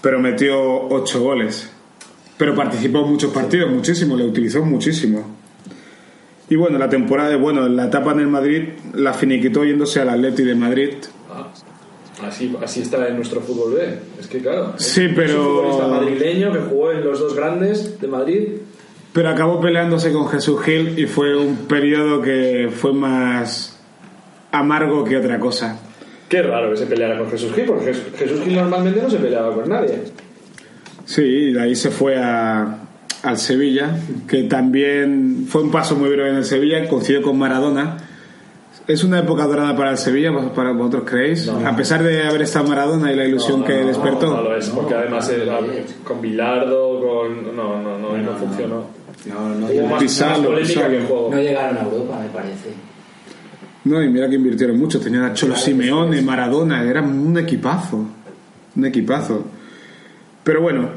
pero metió 8 goles. Pero participó en muchos partidos, muchísimo, le utilizó muchísimo. Y bueno, la temporada, de, bueno, la etapa en el Madrid la finiquitó yéndose al Atleti de Madrid. Ah, así, así está en nuestro fútbol B. Es que claro. es- Sí, es pero- un futbolista madrileño que jugó en los dos grandes de Madrid. Pero acabó peleándose con Jesús Gil y fue un periodo que fue más amargo que otra cosa. Qué raro que se peleara con Jesús Gil, porque Jes- Jesús Gil normalmente no se peleaba con nadie. Sí, y de ahí se fue a, al Sevilla, que también fue un paso muy breve en el Sevilla, coincidió con Maradona. ¿Es una época dorada para el Sevilla, para vosotros creéis? No. A pesar de haber estado Maradona y la ilusión que despertó. No, lo es, porque además era con Bilardo, con. No, no, no, y no, funcionó. No, no, Hubo llegaron- más, Pisalo, más polémica Pisalo. que juego. no llegaron a Europa, me parece. No, y mira que invirtieron mucho. Tenían a Cholo Simeone, Maradona, era un equipazo. Un equipazo. Pero bueno.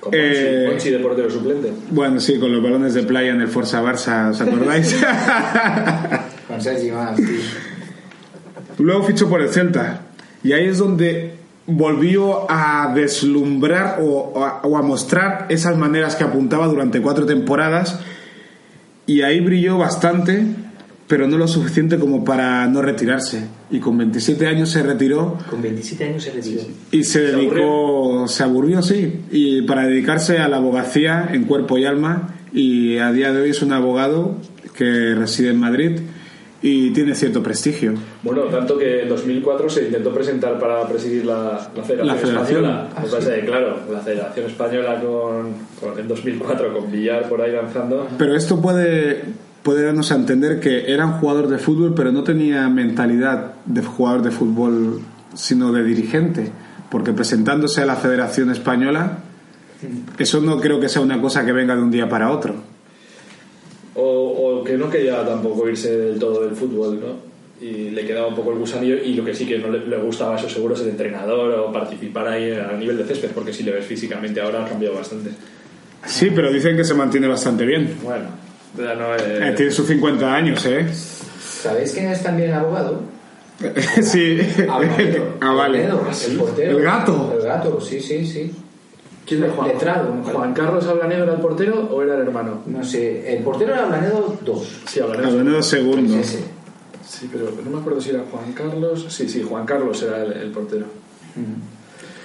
Con eh, de portero suplente. bueno, sí, con los balones de playa en el Forza Barça, ¿os acordáis? Con Sergi más, sí. Luego fichó por el Celta. Y ahí es donde volvió a deslumbrar o, o a, o a mostrar esas maneras que apuntaba durante cuatro temporadas. Y ahí brilló bastante, pero no lo suficiente como para no retirarse. Y con 27 años se retiró Con 27 años se retiró. y se dedicó, se aburrió, sí, y para dedicarse a la abogacía en cuerpo y alma. Y a día de hoy es un abogado que reside en Madrid y tiene cierto prestigio. Bueno, tanto que en 2004 se intentó presentar para presidir la, la Federación, La Federación. Española. Pasa es que, claro, la Federación Española con, con- en 2004 con Villar por ahí lanzando. Pero esto puede, puede darnos a entender que era un jugador de fútbol, pero no tenía mentalidad de jugador de fútbol, sino de dirigente. Porque presentándose a la Federación Española, eso no creo que sea una cosa que venga de un día para otro. O, o que no quería tampoco irse del todo del fútbol, ¿no? Y le quedaba un poco el gusanillo y lo que sí que no le, le gustaba, eso seguro, es el entrenador o participar ahí a nivel de césped, porque si le ves físicamente ahora ha cambiado bastante. Sí, pero dicen que se mantiene bastante bien. Bueno, ya no es... Eh, tiene sus 50 años, ¿eh? ¿Sabéis quién es también abogado? sí. Ah, vale. Alvaredo, el portero. El gato. El gato, sí, sí, sí. ¿Quién es Juan? Letrado. ¿Juan Carlos Ablanedo era el portero o era el hermano? No sé, el portero era Blanedo 2. Sí, Ablanedo. Hablando segundo. Ese. Sí, pero no me acuerdo si era Juan Carlos. Sí, sí, Juan Carlos era el, el portero.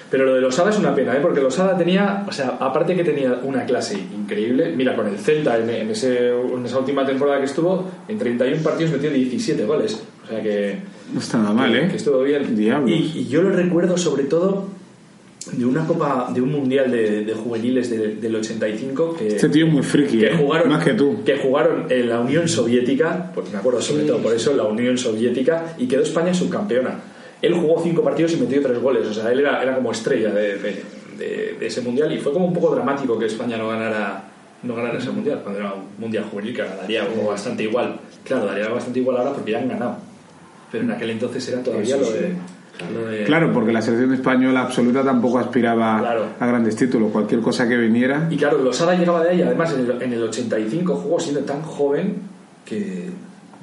Pero lo de Losada es una pena, ¿eh? porque Losada tenía, o sea, aparte que tenía una clase increíble, mira, con el Celta en, en ese, en esa última temporada que estuvo, en 31 partidos metió 17 goles. O sea que, No está nada mal, que ¿eh? estuvo bien. Diablos. Y, y yo lo recuerdo sobre todo de una copa, de un mundial de, de juveniles de- del 85 que, Este tío es muy friki, que ¿eh? jugaron Más que tú. que jugaron en la Unión Soviética porque me acuerdo sobre todo por eso la Unión Soviética y quedó España subcampeona. Él jugó cinco partidos y metió tres goles o sea él era, era como estrella de, de- de- de ese mundial y fue como un poco dramático que España no ganara no ganara ese mundial. Cuando era un mundial juvenil que daría como bastante igual. Claro daría bastante igual ahora porque ya han ganado. Pero en aquel entonces era todavía Sí, sí, lo, de, sí. De- Claro, porque la selección española absoluta tampoco aspiraba Claro. a grandes títulos. Cualquier cosa que viniera. Y claro, Losada llegaba de ahí, además en el, en el 85 jugó siendo tan joven que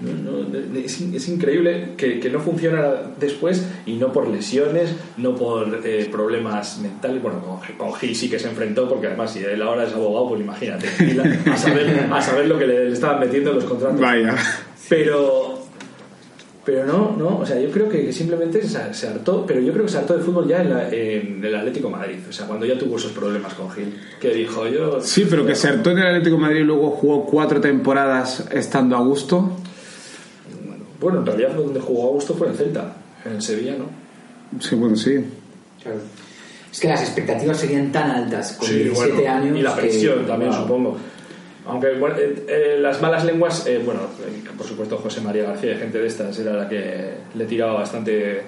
no- no, es, es increíble que, que no funciona después y no por lesiones, no por eh, problemas mentales. Bueno, con, con Gil sí que se enfrentó, porque además si él ahora es abogado, pues imagínate, a saber, a saber lo que le, le estaban metiendo en los contratos. Vaya. Pero. Pero no, no, o sea, yo creo que simplemente se, se hartó, pero yo creo que se hartó de fútbol ya en, la- en el Atlético Madrid, o sea, cuando ya tuvo esos problemas con Gil, que dijo yo. Sí, pero que se hartó en el Atlético Madrid y luego jugó cuatro temporadas estando a gusto. Bueno, en realidad donde jugó Augusto fue en Celta, en Sevilla, ¿no? Sí, bueno, sí. Claro. Es que las expectativas serían tan altas con Sí, 17 bueno, años. Y la presión que- también, wow. supongo. Aunque bueno, eh, eh, las malas lenguas, eh, bueno, por supuesto José María García y gente de estas era la que le tiraba bastante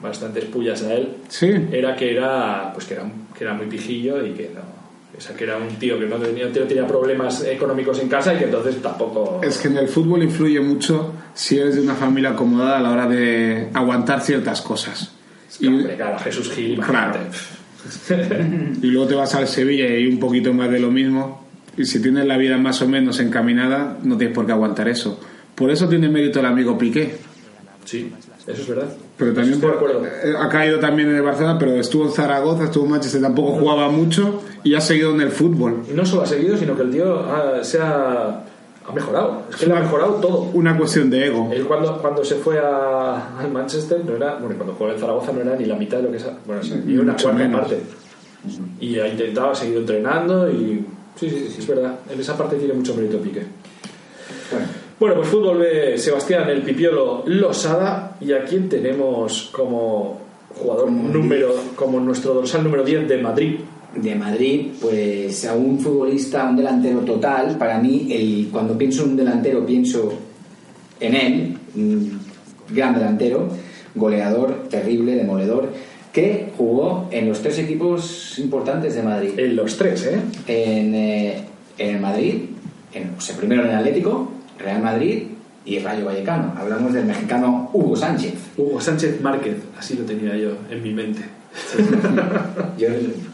bastantes pullas a él. Sí. Era que era pues que era, que era muy pijillo y que no. O sea, que era un tío que no tenía, no tenía problemas económicos en casa y que entonces tampoco. Es que en el fútbol influye mucho si eres de una familia acomodada a la hora de aguantar ciertas cosas. Y, Y, hombre, claro, Jesús Gil, imagínate. y luego te vas al Sevilla y un poquito más de lo mismo. Y si tienes la vida más o menos encaminada, no tienes por qué aguantar eso. Por eso tiene mérito el amigo Piqué. Sí, eso es verdad. Pero también por- acuerdo. eh, ha caído también en el Barcelona, pero estuvo en Zaragoza, estuvo en Manchester, tampoco jugaba mucho y ha seguido en el fútbol. Y no solo ha seguido, sino que el tío ha- se ha, ha mejorado. Es que le ha mejorado todo. Una cuestión de ego. Él cuando, cuando se fue a, al Manchester no era, bueno, cuando jugó en Zaragoza no era ni la mitad de lo que es, bueno, sí, ni una cuarta menos. parte. Y ha intentado, ha seguido entrenando y sí, sí, sí, es verdad. En esa parte tiene mucho mérito Piqué. Bueno, Bueno, pues fútbol B, Sebastián el Pipiolo Losada y a quién tenemos como jugador número, como nuestro dorsal número 10 de Madrid. de Madrid, pues a un futbolista, un delantero total. Para mí, el, cuando pienso en un delantero, pienso en él, un gran delantero, goleador, terrible, demoledor, que jugó en los tres equipos importantes de Madrid. En los tres, ¿eh? En, eh, en el Madrid, en, o sea, primero en el Atlético, Real Madrid y Rayo Vallecano. Hablamos del mexicano Hugo Sánchez. Hugo Sánchez Márquez, así lo tenía yo en mi mente. Yo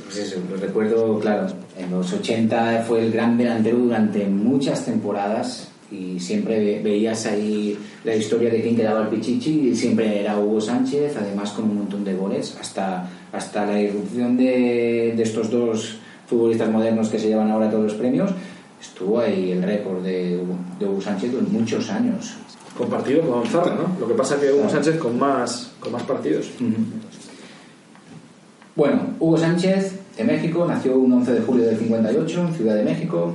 pues eso, lo recuerdo, claro, en los 80 fue el gran delantero durante muchas temporadas y siempre ve- veías ahí la historia de quién quedaba el Pichichi y siempre era Hugo Sánchez, además con un montón de goles, hasta, hasta la irrupción de, de estos dos futbolistas modernos que se llevan ahora todos los premios, estuvo ahí el récord de, Hugo- de Hugo Sánchez durante muchos años. Compartido con Zarra, ¿no? Lo que pasa que Hugo Sánchez con más, con más partidos. Bueno, Hugo Sánchez, de México, nació un 11 de julio del 58 en Ciudad de México.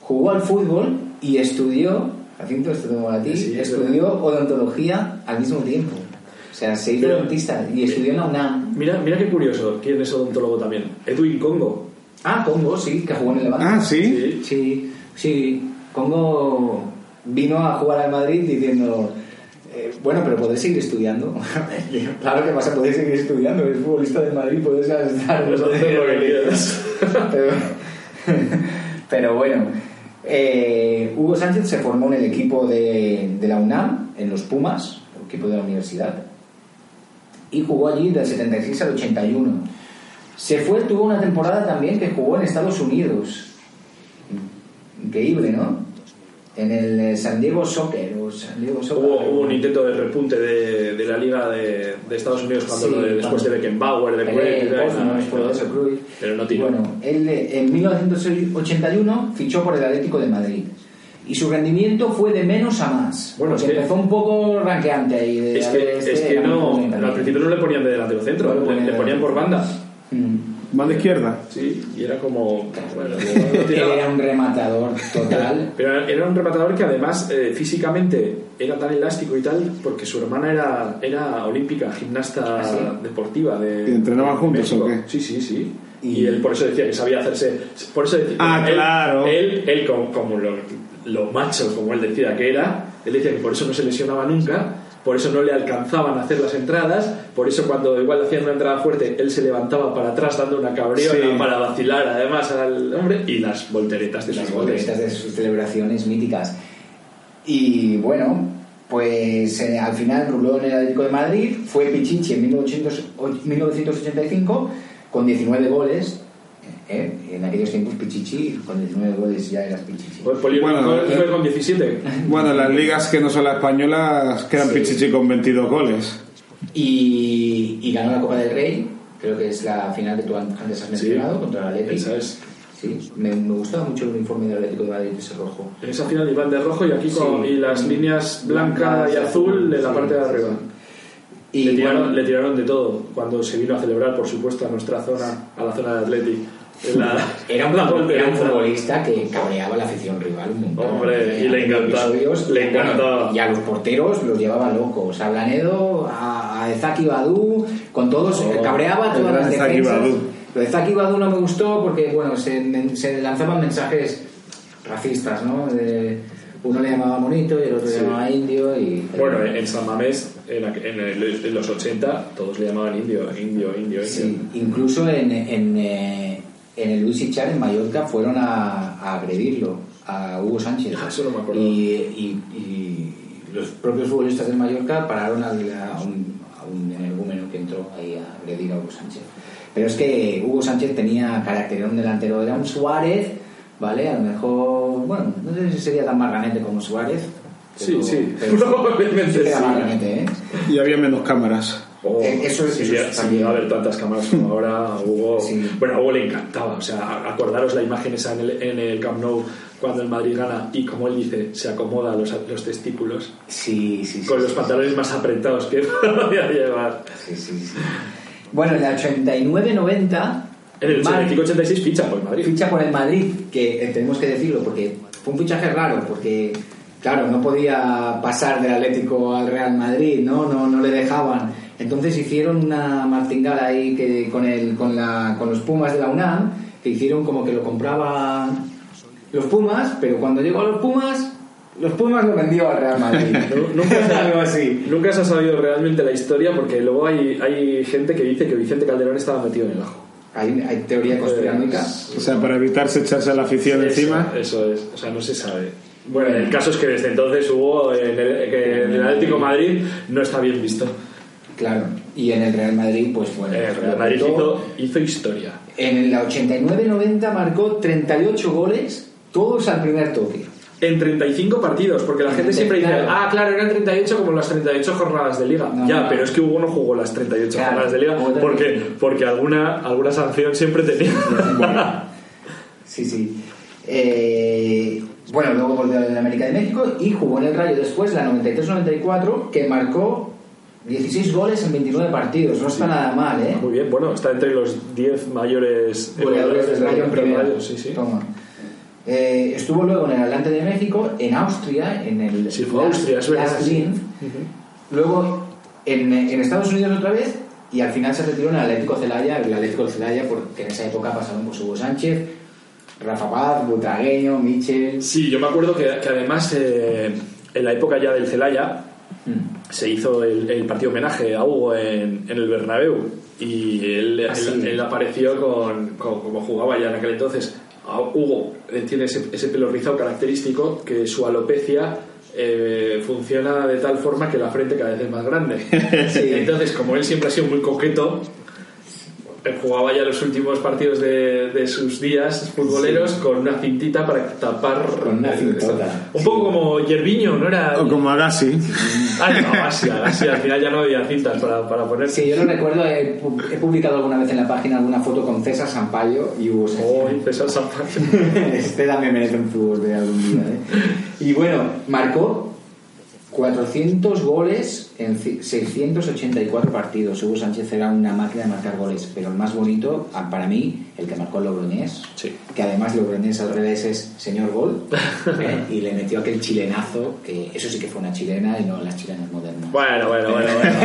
Jugó al fútbol y estudió, Jacinto, esto a ti, Sí, es estudió odontología al mismo tiempo. O sea, se hizo dentista y estudió en la UNAM. Mira, mira qué curioso, quién es odontólogo también. Edwin Congo. Ah, Congo, sí, que jugó en el Levante. Ah, ¿sí? Sí. Sí, sí. Congo vino a jugar al Madrid diciendo, eh, bueno, pero podés seguir estudiando. claro que vas a poder seguir estudiando, eres futbolista del Madrid, puedes estar... Puedes hacer lo que quieras. pero, pero bueno, eh, Hugo Sánchez se formó en el equipo de, de la UNAM, en los Pumas, el equipo de la universidad, y jugó allí del 76 al 81. Se fue, tuvo una temporada también que jugó en Estados Unidos. Increíble, ¿no? En el San Diego Soccer. O San Diego Soccer. Hubo, hubo un intento de repunte de, de la liga de, de Estados Unidos cuando Sí, lo de- después de Beckenbauer, de Cruyff, pero no tiró. Bueno, él en 1981 fichó por el Atlético de Madrid. Y su rendimiento fue de menos a más. Bueno, es que- empezó un poco ranqueante ahí. De, es que, este es que no, al principio no le ponían de delantero centro, No le ponían le de ponían por banda. Mm. Banda izquierda. Sí, y era como. Bueno, tiraba. era un rematador total. Pero era un rematador que además eh, físicamente era tan elástico y tal porque su hermana era, era olímpica, gimnasta ¿Ah, sí? deportiva de ¿Y entrenaban de juntos México. o qué? Sí, sí, sí. Y, Y- él por eso decía que sabía hacerse... Por eso decía- Ah, él- claro. Él, él como, como lo, lo macho, como él decía que era, él decía que por eso no se lesionaba nunca, por eso no le alcanzaban a hacer las entradas, por eso cuando igual hacían una entrada fuerte, él se levantaba para atrás dando una cabriona Sí. para vacilar además al hombre y las volteretas de las sus goles. volteretas de sus celebraciones míticas. Y bueno, pues eh, al final ruló en el Atlético de Madrid, fue Pichichi en 1900 1985 con 19 goles. ¿Eh? En aquellos tiempos Pichichi con 19 goles ya eras Pichichi. Pues Poli- Bueno, fue- eh, con 17. Bueno, las ligas que no son las españolas quedan Sí. Pichichi con 22 goles. Y, y ganó la Copa del Rey, creo que es la final que tú antes has mencionado, contra el Atlético. Esa es. Sí, me, me gustaba mucho el uniforme del Atlético de Madrid, ese rojo. En esa final iban de rojo y aquí con Sí. y las líneas blanca Blancas y azul en la sí, parte de sí, arriba. Y le, tiraron, bueno, le tiraron de todo cuando se vino a celebrar, por supuesto, a nuestra zona, a la zona de Atleti. La- Era un, la era un futbolista que cabreaba a la afición rival un montón. Hombre, y le encantaba, le encantaba. bueno, y a los porteros los llevaba locos. A Blanedo, a, a Ezaki Badu, con todos, Oh, cabreaba todas las defensas. Lo de Ezaki Badu no me gustó porque, bueno, se, se lanzaban mensajes racistas, ¿no? De- uno le llamaba monito y el otro Sí. le llamaba indio y... Bueno, en San Mamés, en, en en los 80, todos le llamaban indio, indio, indio, indio. Sí, incluso en, en, eh, en el Luis Ichar, en Mallorca, fueron a, a agredirlo, a Hugo Sánchez. Ah, eso no me acuerdo. Y, y- y los propios futbolistas del Mallorca pararon al- a, un, a un energúmeno que entró ahí a agredir a Hugo Sánchez. Pero es que Hugo Sánchez tenía carácter, era un delantero, era un Suárez, ¿vale? A lo mejor, bueno, no sé si sería tan marganete como Suárez. Sí, pero- sí, pero probablemente sí era sí. marganete, ¿eh? Y había menos cámaras. Oh, Eh, eso es- si eso es también. a haber tantas cámaras como ahora, Hugo, Sí. bueno, a Hugo le encantaba, o sea, acordaros la imagen esa en el, en el Camp Nou cuando el Madrid gana y como él dice, se acomoda los, los testículos Sí, sí, sí. con sí, los sí. pantalones más apretados que podía llevar. Sí, sí, sí. Bueno, en la 89-90. En el Mar- 85-86 ficha por el Madrid. Ficha por el Madrid, que eh, tenemos que decirlo, porque fue un fichaje raro, porque, claro, no podía pasar del Atlético al Real Madrid, ¿no? No, no le dejaban. Entonces hicieron una martingala ahí que, con, el, con, la, con los Pumas de la UNAM, que hicieron como que lo compraban los Pumas, pero cuando llegó a los Pumas, los Pumas lo vendió al Real Madrid. Nu- Nunca se, algo así. nunca se ha sabido realmente la historia porque luego hay, hay gente que dice que Vicente Calderón estaba metido en el ajo. Hay, hay teoría conspiranoica. Pues, O sea, para evitarse echarse a la afición encima. Eso, eso es, o sea, no se sabe. Bueno, el caso es que desde entonces hubo en el, que en el Atlético de Madrid no está bien visto. Claro. Y en el Real Madrid, pues bueno. El Real Madrid hizo, hizo historia. En la 89-90 marcó 38 goles, todos al primer toque. en 35 partidos, porque la gente siempre dice, ah, claro, eran 38 como las 38 jornadas de liga. No, ya, no. pero es que Hugo no jugó las 38 Claro, jornadas de liga porque, 35. porque alguna, alguna sanción siempre tenía. Sí, sí. Eh, bueno, luego volvió al América de México y jugó en el Rayo después, la 93-94, que marcó 16 goles en 29 partidos. No está nada mal, ¿eh? Muy bien, bueno, está entre los 10 mayores Goleadores del Rayo en primera. Sí, sí. Toma. Eh, estuvo luego en el Atlante de México, en Austria, en el Sí, fue Austria, es verdad, sí. Luego en, en Estados Unidos otra vez y al final se retiró en el Atlético Celaya, el Atlético Celaya, porque en esa época pasaron pues Hugo Sánchez, Rafa Paz, Butragueño, Michel. Sí, yo me acuerdo que, que además eh, en la época ya del Celaya Mm. se hizo el, el partido homenaje a Hugo en, en el Bernabéu y él, Ah, él- sí. él apareció con, con- como jugaba ya en aquel entonces. A Hugo él tiene ese, ese pelo rizado característico que su alopecia eh, funciona de tal forma que la frente cada vez es más grande. Sí. Entonces, como él siempre ha sido muy coqueto, jugaba ya los últimos partidos de, de sus días futboleros con una cintita para tapar. Con una cintota. Un poco como Yerviño, ¿no era? O como Agassi. Ah, no, así, así, al final ya no había cintas para, para poner. Sí, yo lo recuerdo, he, he publicado alguna vez en la página alguna foto con César Sampaio y Hugo Sánchez. Oh, César Sampaio. este también merece un fútbol de algún día. ¿eh? Y bueno, marcó 400 goles en ci- 684 partidos. Hugo Sánchez era una máquina de marcar goles, pero el más bonito, ah, para mí, el que marcó Logroñés, Sí. Que además Logroñés al revés es señor gol, ¿eh? y le metió aquel chilenazo, que eso sí que fue una chilena y no las chilenas modernas. Bueno, bueno, bueno. bueno.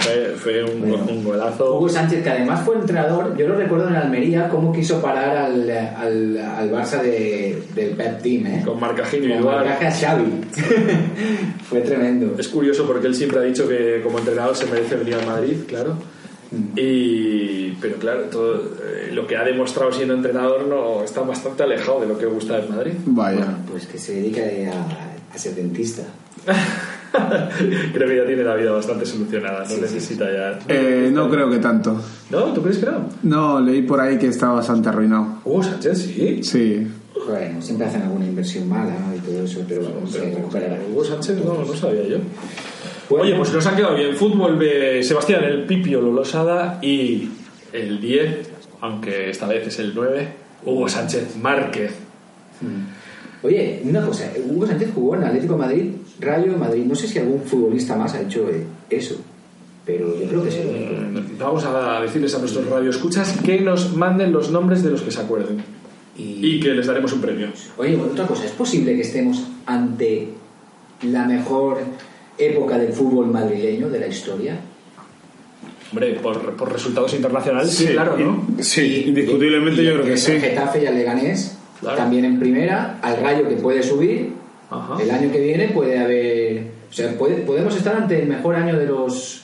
fue, fue un, Bueno. un golazo. Hugo Sánchez, que además fue entrenador, yo lo recuerdo en Almería, cómo quiso parar al, al, al Barça de, del Pep Team, ¿eh? Con marcaje Con individual. marcaje a Xavi. fue tremendo. Es curioso porque él siempre ha dicho que como entrenador se merece venir al Madrid, claro. Y, pero claro, todo, eh, lo que ha demostrado siendo entrenador no está bastante alejado de lo que gusta del Madrid. Vaya. Bueno, pues que se dedique a, a ser dentista. creo que ya tiene la vida bastante solucionada, no Sí, sí, necesita ya. Eh, no creo que tanto. ¿No? ¿Tú crees que no? No, leí por ahí que estaba bastante arruinado. Hugo Sánchez, sí. Sí. Bueno, siempre hacen alguna inversión mala y todo eso, pero se recuperará. Hugo Sánchez no, no sabía yo. Bueno. Oye, pues nos han quedado bien. Fútbol de Sebastián, el Pipio Lolosada y el 10, aunque esta vez es el 9, Hugo Sánchez Márquez. Oye, una cosa, Hugo Sánchez jugó en Atlético de Madrid, Rayo de Madrid. No sé si algún futbolista más ha hecho eh, eso, pero yo creo que único. Eh, Vamos a decirles a nuestros radioescuchas que nos manden los nombres de los que se acuerden y que les daremos un premio. Oye, otra cosa, ¿es posible que estemos ante la mejor época del fútbol madrileño de la historia? Hombre, por, por resultados internacionales, sí, claro, ¿no? Sí, indiscutiblemente Y- yo y creo que el sí. Getafe y al Leganés, Claro. también en primera, al Rayo que puede subir, Ajá. el año que viene puede haber... O sea, puede- podemos estar ante el mejor año de los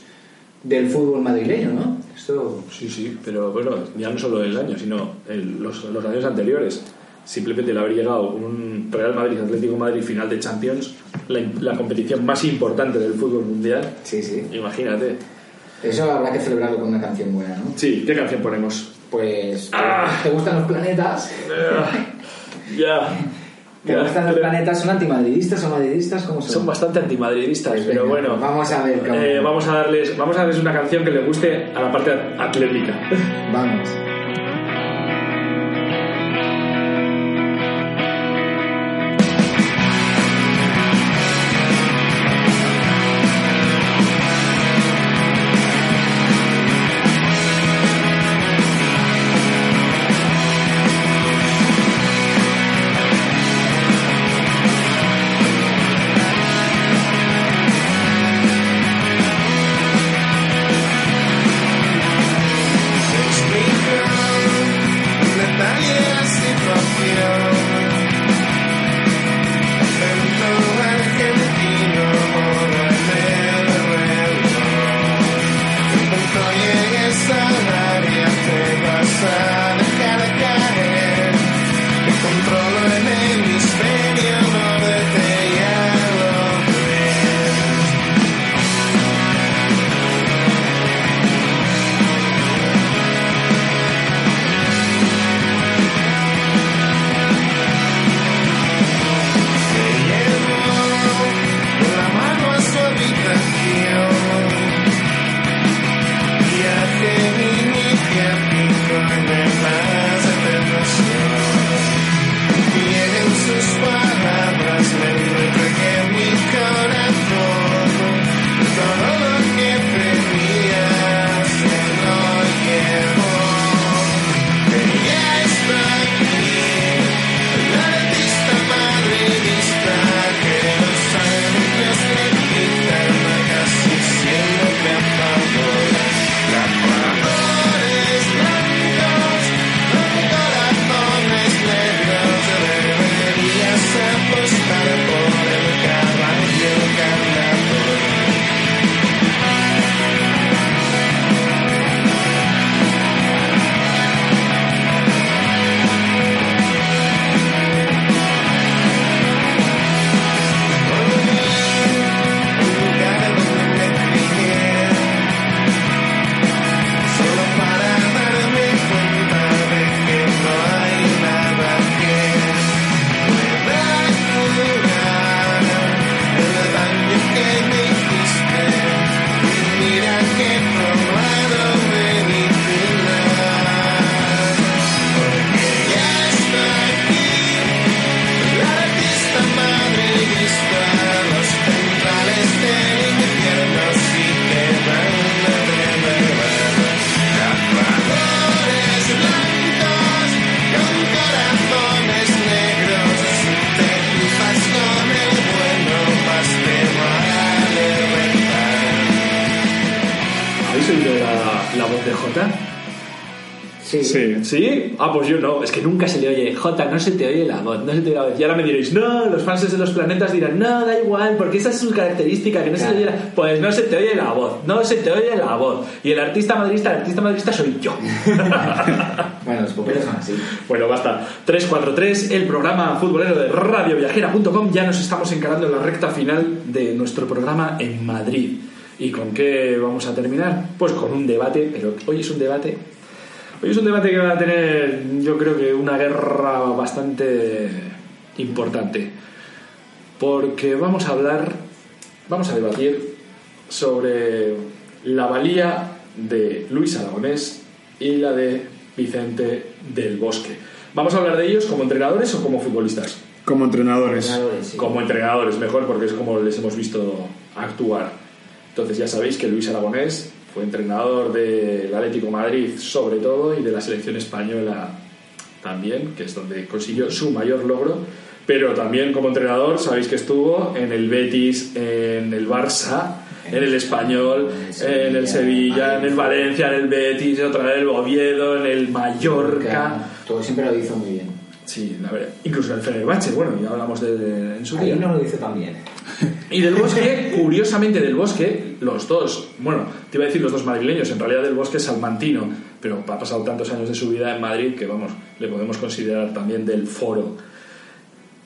del fútbol madrileño, ¿no? Esto... Sí, sí, pero bueno, ya no solo el año, sino el- los, los años anteriores. Simplemente le haber llegado un Real Madrid Atlético Madrid final de Champions, la, la competición más importante del fútbol mundial. Sí, sí. Imagínate. Eso habrá que celebrarlo con una canción buena, ¿no? Sí, ¿qué canción ponemos? Pues, Ah. ¿te gustan los planetas? ya. ¿Te Ya, gustan los planetas? ¿Son antimadridistas o madridistas? ¿Cómo son? Son bastante antimadridistas, Pues pero venga, bueno. vamos a ver eh, vamos a darles, vamos a darles una canción que le guste a la parte atlética. Vamos. Sí. Ah, pues yo no. Es que nunca se le oye. Jota, no se te oye la voz. No se te oye la voz. Y ahora me diréis, no, los fans de los planetas dirán, no, da igual, porque esa es su característica, que no se le oye la... Pues no se te oye la voz. No se te oye la voz. Y el artista madrista, el artista madrista soy yo. Bueno, los poperos son así. Bueno, basta. 343, el programa futbolero de radioviajera.com. Ya nos estamos encarando en la recta final de nuestro programa en Madrid. ¿Y con qué vamos a terminar? Pues con un debate, pero hoy es un debate. Hoy es un debate que va a tener, yo creo que una guerra bastante importante. Porque vamos a hablar, vamos a debatir sobre la valía de Luis Aragonés y la de Vicente del Bosque. Vamos a hablar de ellos como entrenadores o como futbolistas. Como entrenadores. Entrenadores, sí. Como entrenadores, mejor, porque es como les hemos visto actuar. Entonces ya sabéis que Luis Aragonés fue entrenador del Atlético Madrid sobre todo y de la selección española también, que es donde consiguió su mayor logro. Pero también como entrenador sabéis que estuvo en el Betis, en el Barça, en el Español, en el Sevilla, en el Valencia, en el Betis, otra vez en el Oviedo, en el Mallorca. Todo siempre lo hizo muy bien. Sí, la verdad. Incluso en el Fenerbahce, bueno, ya hablamos de, de- en su Ahí día. no lo hizo tan bien. Y del Bosque, curiosamente del Bosque, los dos, bueno, te iba a decir los dos madrileños, en realidad del Bosque es salmantino, pero ha pasado tantos años de su vida en Madrid que, vamos, le podemos considerar también del foro.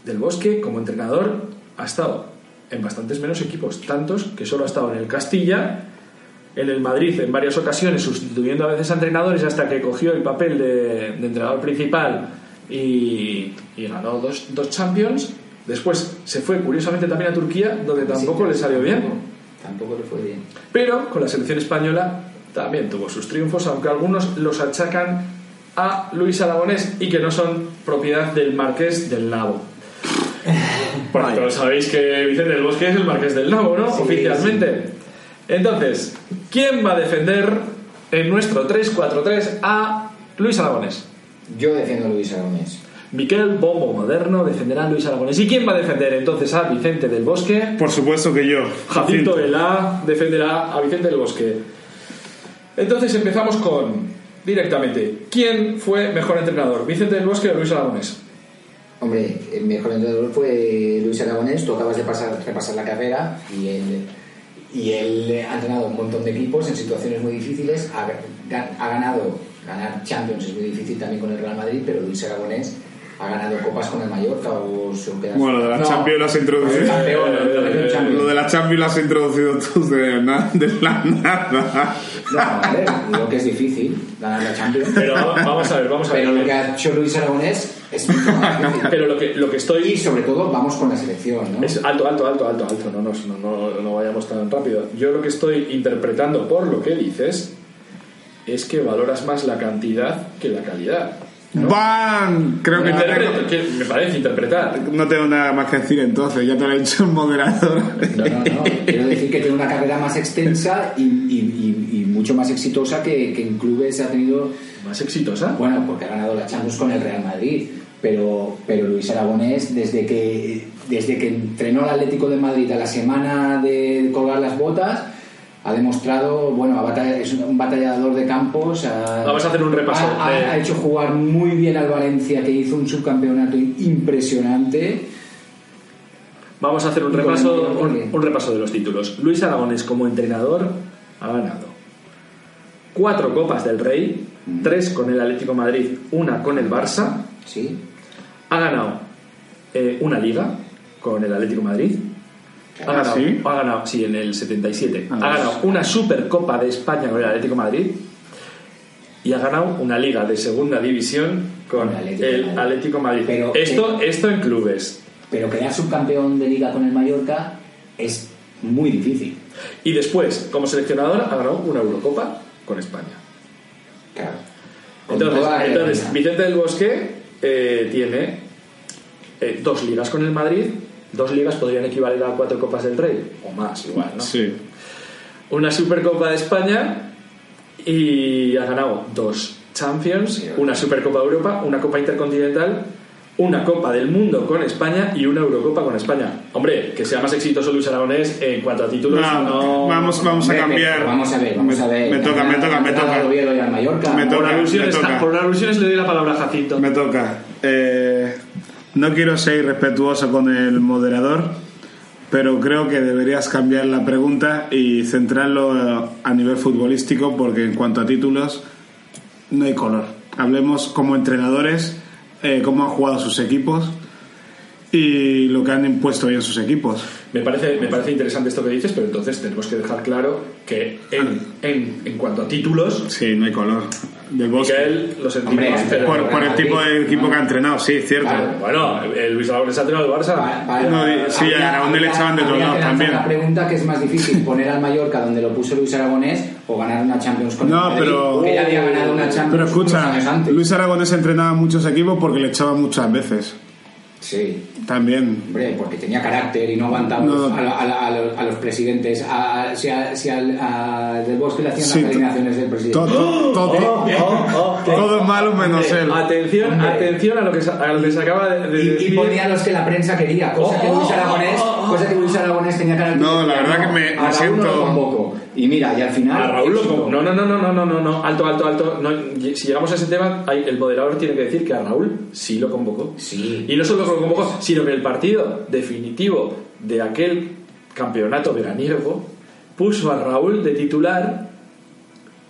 Del Bosque, como entrenador, ha estado en bastantes menos equipos, tantos que solo ha estado en el Castilla, en el Madrid en varias ocasiones, sustituyendo a veces a entrenadores hasta que cogió el papel de, de entrenador principal y, y ganó dos, dos Champions. Después se fue curiosamente también a Turquía, donde tampoco Sí, le salió bien. Tampoco le fue bien. Pero con la selección española también tuvo sus triunfos, aunque algunos los achacan a Luis Aragonés y que no son propiedad del Marqués del Nabo. Porque todos sabéis que Vicente del Bosque es el Marqués del Nabo, ¿no? Sí, Oficialmente. Entonces, ¿quién va a defender en nuestro 3-4-3 a Luis Aragonés? Yo defiendo a Luis Aragonés. Miquel Bombo Moderno defenderá a Luis Aragonés. ¿Y quién va a defender entonces a Vicente del Bosque? Por supuesto que yo. Jacinto defenderá a Vicente del Bosque. Entonces empezamos con directamente. ¿Quién fue mejor entrenador? ¿Vicente del Bosque o Luis Aragonés? Hombre, el mejor entrenador fue Luis Aragonés. Tú acabas de pasar, repasar la carrera y él, y él ha entrenado un montón de equipos en situaciones muy difíciles. Ha, ha ganado, ganar Champions es muy difícil también con el Real Madrid, pero Luis Aragonés ha ganado copas con el Mallorca o se queda- Bueno, lo de la No, Champions lo has introducido. campeón, lo de Champions. Lo de la Champions lo has introducido tú de, na- de la nada. No, a ver, digo que es difícil ganar la Champions. Pero vamos a ver, vamos a ver. Pero lo que ha hecho Luis Aragonés es mucho más difícil. Pero lo que, lo que Y estoy... sobre todo vamos con la selección, ¿no? Es alto, alto, alto, alto, alto. No, no, no, no vayamos tan rápido. Yo lo que estoy interpretando por lo que dices es que valoras más la cantidad que la calidad. ¡Bam! Creo que no tengo, que me parece interpretar. no tengo nada más que decir entonces, ya te lo ha dicho el moderador. No, no, no. Quiero decir que tiene una carrera más extensa y, y- y- y mucho más exitosa que, que en clubes ha tenido, Más exitosa. bueno, porque ha ganado la Champions con el Real Madrid. Pero, pero Luis Aragonés, desde que, desde que entrenó al Atlético de Madrid a la semana de colgar las botas, ha demostrado, bueno, es un batallador de campos. ha- Vamos a hacer un repaso Ha, ha- de- ha hecho jugar muy bien al Valencia, que hizo un subcampeonato impresionante. Vamos a hacer un repaso, un, repaso de los títulos. Luis Aragones como entrenador ha ganado cuatro Copas del Rey, tres con el Atlético de Madrid, una con el Barça. Sí, Ha ganado eh, una Liga con el Atlético de Madrid. Ha ganado, ¿sí? ha ganado, sí, en el 77. Ah, ha ganado una Supercopa de España con el Atlético de Madrid. Y ha ganado una Liga de Segunda División con el Atlético el Madrid. Atlético de Madrid. Pero, esto, esto en clubes. pero quedar subcampeón de liga con el Mallorca es muy difícil. Y después, como seleccionador, ha ganado una Eurocopa con España. Claro. Entonces, entonces. Vicente del Bosque eh, tiene eh, dos ligas con el Madrid. Dos ligas podrían equivaler a cuatro Copas del Rey, o más igual, ¿no? Sí. Una Supercopa de España y ha ganado dos Champions, una Supercopa de Europa, una Copa Intercontinental, una Copa del Mundo con España y una Eurocopa con España. Hombre, que sea más exitoso Luis Aragonés en cuanto a títulos, No, no. vamos, vamos a cambiar. Vamos a ver, vamos Me- a ver. Me toca, me toca, me toca. Me toca. por alusiones le doy la palabra a Jacinto. Me toca. Eh, no quiero ser irrespetuoso con el moderador, pero creo que deberías cambiar la pregunta y centrarlo a nivel futbolístico, porque en cuanto a títulos, no hay color. Hablemos como entrenadores, eh, cómo han jugado sus equipos y lo que han impuesto hoy en sus equipos. Me parece, me parece interesante esto que dices, pero entonces tenemos que dejar claro que en, en, en cuanto a títulos, Sí, no hay color. Del Bosque. Miguel lo sentimos, Hombre, pero. Por, por el tipo de equipo que ha entrenado, sí, cierto. Claro. Bueno, el Luis Aragonés ha entrenado el Barça. Pa- pa- No, sí, a Aragonés le echaban de todos lados también. La pregunta que es más difícil, poner al Mallorca donde lo puso Luis Aragonés o ganar una Champions con el No, Madrid, pero- que ya había ganado una Champions Pero escucha. Luis Aragonés entrenaba muchos equipos porque le echaba muchas veces. Sí, También. hombre, porque tenía carácter y no aguantaba No. a, a- a- a los, a los presidentes. A, si a, si al a Del Bosque le hacían Sí, las eliminaciones del presidente. Todo, todo, todo, todo es malo menos él. Atención, Hombre. atención a lo que, lo que se acaba de, de Y, decir. y ponía los que la prensa quería, cosa que Oh, Luis Aragonés, oh, oh, cosa que Luis Aragonés tenía carácter. No, la verdad que me- a me Raúl siento- no lo convoco. Y mira, y al final. A Raúl lo No, no, no, no, no, no, no. Alto, alto, alto. No, si llegamos a ese tema, hay- el moderador tiene que decir que a Raúl sí lo convocó. Sí. Y no solo sino que el partido definitivo de aquel campeonato veraniego puso a Raúl de titular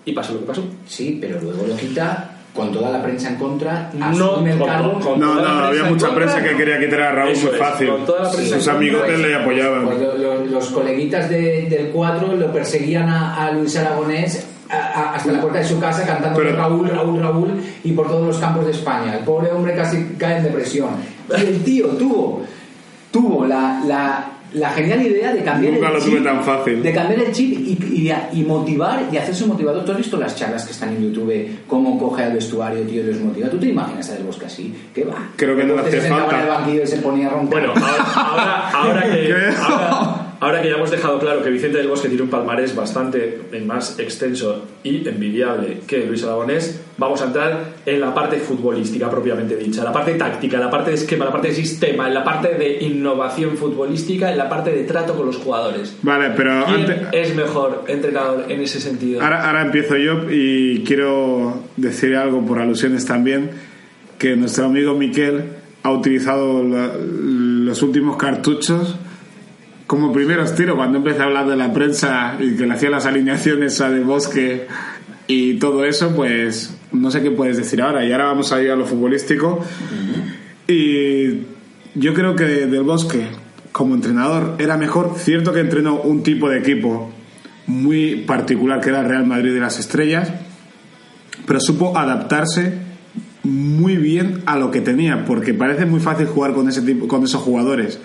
y pasó lo que pasó. Sí, pero luego lo quita con toda la prensa en contra. No, el con- cargo. con- No, no, había mucha contra, prensa que quería quitar a Raúl muy es, fácil. con toda la prensa Sus amigotes le apoyaban. Pues lo- lo- los coleguitas de- del 4 lo perseguían a, a Luis Aragonés a- hasta la puerta de su casa cantando Pero- Raúl, Raúl, Raúl y por todos los campos de España. El pobre hombre casi cae en depresión. Y el tío tuvo, tuvo la, la, la genial idea de cambiar Nunca el lo chip. tuve tan fácil. De cambiar el chip y, y, y motivar y hacerse motivador. ¿Tú has visto las charlas que están en YouTube? Cómo coge al vestuario, tío, y los motiva. ¿Tú te imaginas a Del Bosque así? ¿Qué va? Creo que no hace se sentaba falta. en el banquillo y se ponía a roncar. Bueno, ahora, ahora, ahora que, ahora, ahora que ya hemos dejado claro que Vicente del Bosque tiene un palmarés bastante más extenso y envidiable que Luis Aragonés, vamos a entrar en la parte futbolística propiamente dicha, la parte táctica, la parte de esquema, la parte de sistema, en la parte de innovación futbolística, en la parte de trato con los jugadores. Vale, pero ¿Quién antes, es mejor entrenador en ese sentido? ahora, ahora empiezo yo y quiero decir algo por alusiones también, que nuestro amigo Miquel ha utilizado la- los últimos cartuchos como primeros tiros cuando empecé a hablar de la prensa y que le hacía las alineaciones a De Bosque y todo eso, pues no sé qué puedes decir ahora. Y ahora vamos a ir a lo futbolístico. Y yo creo que Del Bosque, como entrenador, era mejor. Cierto que entrenó un tipo de equipo muy particular que era Real Madrid de las Estrellas, pero supo adaptarse muy bien a lo que tenía, porque parece muy fácil jugar con ese tipo, con esos jugadores,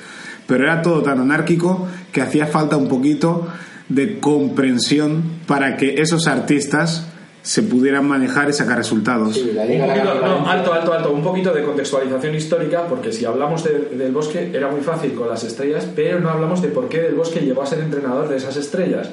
pero era todo tan anárquico que hacía falta un poquito de comprensión para que esos artistas se pudieran manejar y sacar resultados. Sí, la Un Liga la poquito, ganó no, Valencia. alto, alto, alto, un poquito de contextualización histórica, porque si hablamos de- del Bosque era muy fácil con las estrellas, pero no hablamos de por qué Del Bosque llegó a ser entrenador de esas estrellas.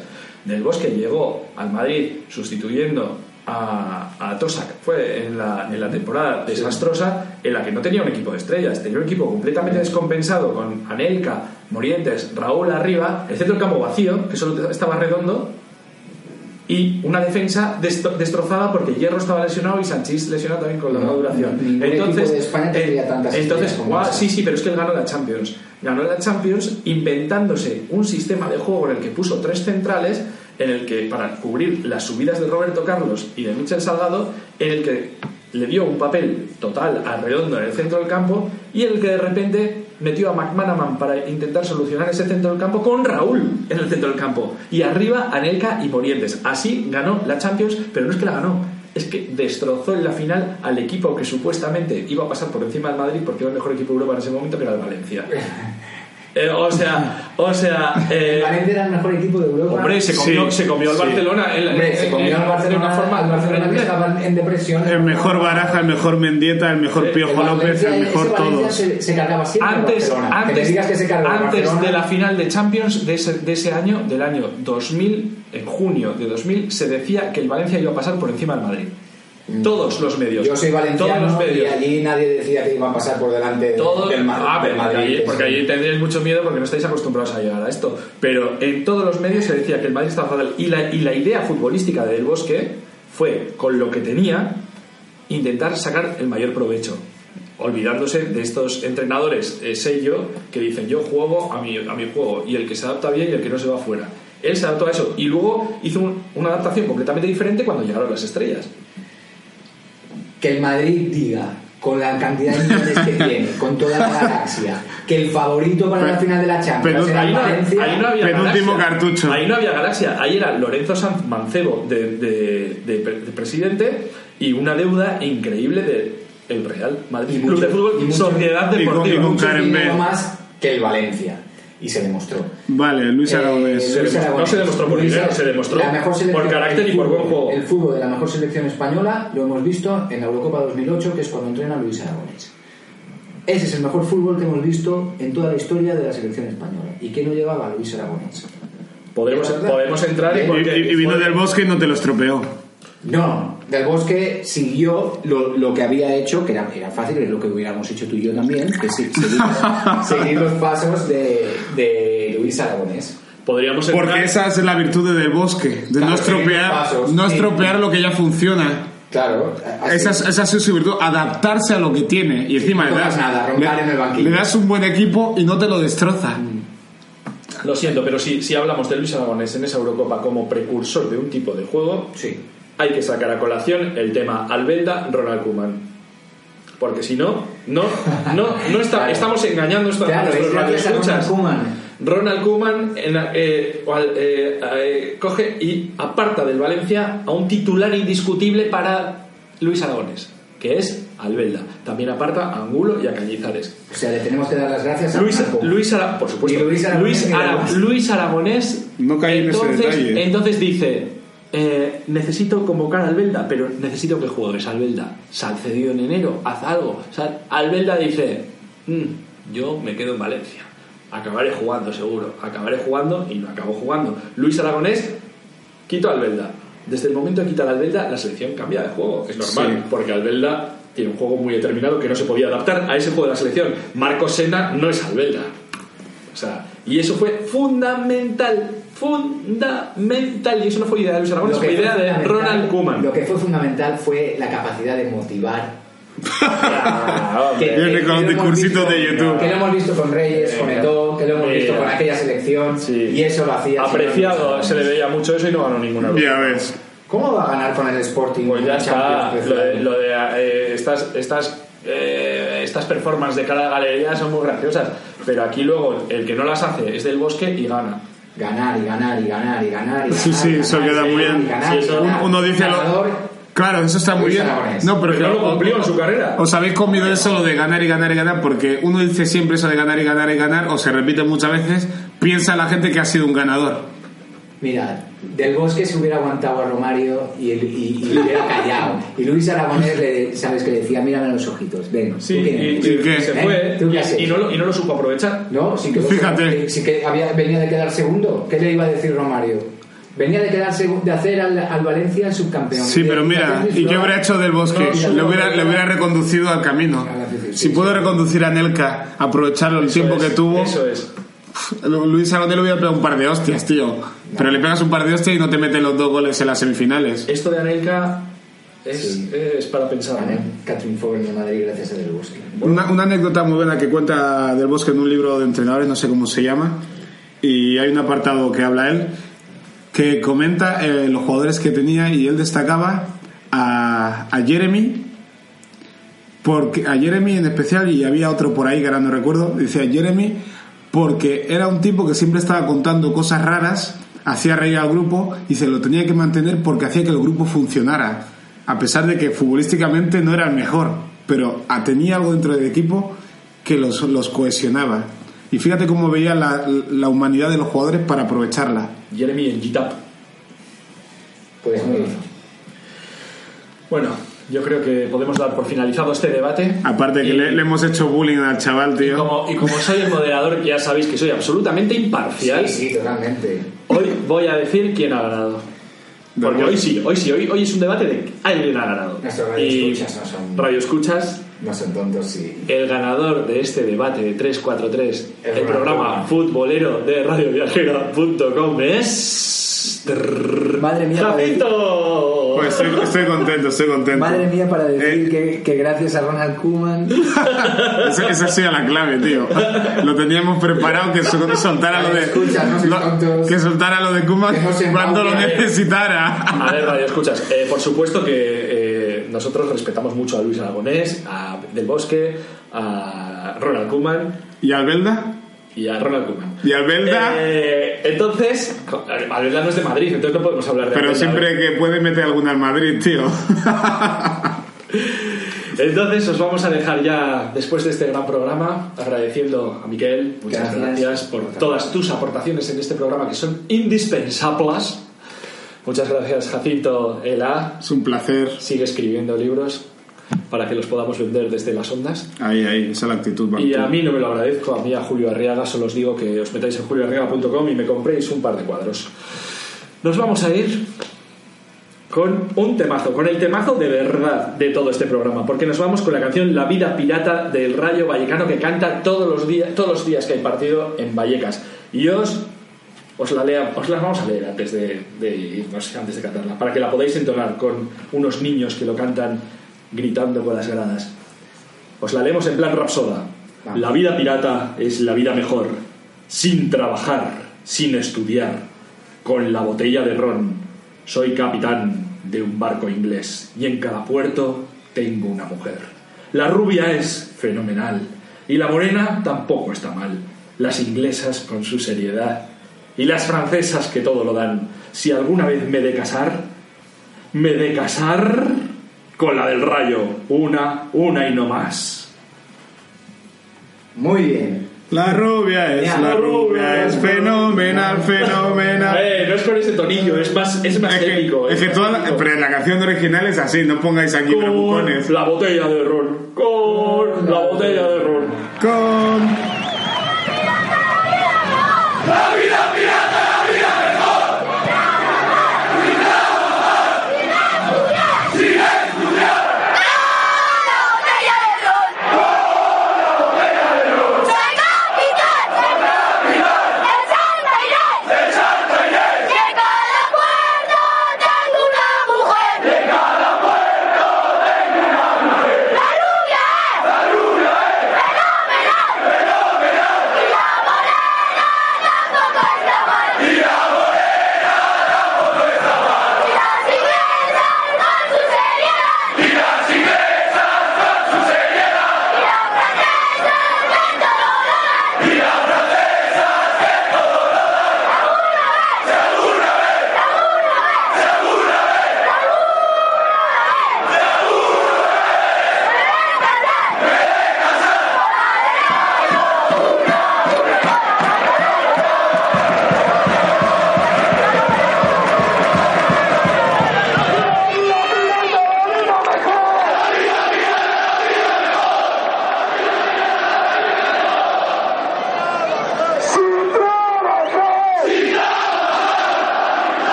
Del Bosque llegó al Madrid sustituyendo a, a Tosak, fue en la, en la temporada desastrosa en la que no tenía un equipo de estrellas, tenía un equipo completamente descompensado con Anelka, Morientes, Raúl arriba, el centro del campo vacío, que solo estaba redondo, y una defensa destro- destrozada porque Hierro estaba lesionado y Sanchís lesionado también con larga duración. equipo de España tendría tantas entonces sí, sí, pero es que él ganó la Champions. Ganó la Champions inventándose un sistema de juego en el que puso tres centrales, en el que para cubrir las subidas de Roberto Carlos y de Michel Salgado, en el que le dio un papel total a Redondo en el centro del campo y en el que de repente metió a McManaman para intentar solucionar ese centro del campo con Raúl en el centro del campo y arriba Anelka y Morientes. Así ganó la Champions, pero no es que la ganó, es que destrozó en la final al equipo que supuestamente iba a pasar por encima del Madrid porque era el mejor equipo de Europa en ese momento, que era el Valencia. Eh, o sea, o sea, eh, El Valencia era el mejor equipo de Europa. hombre, se comió, Sí, se comió al sí. Barcelona. en- Hombre, se comió al Barcelona, de una forma al Barcelona que estaba en depresión. El mejor Baraja, el mejor Mendieta, el mejor Eh, Piojo El López, el mejor todos. Se, se cargaba siempre antes, que antes, que se antes de la final de Champions de ese, de ese año, del año 2000, en junio de 2000, se decía que el Valencia iba a pasar por encima del Madrid. Todos los medios. Yo soy Todos valenciano y allí nadie decía que iban a pasar por delante de- Todos- del, Madrid, ah, del Madrid. allí, porque allí tendréis mucho miedo porque no estáis acostumbrados a llegar a esto. Pero en todos los medios se decía que el Madrid estaba fatal. Y la, y la idea futbolística de Del Bosque fue, con lo que tenía, intentar sacar el mayor provecho. Olvidándose de estos entrenadores eh, sello que dicen yo juego a mi, a mi juego y el que se adapta bien y el que no se va fuera. Él se adaptó a eso y luego hizo un- una adaptación completamente diferente cuando llegaron las estrellas. Que el Madrid diga con la cantidad de millones que tiene, con toda la galaxia, que el favorito para la final de la Champions pero era Ahí el no, Valencia. ahí no había Penúltimo galaxia. cartucho. Ahí no había galaxia. Ahí era Lorenzo Sanz Mancebo de, de- de pre- de presidente y una deuda increíble de el Real Madrid Y Club mucho- de Fútbol y mucho- Sociedad y con- Deportiva. y con mucho más que el Valencia. Y se demostró. Vale, Luis Eh, Aragonés. Se Luis demostró- Aragonés. no se demostró por Luis dinero, se demostró la mejor selección- por carácter y por buen juego. El fútbol de la mejor selección española lo hemos visto en la Eurocopa 2008, que es cuando entrena Luis Aragonés. Ese es el mejor fútbol que hemos visto en toda la historia de la selección española. ¿Y que no llevaba Luis Aragonés? Podremos, ¿Es verdad? podemos entrar y, Y- Y, y vino del bosque y no te lo estropeó. No, Del Bosque siguió lo, lo que había hecho, que era, era fácil, es lo que hubiéramos hecho tú y yo también, que es seguir, seguir los pasos de, de Luis Aragonés. Podríamos entrar. Porque esa es la virtud de del bosque, de Claro, no estropear, pasos, no sí. lo que ya funciona. Claro. Esa es, esa es su virtud, adaptarse a lo que tiene. Y encima no le das, nada, le- en el banquillo. le das un buen equipo y no te lo destroza. Lo siento, pero si, si hablamos de Luis Aragonés en esa Eurocopa como precursor de un tipo de juego, Sí. Hay que sacar a colación el tema Albelda, Ronald Koeman. Porque si no, no, no, no está- Claro. estamos engañando esto a Claro, nuestros. Ronald Koeman. Ronald Koeman en la- eh, eh, eh, coge y aparta del Valencia a un titular indiscutible para Luis Aragonés, que es Albelda. También aparta a Angulo y a Cañizares. O sea, le tenemos que dar las gracias a Luis. Luis Ara- por supuesto. Luis Aragonés Luis, Ara-. Luis Aragonés. No caí en ese entonces, detalle. entonces dice: eh, Necesito convocar a Albelda, pero necesito que juegues Albelda. Sal cedido en enero, haz algo. Sal- Albelda dice: "Mm, Yo me quedo en Valencia. Acabaré jugando, seguro. Acabaré jugando y no acabo jugando. Luis Aragonés, quito a Albelda. Desde el momento que quita a Albelda, la selección cambia de juego. Es normal, Sí. porque Albelda tiene un juego muy determinado que no se podía adaptar a ese juego de la selección. Marcos Sena no es Albelda. O sea, y eso fue fundamental, fundamental. Y eso no fue idea de Luis Aragonés, que fue idea de fundamental- Ronald Koeman. Lo que fue fundamental fue la capacidad de motivar. Ah, hombre. Viene con discursitos visto- de YouTube. Que lo hemos visto con Reyes, con Eto'o, que lo hemos visto con aquella selección. sí. Y eso lo hacía. Apreciado, se le veía mucho eso y no ganó ninguna. Ya ves. ¿Cómo va a ganar con el Sporting? Pues ya está. Lo de, lo de, eh, estas, estas, eh, estas performances de cara a la galería son muy graciosas. Pero aquí luego el que no las hace es del bosque y gana. Ganar y ganar y ganar y ganar. Y Sí, ganar, sí, y eso ganar, queda y muy ganar, bien. y ganar, Sí, eso ganar. uno dice lo- Claro, eso está muy bien. No, pero Pero no lo cumplió en su carrera. Os habéis comido eso lo de ganar y ganar y ganar porque uno dice siempre eso de ganar y ganar y ganar o se repite muchas veces, piensa la gente que ha sido un ganador. Mira, Del Bosque se hubiera aguantado a Romario y, el- y, y le hubiera callado. Y Luis Aragonés, le, ¿sabes que le decía? Mírame a los ojitos, ven. Sí, ¿tú quién y, se ¿Eh? fue ¿Tú qué has y, no lo, y no lo supo aprovechar. No, sí que, Fíjate. sí que había, venía de quedar segundo. ¿Qué le iba a decir Romario? Venía de quedar segu- de hacer al, al Valencia el subcampeón. Sí, pero mira, ¿y qué hubiera hecho del bosque? No, le, hubiera, le hubiera reconducido al camino. Si puedo reconducir a Nelka, aprovecharlo el tiempo que tuvo, Eso es. Luis Aragonés le hubiera pegado un par de hostias, tío. Pero le pegas un par de hostias y no te mete los dos goles en las semifinales. Esto de Anelka es, Sí. es para pensar. Catherine Ford en Madrid gracias a Del Bosque. Una, una anécdota muy buena que cuenta del bosque en un libro de entrenadores, no sé cómo se llama, y hay un apartado que habla él, que comenta eh, los jugadores que tenía y él destacaba a, a Jeremy, porque a Jeremy en especial, y había otro por ahí que ahora no recuerdo, decía Jeremy, porque era un tipo que siempre estaba contando cosas raras, hacía reír al grupo y se lo tenía que mantener porque hacía que el grupo funcionara, a pesar de que futbolísticamente no era el mejor, pero tenía algo dentro del equipo que los, los cohesionaba. Y fíjate cómo veía la, la humanidad de los jugadores para aprovecharla. Jeremy en GitHub. Pues. Bueno, yo creo que podemos dar por finalizado este debate. Aparte que Y- le, le hemos hecho bullying al chaval, Y tío. como, y como soy el moderador, que ya sabéis que soy absolutamente imparcial, Sí, sí, totalmente. hoy voy a decir quién ha ganado. Porque hoy sí, hoy sí, hoy, hoy es un debate de alguien ha ganado. Nuestros Y radioescuchas no son- radioescuchas, No son tontos y... el ganador de este debate de 343, Es el Ronald programa futbolero de radioviajera.com es... Madre mía, para Pues estoy, estoy contento, estoy contento. Madre mía, para decir Eh, que, que gracias a Ronald Koeman. Esa, esa la clave, tío. Lo teníamos preparado que sol- soltara lo de. Escucha, no lo- que soltara lo de no se cuando lo necesitara. A ver, radio, escuchas. eh, por supuesto que eh, nosotros respetamos mucho a Luis Aragonés, a Del Bosque, a Ronald Koeman ¿Y Albelda? Y a Ronald Koeman. ¿Y Albelda? Eh, entonces, Albelda no es de Madrid, entonces no podemos hablar de Pero Albelda. siempre que puede meter alguna al Madrid, tío. Entonces os vamos a dejar ya, después de este gran programa, agradeciendo a Miquel, muchas gracias, Gracias. por todas tus aportaciones en este programa que son indispensables. Muchas gracias Jacinto Ela, Es un placer. sigue escribiendo libros para que los podamos vender desde las ondas. Ahí, ahí, esa es la actitud. Y a mí no me lo agradezco, a mí a Julio Arriaga solo os digo que os metáis en julioarriaga.com y me compréis un par de cuadros. Nos vamos a ir con un temazo, con el temazo de verdad de todo este programa, porque nos vamos con la canción La vida pirata del Rayo Vallecano que canta todos los días, todos los días que hay partido en Vallecas. Y os os la, lea, os la vamos a leer antes de, de irnos, antes de cantarla, para que la podáis entonar con unos niños que lo cantan gritando por las gradas. Os la leemos en plan rapsoda. La vida pirata es la vida mejor, sin trabajar, sin estudiar, con la botella de ron. Soy capitán de un barco inglés y en cada puerto tengo una mujer. La rubia es fenomenal y la morena tampoco está mal. Las inglesas con su seriedad y las francesas que todo lo dan. Si alguna vez me de casar, me de casar con la del rayo. Una, una y no más. Muy bien. La rubia es, Ya, la la rubia es fenomenal, fenomenal. Eh, no es con ese tonillo, es más, es más Es que, épico. es que más toda la, pero la canción original es así, no pongáis aquí bravucones. Con la botella de ron. Con la botella de ron. Con. ¡Soy